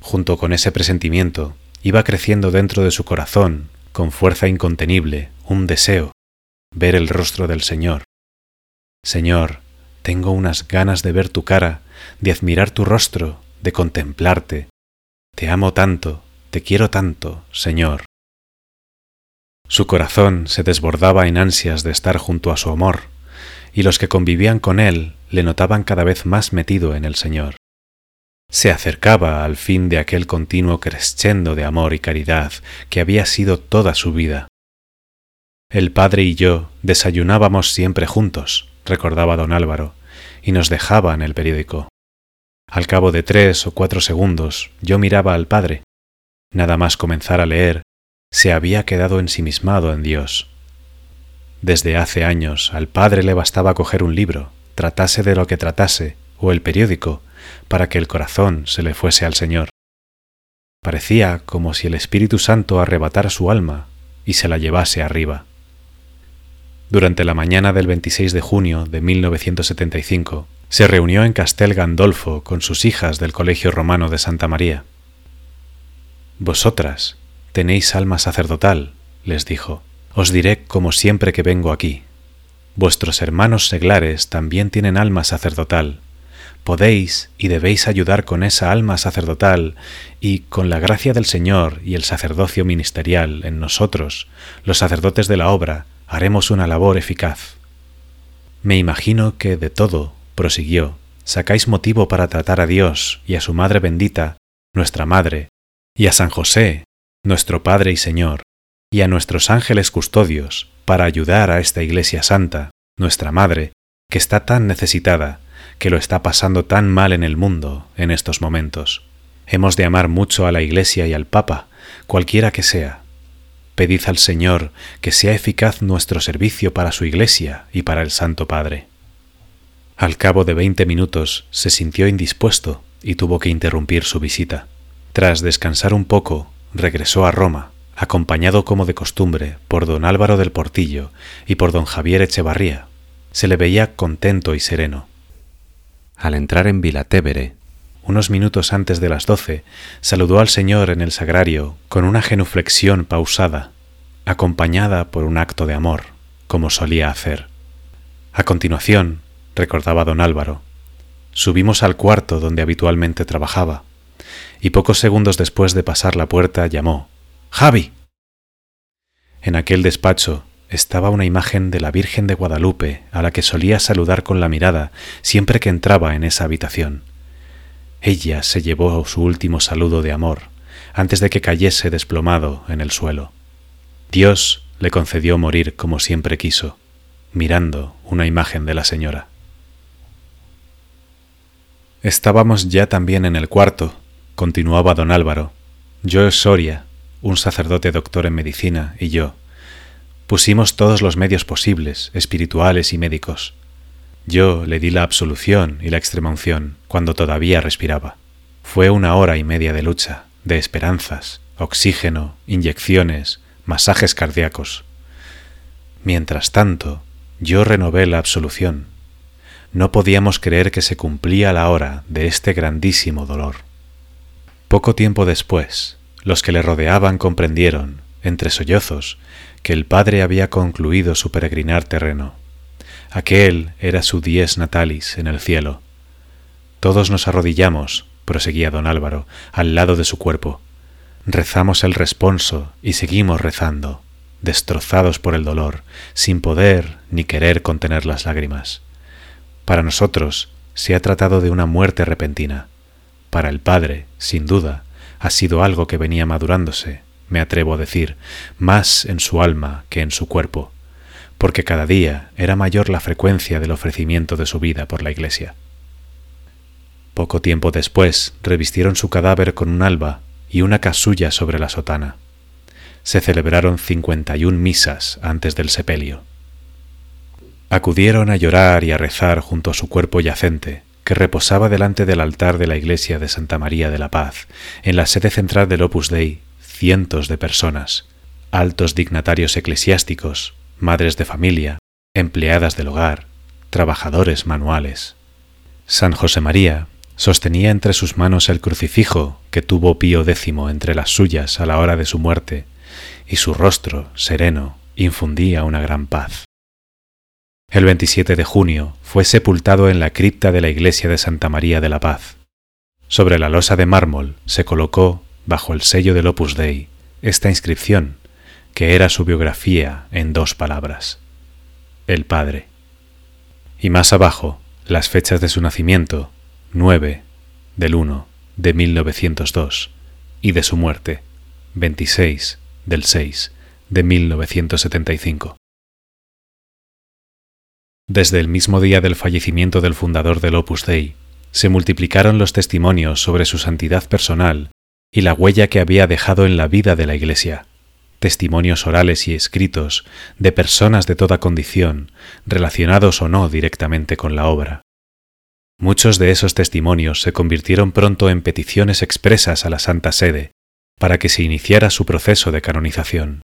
Junto con ese presentimiento, iba creciendo dentro de su corazón, con fuerza incontenible, un deseo, ver el rostro del Señor. Señor, tengo unas ganas de ver tu cara, de admirar tu rostro, de contemplarte. Te amo tanto, te quiero tanto, Señor. Su corazón se desbordaba en ansias de estar junto a su amor, y los que convivían con él le notaban cada vez más metido en el Señor se acercaba al fin de aquel continuo crescendo de amor y caridad que había sido toda su vida. El padre y yo desayunábamos siempre juntos, recordaba don Álvaro, y nos dejaban el periódico. Al cabo de tres o cuatro segundos yo miraba al padre. Nada más comenzar a leer, se había quedado ensimismado en Dios. Desde hace años al padre le bastaba coger un libro, tratase de lo que tratase, o el periódico, para que el corazón se le fuese al Señor. Parecía como si el Espíritu Santo arrebatara su alma y se la llevase arriba. Durante la mañana del 26 de junio de 1975, se reunió en Castel Gandolfo con sus hijas del Colegio Romano de Santa María. Vosotras tenéis alma sacerdotal, les dijo. Os diré como siempre que vengo aquí. Vuestros hermanos seglares también tienen alma sacerdotal, podéis y debéis ayudar con esa alma sacerdotal y con la gracia del Señor y el sacerdocio ministerial en nosotros, los sacerdotes de la obra, haremos una labor eficaz. Me imagino que de todo, prosiguió, sacáis motivo para tratar a Dios y a su Madre bendita, nuestra Madre, y a San José, nuestro Padre y Señor, y a nuestros ángeles custodios, para ayudar a esta Iglesia Santa, nuestra Madre, que está tan necesitada que lo está pasando tan mal en el mundo en estos momentos. Hemos de amar mucho a la Iglesia y al Papa, cualquiera que sea. Pedid al Señor que sea eficaz nuestro servicio para su Iglesia y para el Santo Padre. Al cabo de veinte minutos se sintió indispuesto y tuvo que interrumpir su visita. Tras descansar un poco, regresó a Roma, acompañado como de costumbre por don Álvaro del Portillo y por don Javier Echevarría. Se le veía contento y sereno. Al entrar en Vilatevere, unos minutos antes de las doce, saludó al Señor en el sagrario con una genuflexión pausada, acompañada por un acto de amor, como solía hacer. A continuación, recordaba don Álvaro, subimos al cuarto donde habitualmente trabajaba, y pocos segundos después de pasar la puerta llamó Javi. En aquel despacho estaba una imagen de la Virgen de Guadalupe a la que solía saludar con la mirada siempre que entraba en esa habitación. Ella se llevó su último saludo de amor antes de que cayese desplomado en el suelo. Dios le concedió morir como siempre quiso, mirando una imagen de la señora. Estábamos ya también en el cuarto, continuaba don Álvaro. Yo Soria, un sacerdote doctor en medicina, y yo. Pusimos todos los medios posibles, espirituales y médicos. Yo le di la absolución y la extremaunción cuando todavía respiraba. Fue una hora y media de lucha, de esperanzas, oxígeno, inyecciones, masajes cardíacos. Mientras tanto, yo renové la absolución. No podíamos creer que se cumplía la hora de este grandísimo dolor. Poco tiempo después, los que le rodeaban comprendieron, entre sollozos, que el padre había concluido su peregrinar terreno. Aquel era su dies natalis en el cielo. Todos nos arrodillamos, proseguía don Álvaro, al lado de su cuerpo. Rezamos el responso y seguimos rezando, destrozados por el dolor, sin poder ni querer contener las lágrimas. Para nosotros se ha tratado de una muerte repentina. Para el Padre, sin duda, ha sido algo que venía madurándose, me atrevo a decir, más en su alma que en su cuerpo, porque cada día era mayor la frecuencia del ofrecimiento de su vida por la Iglesia. Poco tiempo después revistieron su cadáver con un alba y una casulla sobre la sotana. Se celebraron cincuenta y un misas antes del sepelio. Acudieron a llorar y a rezar junto a su cuerpo yacente, que reposaba delante del altar de la iglesia de Santa María de la Paz, en la sede central del Opus Dei, cientos de personas, altos dignatarios eclesiásticos, madres de familia, empleadas del hogar, trabajadores manuales. San José María, Sostenía entre sus manos el crucifijo que tuvo Pío X entre las suyas a la hora de su muerte, y su rostro, sereno, infundía una gran paz. El 27 de junio fue sepultado en la cripta de la iglesia de Santa María de la Paz. Sobre la losa de mármol se colocó, bajo el sello del Opus Dei, esta inscripción, que era su biografía en dos palabras. El Padre. Y más abajo, las fechas de su nacimiento 9 del 1 de 1902 y de su muerte 26 del 6 de 1975. Desde el mismo día del fallecimiento del fundador del Opus Dei, se multiplicaron los testimonios sobre su santidad personal y la huella que había dejado en la vida de la Iglesia, testimonios orales y escritos de personas de toda condición, relacionados o no directamente con la obra. Muchos de esos testimonios se convirtieron pronto en peticiones expresas a la Santa Sede para que se iniciara su proceso de canonización.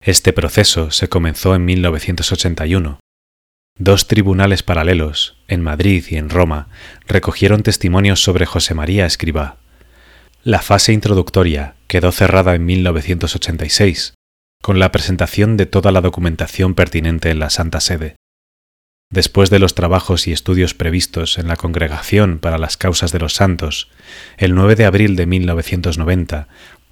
Este proceso se comenzó en 1981. Dos tribunales paralelos, en Madrid y en Roma, recogieron testimonios sobre José María Escribá. La fase introductoria quedó cerrada en 1986, con la presentación de toda la documentación pertinente en la Santa Sede. Después de los trabajos y estudios previstos en la Congregación para las Causas de los Santos, el 9 de abril de 1990,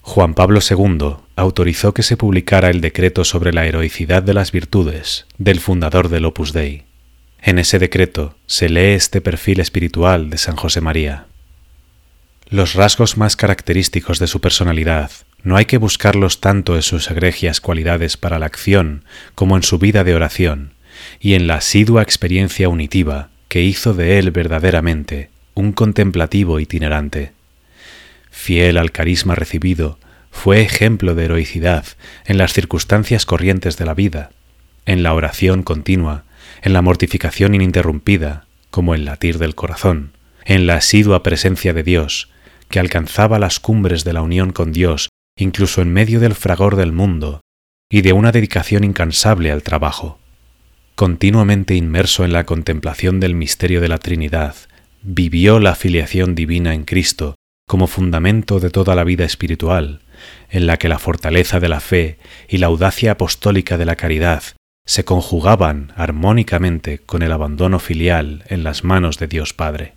Juan Pablo II autorizó que se publicara el decreto sobre la heroicidad de las virtudes del fundador del Opus Dei. En ese decreto se lee este perfil espiritual de San José María. Los rasgos más característicos de su personalidad no hay que buscarlos tanto en sus egregias cualidades para la acción como en su vida de oración, y en la asidua experiencia unitiva que hizo de él verdaderamente un contemplativo itinerante. Fiel al carisma recibido, fue ejemplo de heroicidad en las circunstancias corrientes de la vida, en la oración continua, en la mortificación ininterrumpida, como el latir del corazón, en la asidua presencia de Dios, que alcanzaba las cumbres de la unión con Dios incluso en medio del fragor del mundo, y de una dedicación incansable al trabajo continuamente inmerso en la contemplación del misterio de la Trinidad, vivió la filiación divina en Cristo como fundamento de toda la vida espiritual, en la que la fortaleza de la fe y la audacia apostólica de la caridad se conjugaban armónicamente con el abandono filial en las manos de Dios Padre.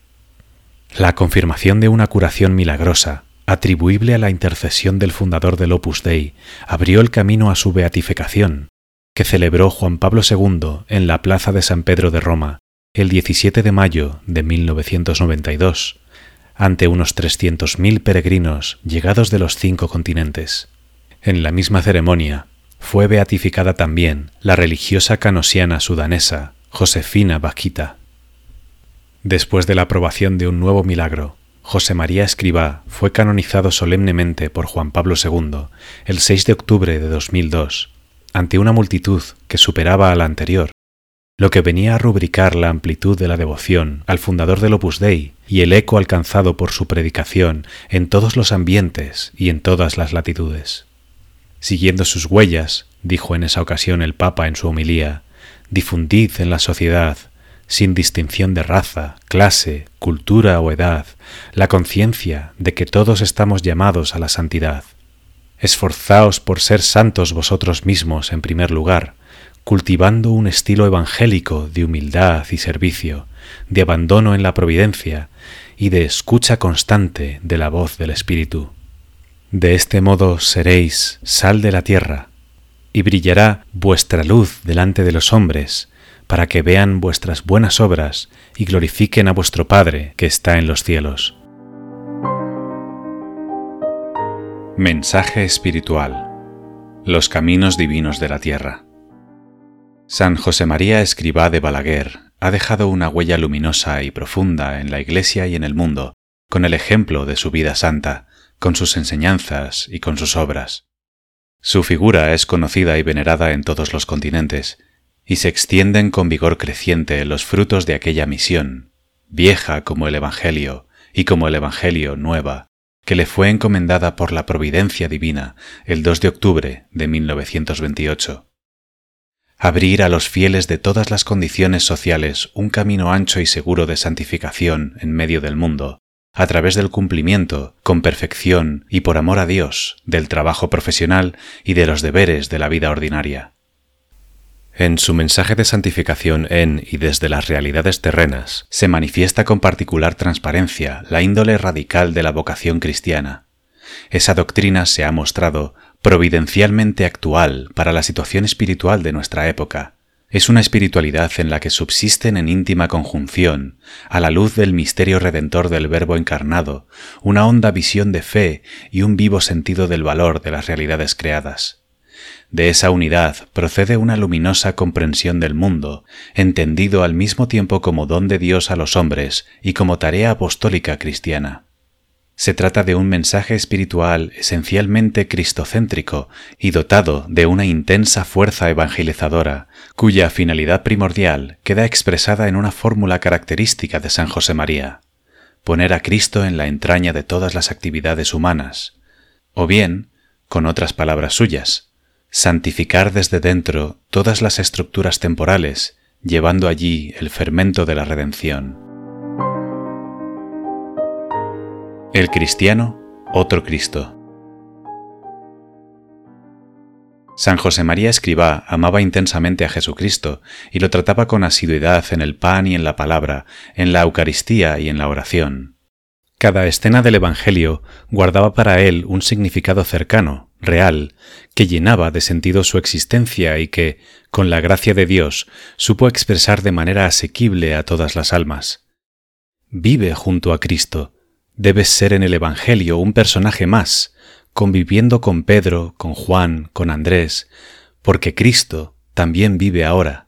La confirmación de una curación milagrosa, atribuible a la intercesión del fundador del Opus Dei, abrió el camino a su beatificación, que celebró Juan Pablo II en la Plaza de San Pedro de Roma el 17 de mayo de 1992, ante unos 300.000 peregrinos llegados de los cinco continentes. En la misma ceremonia fue beatificada también la religiosa canosiana sudanesa Josefina Bakita. Después de la aprobación de un nuevo milagro, José María Escribá fue canonizado solemnemente por Juan Pablo II el 6 de octubre de 2002, ante una multitud que superaba a la anterior lo que venía a rubricar la amplitud de la devoción al fundador del Opus Dei y el eco alcanzado por su predicación en todos los ambientes y en todas las latitudes. Siguiendo sus huellas, dijo en esa ocasión el Papa en su homilía, difundid en la sociedad, sin distinción de raza, clase, cultura o edad, la conciencia de que todos estamos llamados a la santidad. Esforzaos por ser santos vosotros mismos en primer lugar, cultivando un estilo evangélico de humildad y servicio, de abandono en la providencia y de escucha constante de la voz del Espíritu. De este modo seréis sal de la tierra, y brillará vuestra luz delante de los hombres, para que vean vuestras buenas obras y glorifiquen a vuestro Padre que está en los cielos. Mensaje espiritual. Los caminos divinos de la tierra. San José María Escribá de Balaguer ha dejado una huella luminosa y profunda en la Iglesia y en el mundo, con el ejemplo de su vida santa, con sus enseñanzas y con sus obras. Su figura es conocida y venerada en todos los continentes, y se extienden con vigor creciente los frutos de aquella misión, vieja como el Evangelio y como el Evangelio nueva, que le fue encomendada por la providencia divina el 2 de octubre de 1928 abrir a los fieles de todas las condiciones sociales un camino ancho y seguro de santificación en medio del mundo, a través del cumplimiento, con perfección y por amor a Dios, del trabajo profesional y de los deberes de la vida ordinaria. En su mensaje de santificación en y desde las realidades terrenas, se manifiesta con particular transparencia la índole radical de la vocación cristiana. Esa doctrina se ha mostrado providencialmente actual para la situación espiritual de nuestra época. Es una espiritualidad en la que subsisten en íntima conjunción, a la luz del misterio redentor del Verbo encarnado, una honda visión de fe y un vivo sentido del valor de las realidades creadas. De esa unidad procede una luminosa comprensión del mundo, entendido al mismo tiempo como don de Dios a los hombres y como tarea apostólica cristiana. Se trata de un mensaje espiritual esencialmente cristocéntrico y dotado de una intensa fuerza evangelizadora, cuya finalidad primordial queda expresada en una fórmula característica de San José María, poner a Cristo en la entraña de todas las actividades humanas, o bien, con otras palabras suyas, santificar desde dentro todas las estructuras temporales, llevando allí el fermento de la redención. El cristiano, otro Cristo. San José María Escribá amaba intensamente a Jesucristo y lo trataba con asiduidad en el pan y en la palabra, en la Eucaristía y en la oración. Cada escena del Evangelio guardaba para él un significado cercano, real, que llenaba de sentido su existencia y que, con la gracia de Dios, supo expresar de manera asequible a todas las almas. Vive junto a Cristo, Debes ser en el Evangelio un personaje más, conviviendo con Pedro, con Juan, con Andrés, porque Cristo también vive ahora.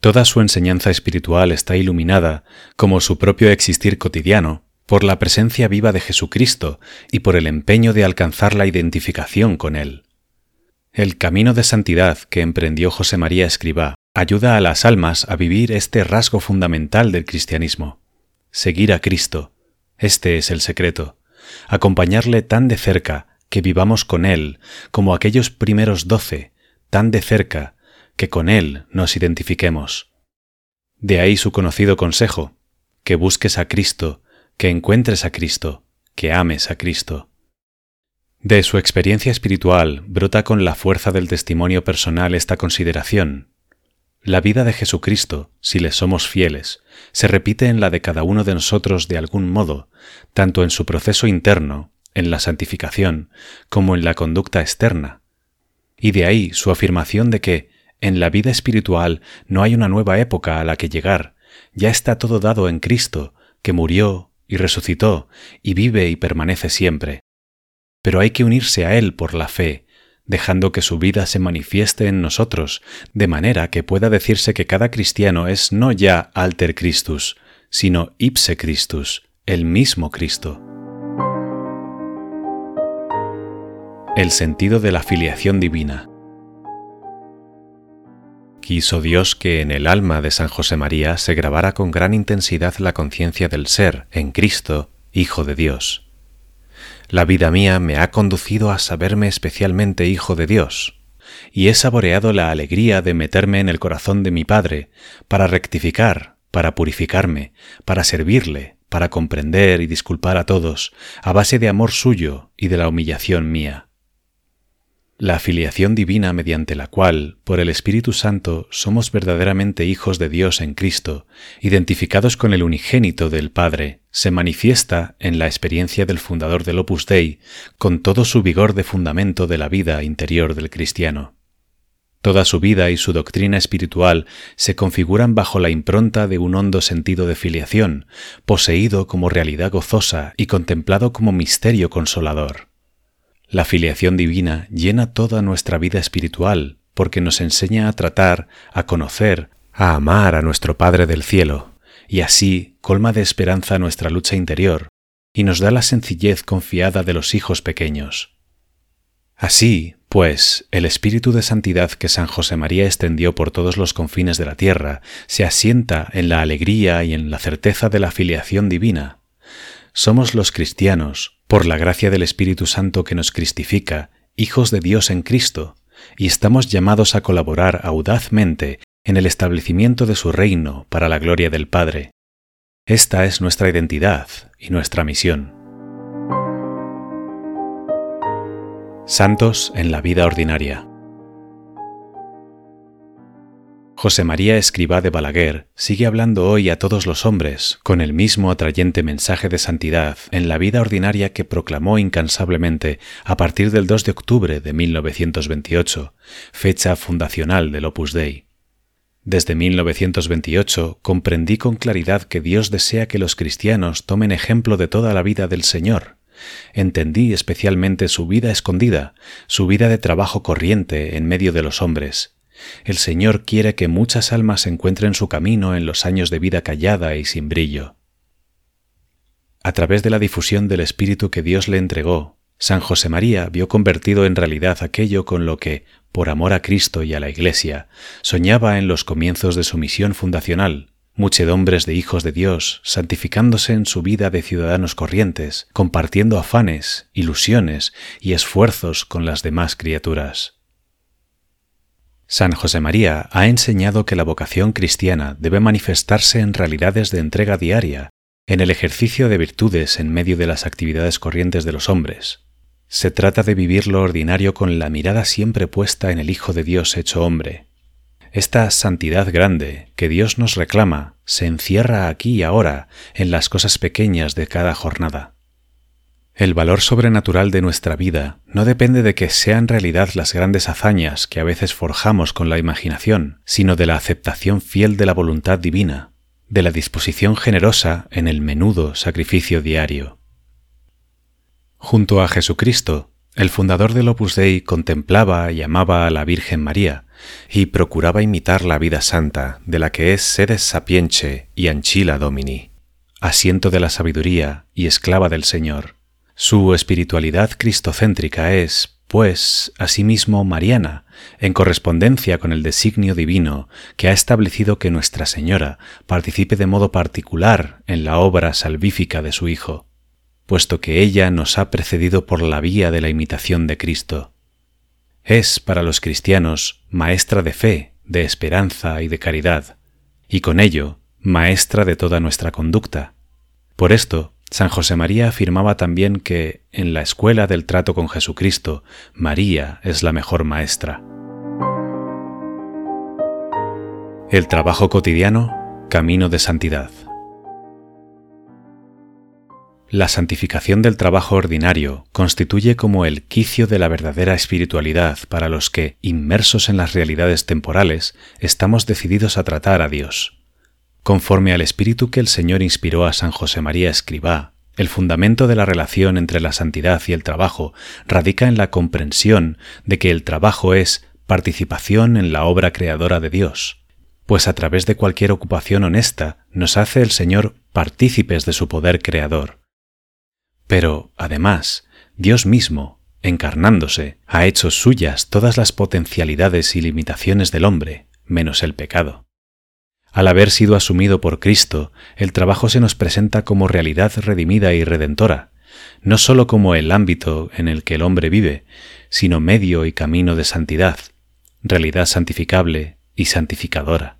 Toda su enseñanza espiritual está iluminada, como su propio existir cotidiano, por la presencia viva de Jesucristo y por el empeño de alcanzar la identificación con Él. El camino de santidad que emprendió José María Escribá ayuda a las almas a vivir este rasgo fundamental del cristianismo, seguir a Cristo, este es el secreto, acompañarle tan de cerca que vivamos con Él, como aquellos primeros doce, tan de cerca que con Él nos identifiquemos. De ahí su conocido consejo, que busques a Cristo, que encuentres a Cristo, que ames a Cristo. De su experiencia espiritual brota con la fuerza del testimonio personal esta consideración. La vida de Jesucristo, si le somos fieles, se repite en la de cada uno de nosotros de algún modo, tanto en su proceso interno, en la santificación como en la conducta externa. Y de ahí su afirmación de que en la vida espiritual no hay una nueva época a la que llegar, ya está todo dado en Cristo, que murió y resucitó y vive y permanece siempre. Pero hay que unirse a Él por la fe, dejando que su vida se manifieste en nosotros, de manera que pueda decirse que cada cristiano es no ya alter Christus, sino ipse Christus, el mismo Cristo. El sentido de la filiación divina. Quiso Dios que en el alma de San José María se grabara con gran intensidad la conciencia del ser, en Cristo, Hijo de Dios. La vida mía me ha conducido a saberme especialmente Hijo de Dios, y he saboreado la alegría de meterme en el corazón de mi Padre para rectificar, para purificarme, para servirle, para comprender y disculpar a todos, a base de amor suyo y de la humillación mía la afiliación divina mediante la cual, por el Espíritu Santo, somos verdaderamente hijos de Dios en Cristo, identificados con el unigénito del Padre, se manifiesta en la experiencia del fundador del Opus Dei, con todo su vigor de fundamento de la vida interior del cristiano. Toda su vida y su doctrina espiritual se configuran bajo la impronta de un hondo sentido de filiación, poseído como realidad gozosa y contemplado como misterio consolador. La filiación divina llena toda nuestra vida espiritual porque nos enseña a tratar, a conocer, a amar a nuestro Padre del cielo, y así colma de esperanza nuestra lucha interior y nos da la sencillez confiada de los hijos pequeños. Así, pues, el espíritu de santidad que San José María extendió por todos los confines de la tierra se asienta en la alegría y en la certeza de la filiación divina. Somos los cristianos, por la gracia del Espíritu Santo que nos cristifica, hijos de Dios en Cristo, y estamos llamados a colaborar audazmente en el establecimiento de su reino para la gloria del Padre. Esta es nuestra identidad y nuestra misión. Santos en la vida ordinaria. José María Escribá de Balaguer sigue hablando hoy a todos los hombres con el mismo atrayente mensaje de santidad en la vida ordinaria que proclamó incansablemente a partir del 2 de octubre de 1928, fecha fundacional del Opus Dei. Desde 1928 comprendí con claridad que Dios desea que los cristianos tomen ejemplo de toda la vida del Señor. Entendí especialmente su vida escondida, su vida de trabajo corriente en medio de los hombres, el Señor quiere que muchas almas encuentren su camino en los años de vida callada y sin brillo. A través de la difusión del Espíritu que Dios le entregó, San José María vio convertido en realidad aquello con lo que, por amor a Cristo y a la Iglesia, soñaba en los comienzos de su misión fundacional, muchedombres de hijos de Dios, santificándose en su vida de ciudadanos corrientes, compartiendo afanes, ilusiones y esfuerzos con las demás criaturas. San José María ha enseñado que la vocación cristiana debe manifestarse en realidades de entrega diaria, en el ejercicio de virtudes en medio de las actividades corrientes de los hombres. Se trata de vivir lo ordinario con la mirada siempre puesta en el Hijo de Dios hecho hombre. Esta santidad grande que Dios nos reclama se encierra aquí y ahora en las cosas pequeñas de cada jornada. El valor sobrenatural de nuestra vida no depende de que sean realidad las grandes hazañas que a veces forjamos con la imaginación, sino de la aceptación fiel de la voluntad divina, de la disposición generosa en el menudo sacrificio diario. Junto a Jesucristo, el fundador del Opus Dei contemplaba y amaba a la Virgen María y procuraba imitar la vida santa de la que es sedes sapience y anchila domini, asiento de la sabiduría y esclava del Señor su espiritualidad cristocéntrica es, pues, asimismo mariana, en correspondencia con el designio divino que ha establecido que Nuestra Señora participe de modo particular en la obra salvífica de su Hijo, puesto que ella nos ha precedido por la vía de la imitación de Cristo. Es para los cristianos maestra de fe, de esperanza y de caridad, y con ello maestra de toda nuestra conducta. Por esto, San José María afirmaba también que en la escuela del trato con Jesucristo, María es la mejor maestra. El trabajo cotidiano, camino de santidad. La santificación del trabajo ordinario constituye como el quicio de la verdadera espiritualidad para los que, inmersos en las realidades temporales, estamos decididos a tratar a Dios. Conforme al espíritu que el Señor inspiró a San José María Escribá, el fundamento de la relación entre la santidad y el trabajo radica en la comprensión de que el trabajo es participación en la obra creadora de Dios, pues a través de cualquier ocupación honesta nos hace el Señor partícipes de su poder creador. Pero, además, Dios mismo, encarnándose, ha hecho suyas todas las potencialidades y limitaciones del hombre, menos el pecado. Al haber sido asumido por Cristo, el trabajo se nos presenta como realidad redimida y redentora, no sólo como el ámbito en el que el hombre vive, sino medio y camino de santidad, realidad santificable y santificadora.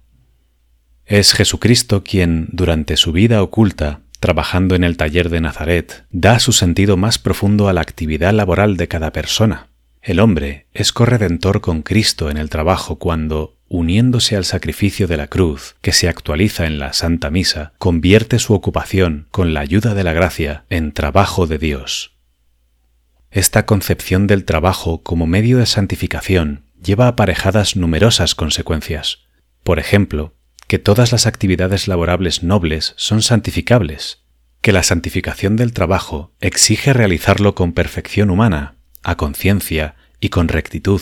Es Jesucristo quien, durante su vida oculta, trabajando en el taller de Nazaret, da su sentido más profundo a la actividad laboral de cada persona. El hombre es corredentor con Cristo en el trabajo cuando, uniéndose al sacrificio de la cruz, que se actualiza en la Santa Misa, convierte su ocupación, con la ayuda de la gracia, en trabajo de Dios. Esta concepción del trabajo como medio de santificación lleva aparejadas numerosas consecuencias. Por ejemplo, que todas las actividades laborables nobles son santificables, que la santificación del trabajo exige realizarlo con perfección humana, a conciencia y con rectitud,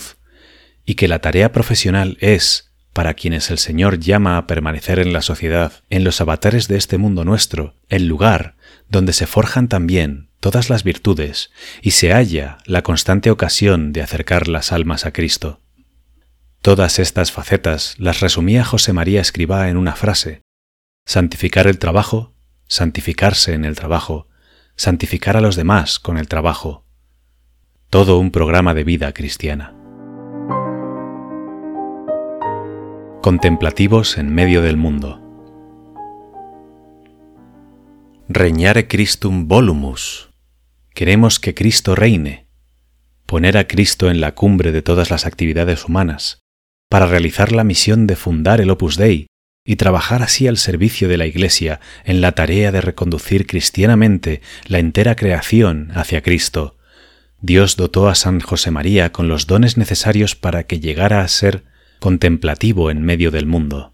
y que la tarea profesional es, para quienes el Señor llama a permanecer en la sociedad, en los avatares de este mundo nuestro, el lugar donde se forjan también todas las virtudes y se halla la constante ocasión de acercar las almas a Cristo. Todas estas facetas las resumía José María Escribá en una frase. Santificar el trabajo, santificarse en el trabajo, santificar a los demás con el trabajo. Todo un programa de vida cristiana. Contemplativos en medio del mundo. Reñare Christum volumus. Queremos que Cristo reine. Poner a Cristo en la cumbre de todas las actividades humanas para realizar la misión de fundar el Opus Dei y trabajar así al servicio de la Iglesia en la tarea de reconducir cristianamente la entera creación hacia Cristo. Dios dotó a San José María con los dones necesarios para que llegara a ser contemplativo en medio del mundo.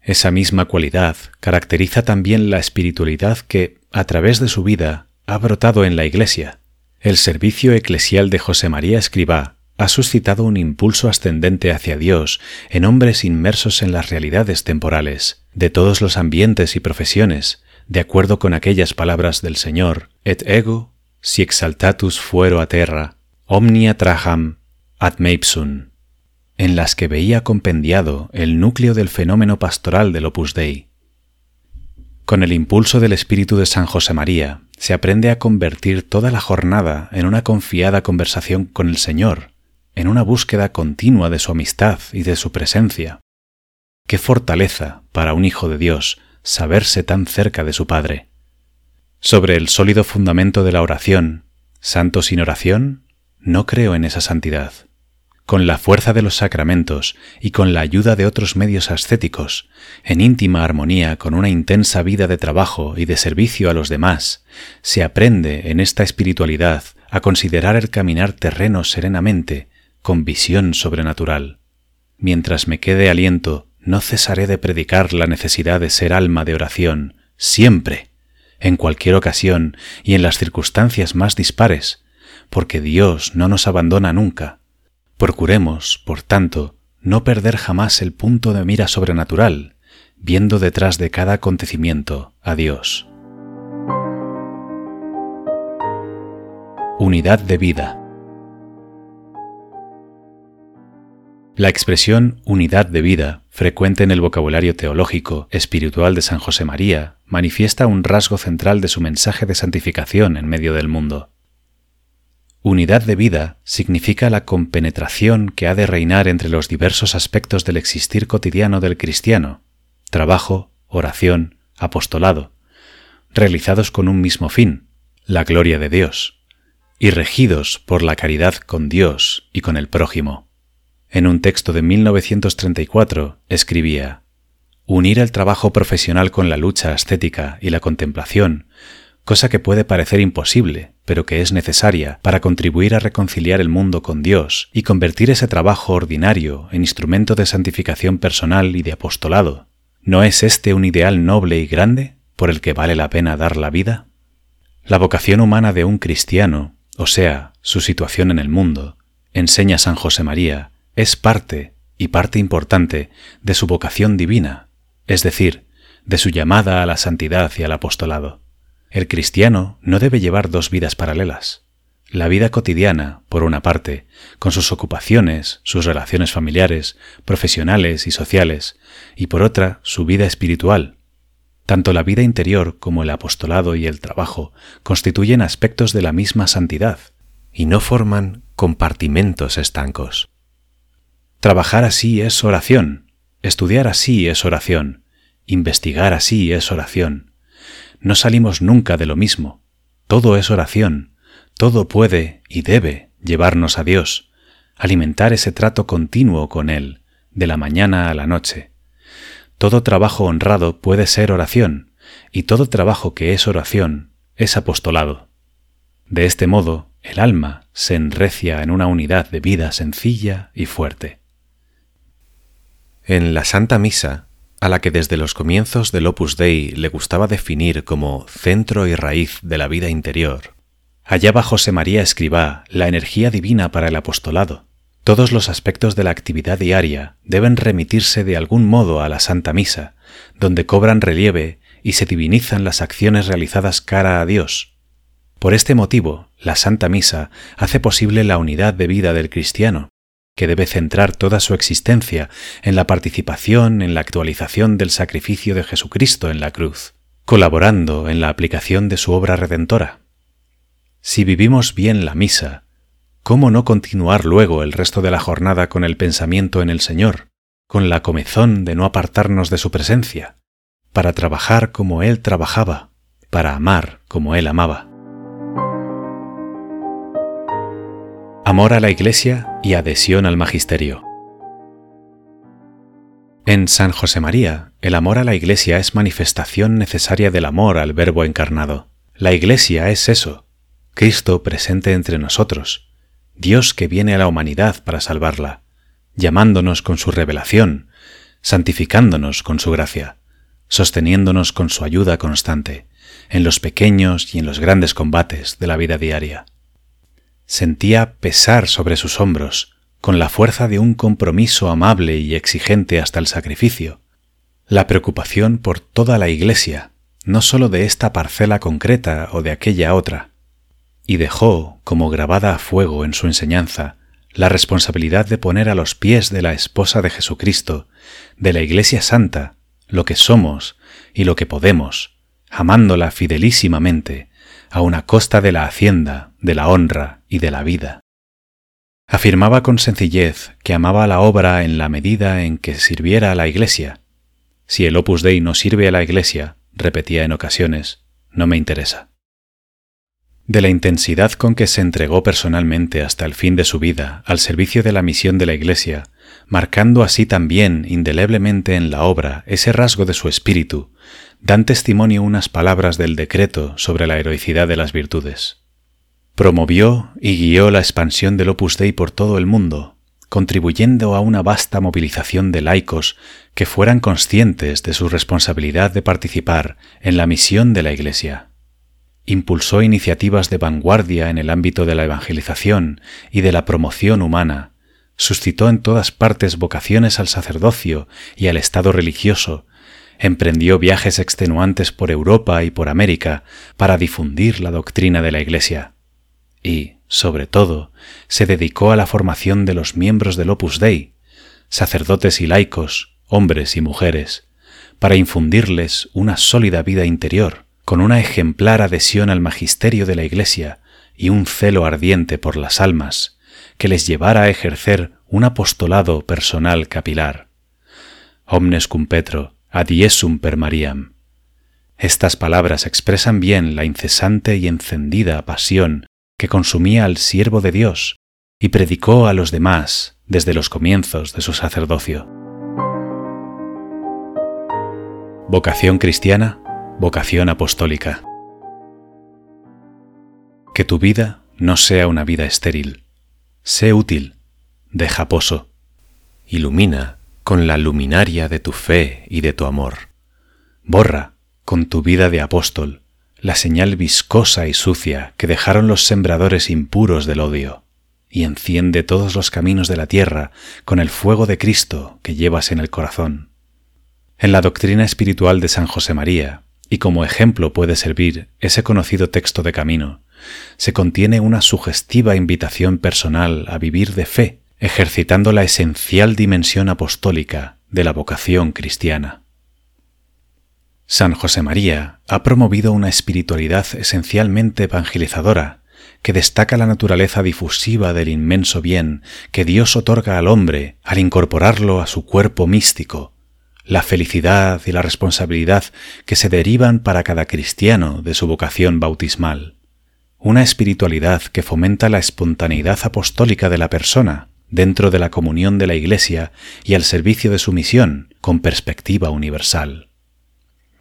Esa misma cualidad caracteriza también la espiritualidad que, a través de su vida, ha brotado en la Iglesia. El servicio eclesial de José María Escribá ha suscitado un impulso ascendente hacia Dios en hombres inmersos en las realidades temporales, de todos los ambientes y profesiones, de acuerdo con aquellas palabras del Señor, et ego, si exaltatus fuero a terra, omnia traham ad meipsum, en las que veía compendiado el núcleo del fenómeno pastoral del Opus Dei. Con el impulso del espíritu de San José María, se aprende a convertir toda la jornada en una confiada conversación con el Señor, en una búsqueda continua de su amistad y de su presencia. Qué fortaleza para un hijo de Dios saberse tan cerca de su Padre. Sobre el sólido fundamento de la oración, santo sin oración, no creo en esa santidad. Con la fuerza de los sacramentos y con la ayuda de otros medios ascéticos, en íntima armonía con una intensa vida de trabajo y de servicio a los demás, se aprende en esta espiritualidad a considerar el caminar terreno serenamente con visión sobrenatural. Mientras me quede aliento, no cesaré de predicar la necesidad de ser alma de oración, siempre, en cualquier ocasión y en las circunstancias más dispares, porque Dios no nos abandona nunca. Procuremos, por tanto, no perder jamás el punto de mira sobrenatural, viendo detrás de cada acontecimiento a Dios. Unidad de vida. La expresión unidad de vida, frecuente en el vocabulario teológico espiritual de San José María, manifiesta un rasgo central de su mensaje de santificación en medio del mundo. Unidad de vida significa la compenetración que ha de reinar entre los diversos aspectos del existir cotidiano del cristiano, trabajo, oración, apostolado, realizados con un mismo fin, la gloria de Dios, y regidos por la caridad con Dios y con el prójimo. En un texto de 1934 escribía, Unir el trabajo profesional con la lucha ascética y la contemplación cosa que puede parecer imposible, pero que es necesaria para contribuir a reconciliar el mundo con Dios y convertir ese trabajo ordinario en instrumento de santificación personal y de apostolado. ¿No es este un ideal noble y grande por el que vale la pena dar la vida? La vocación humana de un cristiano, o sea, su situación en el mundo, enseña San José María, es parte, y parte importante, de su vocación divina, es decir, de su llamada a la santidad y al apostolado. El cristiano no debe llevar dos vidas paralelas. La vida cotidiana, por una parte, con sus ocupaciones, sus relaciones familiares, profesionales y sociales, y por otra, su vida espiritual. Tanto la vida interior como el apostolado y el trabajo constituyen aspectos de la misma santidad, y no forman compartimentos estancos. Trabajar así es oración, estudiar así es oración, investigar así es oración, no salimos nunca de lo mismo. Todo es oración, todo puede y debe llevarnos a Dios, alimentar ese trato continuo con Él, de la mañana a la noche. Todo trabajo honrado puede ser oración, y todo trabajo que es oración es apostolado. De este modo, el alma se enrecia en una unidad de vida sencilla y fuerte. En la Santa Misa a la que desde los comienzos del Opus Dei le gustaba definir como centro y raíz de la vida interior, hallaba José María Escribá la energía divina para el apostolado. Todos los aspectos de la actividad diaria deben remitirse de algún modo a la Santa Misa, donde cobran relieve y se divinizan las acciones realizadas cara a Dios. Por este motivo, la Santa Misa hace posible la unidad de vida del cristiano, que debe centrar toda su existencia en la participación en la actualización del sacrificio de Jesucristo en la cruz, colaborando en la aplicación de su obra redentora. Si vivimos bien la misa, ¿cómo no continuar luego el resto de la jornada con el pensamiento en el Señor, con la comezón de no apartarnos de su presencia, para trabajar como Él trabajaba, para amar como Él amaba? Amor a la Iglesia y adhesión al Magisterio. En San José María, el amor a la Iglesia es manifestación necesaria del amor al Verbo encarnado. La Iglesia es eso, Cristo presente entre nosotros, Dios que viene a la humanidad para salvarla, llamándonos con su revelación, santificándonos con su gracia, sosteniéndonos con su ayuda constante, en los pequeños y en los grandes combates de la vida diaria sentía pesar sobre sus hombros, con la fuerza de un compromiso amable y exigente hasta el sacrificio, la preocupación por toda la Iglesia, no sólo de esta parcela concreta o de aquella otra, y dejó, como grabada a fuego en su enseñanza, la responsabilidad de poner a los pies de la esposa de Jesucristo, de la Iglesia Santa, lo que somos y lo que podemos, amándola fidelísimamente, a una costa de la hacienda, de la honra y de la vida. Afirmaba con sencillez que amaba la obra en la medida en que sirviera a la Iglesia. Si el Opus Dei no sirve a la Iglesia, repetía en ocasiones, no me interesa. De la intensidad con que se entregó personalmente hasta el fin de su vida al servicio de la misión de la Iglesia, marcando así también indeleblemente en la obra ese rasgo de su espíritu, dan testimonio unas palabras del decreto sobre la heroicidad de las virtudes. Promovió y guió la expansión del Opus Dei por todo el mundo, contribuyendo a una vasta movilización de laicos que fueran conscientes de su responsabilidad de participar en la misión de la Iglesia. Impulsó iniciativas de vanguardia en el ámbito de la evangelización y de la promoción humana, suscitó en todas partes vocaciones al sacerdocio y al estado religioso, emprendió viajes extenuantes por Europa y por América para difundir la doctrina de la Iglesia. Y, sobre todo, se dedicó a la formación de los miembros del Opus Dei, sacerdotes y laicos, hombres y mujeres, para infundirles una sólida vida interior, con una ejemplar adhesión al magisterio de la Iglesia y un celo ardiente por las almas, que les llevara a ejercer un apostolado personal capilar. Omnes cum Petro, adiesum per Mariam. Estas palabras expresan bien la incesante y encendida pasión que consumía al siervo de Dios y predicó a los demás desde los comienzos de su sacerdocio. Vocación cristiana, vocación apostólica. Que tu vida no sea una vida estéril. Sé útil, deja poso. Ilumina con la luminaria de tu fe y de tu amor. Borra con tu vida de apóstol la señal viscosa y sucia que dejaron los sembradores impuros del odio, y enciende todos los caminos de la tierra con el fuego de Cristo que llevas en el corazón. En la doctrina espiritual de San José María, y como ejemplo puede servir ese conocido texto de camino, se contiene una sugestiva invitación personal a vivir de fe, ejercitando la esencial dimensión apostólica de la vocación cristiana. San José María ha promovido una espiritualidad esencialmente evangelizadora, que destaca la naturaleza difusiva del inmenso bien que Dios otorga al hombre al incorporarlo a su cuerpo místico, la felicidad y la responsabilidad que se derivan para cada cristiano de su vocación bautismal. Una espiritualidad que fomenta la espontaneidad apostólica de la persona dentro de la comunión de la Iglesia y al servicio de su misión con perspectiva universal.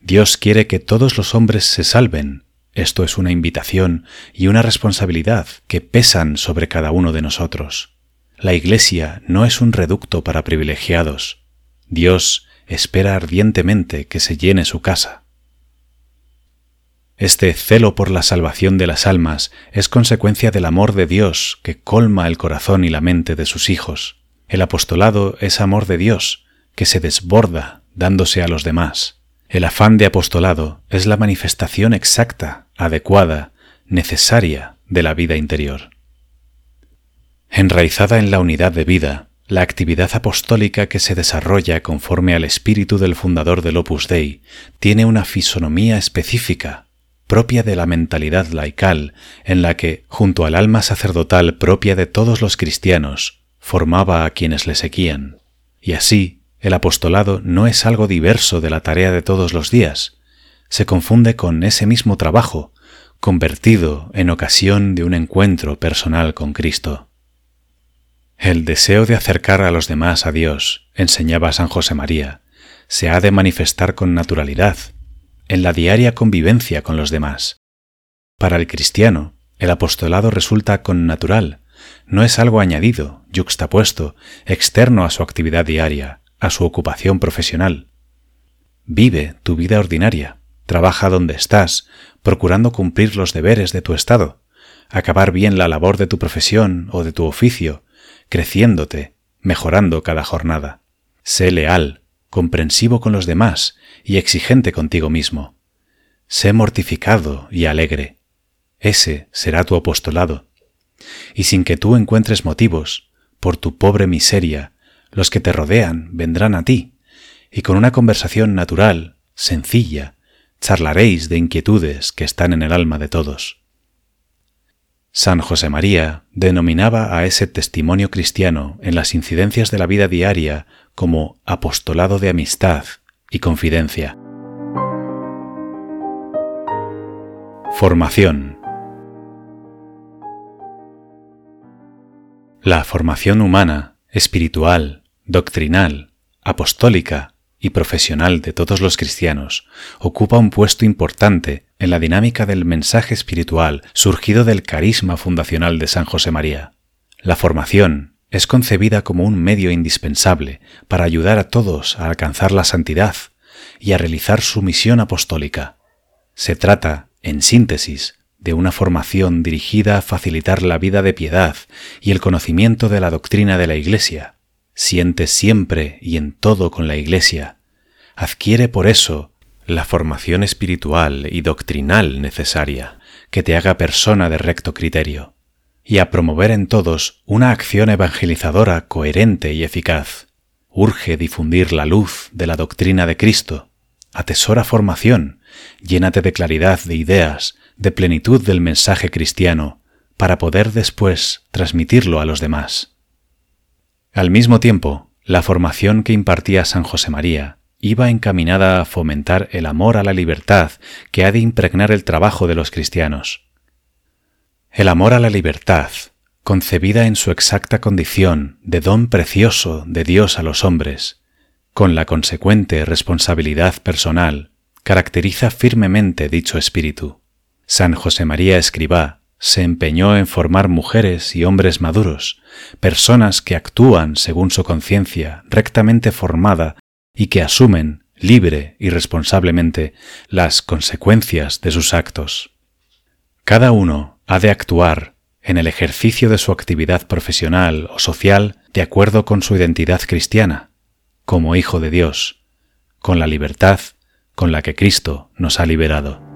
Dios quiere que todos los hombres se salven. Esto es una invitación y una responsabilidad que pesan sobre cada uno de nosotros. La Iglesia no es un reducto para privilegiados. Dios espera ardientemente que se llene su casa. Este celo por la salvación de las almas es consecuencia del amor de Dios que colma el corazón y la mente de sus hijos. El apostolado es amor de Dios que se desborda dándose a los demás. El afán de apostolado es la manifestación exacta, adecuada, necesaria de la vida interior. Enraizada en la unidad de vida, la actividad apostólica que se desarrolla conforme al espíritu del fundador del Opus Dei tiene una fisonomía específica, propia de la mentalidad laical, en la que, junto al alma sacerdotal propia de todos los cristianos, formaba a quienes le seguían. Y así, el apostolado no es algo diverso de la tarea de todos los días, se confunde con ese mismo trabajo, convertido en ocasión de un encuentro personal con Cristo. El deseo de acercar a los demás a Dios, enseñaba San José María, se ha de manifestar con naturalidad, en la diaria convivencia con los demás. Para el cristiano, el apostolado resulta con natural, no es algo añadido, yuxtapuesto, externo a su actividad diaria, a su ocupación profesional. Vive tu vida ordinaria, trabaja donde estás, procurando cumplir los deberes de tu estado, acabar bien la labor de tu profesión o de tu oficio, creciéndote, mejorando cada jornada. Sé leal, comprensivo con los demás y exigente contigo mismo. Sé mortificado y alegre. Ese será tu apostolado. Y sin que tú encuentres motivos, por tu pobre miseria, los que te rodean vendrán a ti, y con una conversación natural, sencilla, charlaréis de inquietudes que están en el alma de todos. San José María denominaba a ese testimonio cristiano en las incidencias de la vida diaria como apostolado de amistad y confidencia. Formación La formación humana, espiritual, doctrinal, apostólica y profesional de todos los cristianos, ocupa un puesto importante en la dinámica del mensaje espiritual surgido del carisma fundacional de San José María. La formación es concebida como un medio indispensable para ayudar a todos a alcanzar la santidad y a realizar su misión apostólica. Se trata, en síntesis, de una formación dirigida a facilitar la vida de piedad y el conocimiento de la doctrina de la Iglesia, siente siempre y en todo con la Iglesia, adquiere por eso la formación espiritual y doctrinal necesaria que te haga persona de recto criterio, y a promover en todos una acción evangelizadora coherente y eficaz. Urge difundir la luz de la doctrina de Cristo, atesora formación, llénate de claridad de ideas, de plenitud del mensaje cristiano, para poder después transmitirlo a los demás. Al mismo tiempo, la formación que impartía San José María iba encaminada a fomentar el amor a la libertad que ha de impregnar el trabajo de los cristianos. El amor a la libertad, concebida en su exacta condición de don precioso de Dios a los hombres, con la consecuente responsabilidad personal, caracteriza firmemente dicho espíritu. San José María Escribá se empeñó en formar mujeres y hombres maduros, personas que actúan según su conciencia rectamente formada y que asumen, libre y responsablemente, las consecuencias de sus actos. Cada uno ha de actuar en el ejercicio de su actividad profesional o social de acuerdo con su identidad cristiana, como hijo de Dios, con la libertad con la que Cristo nos ha liberado.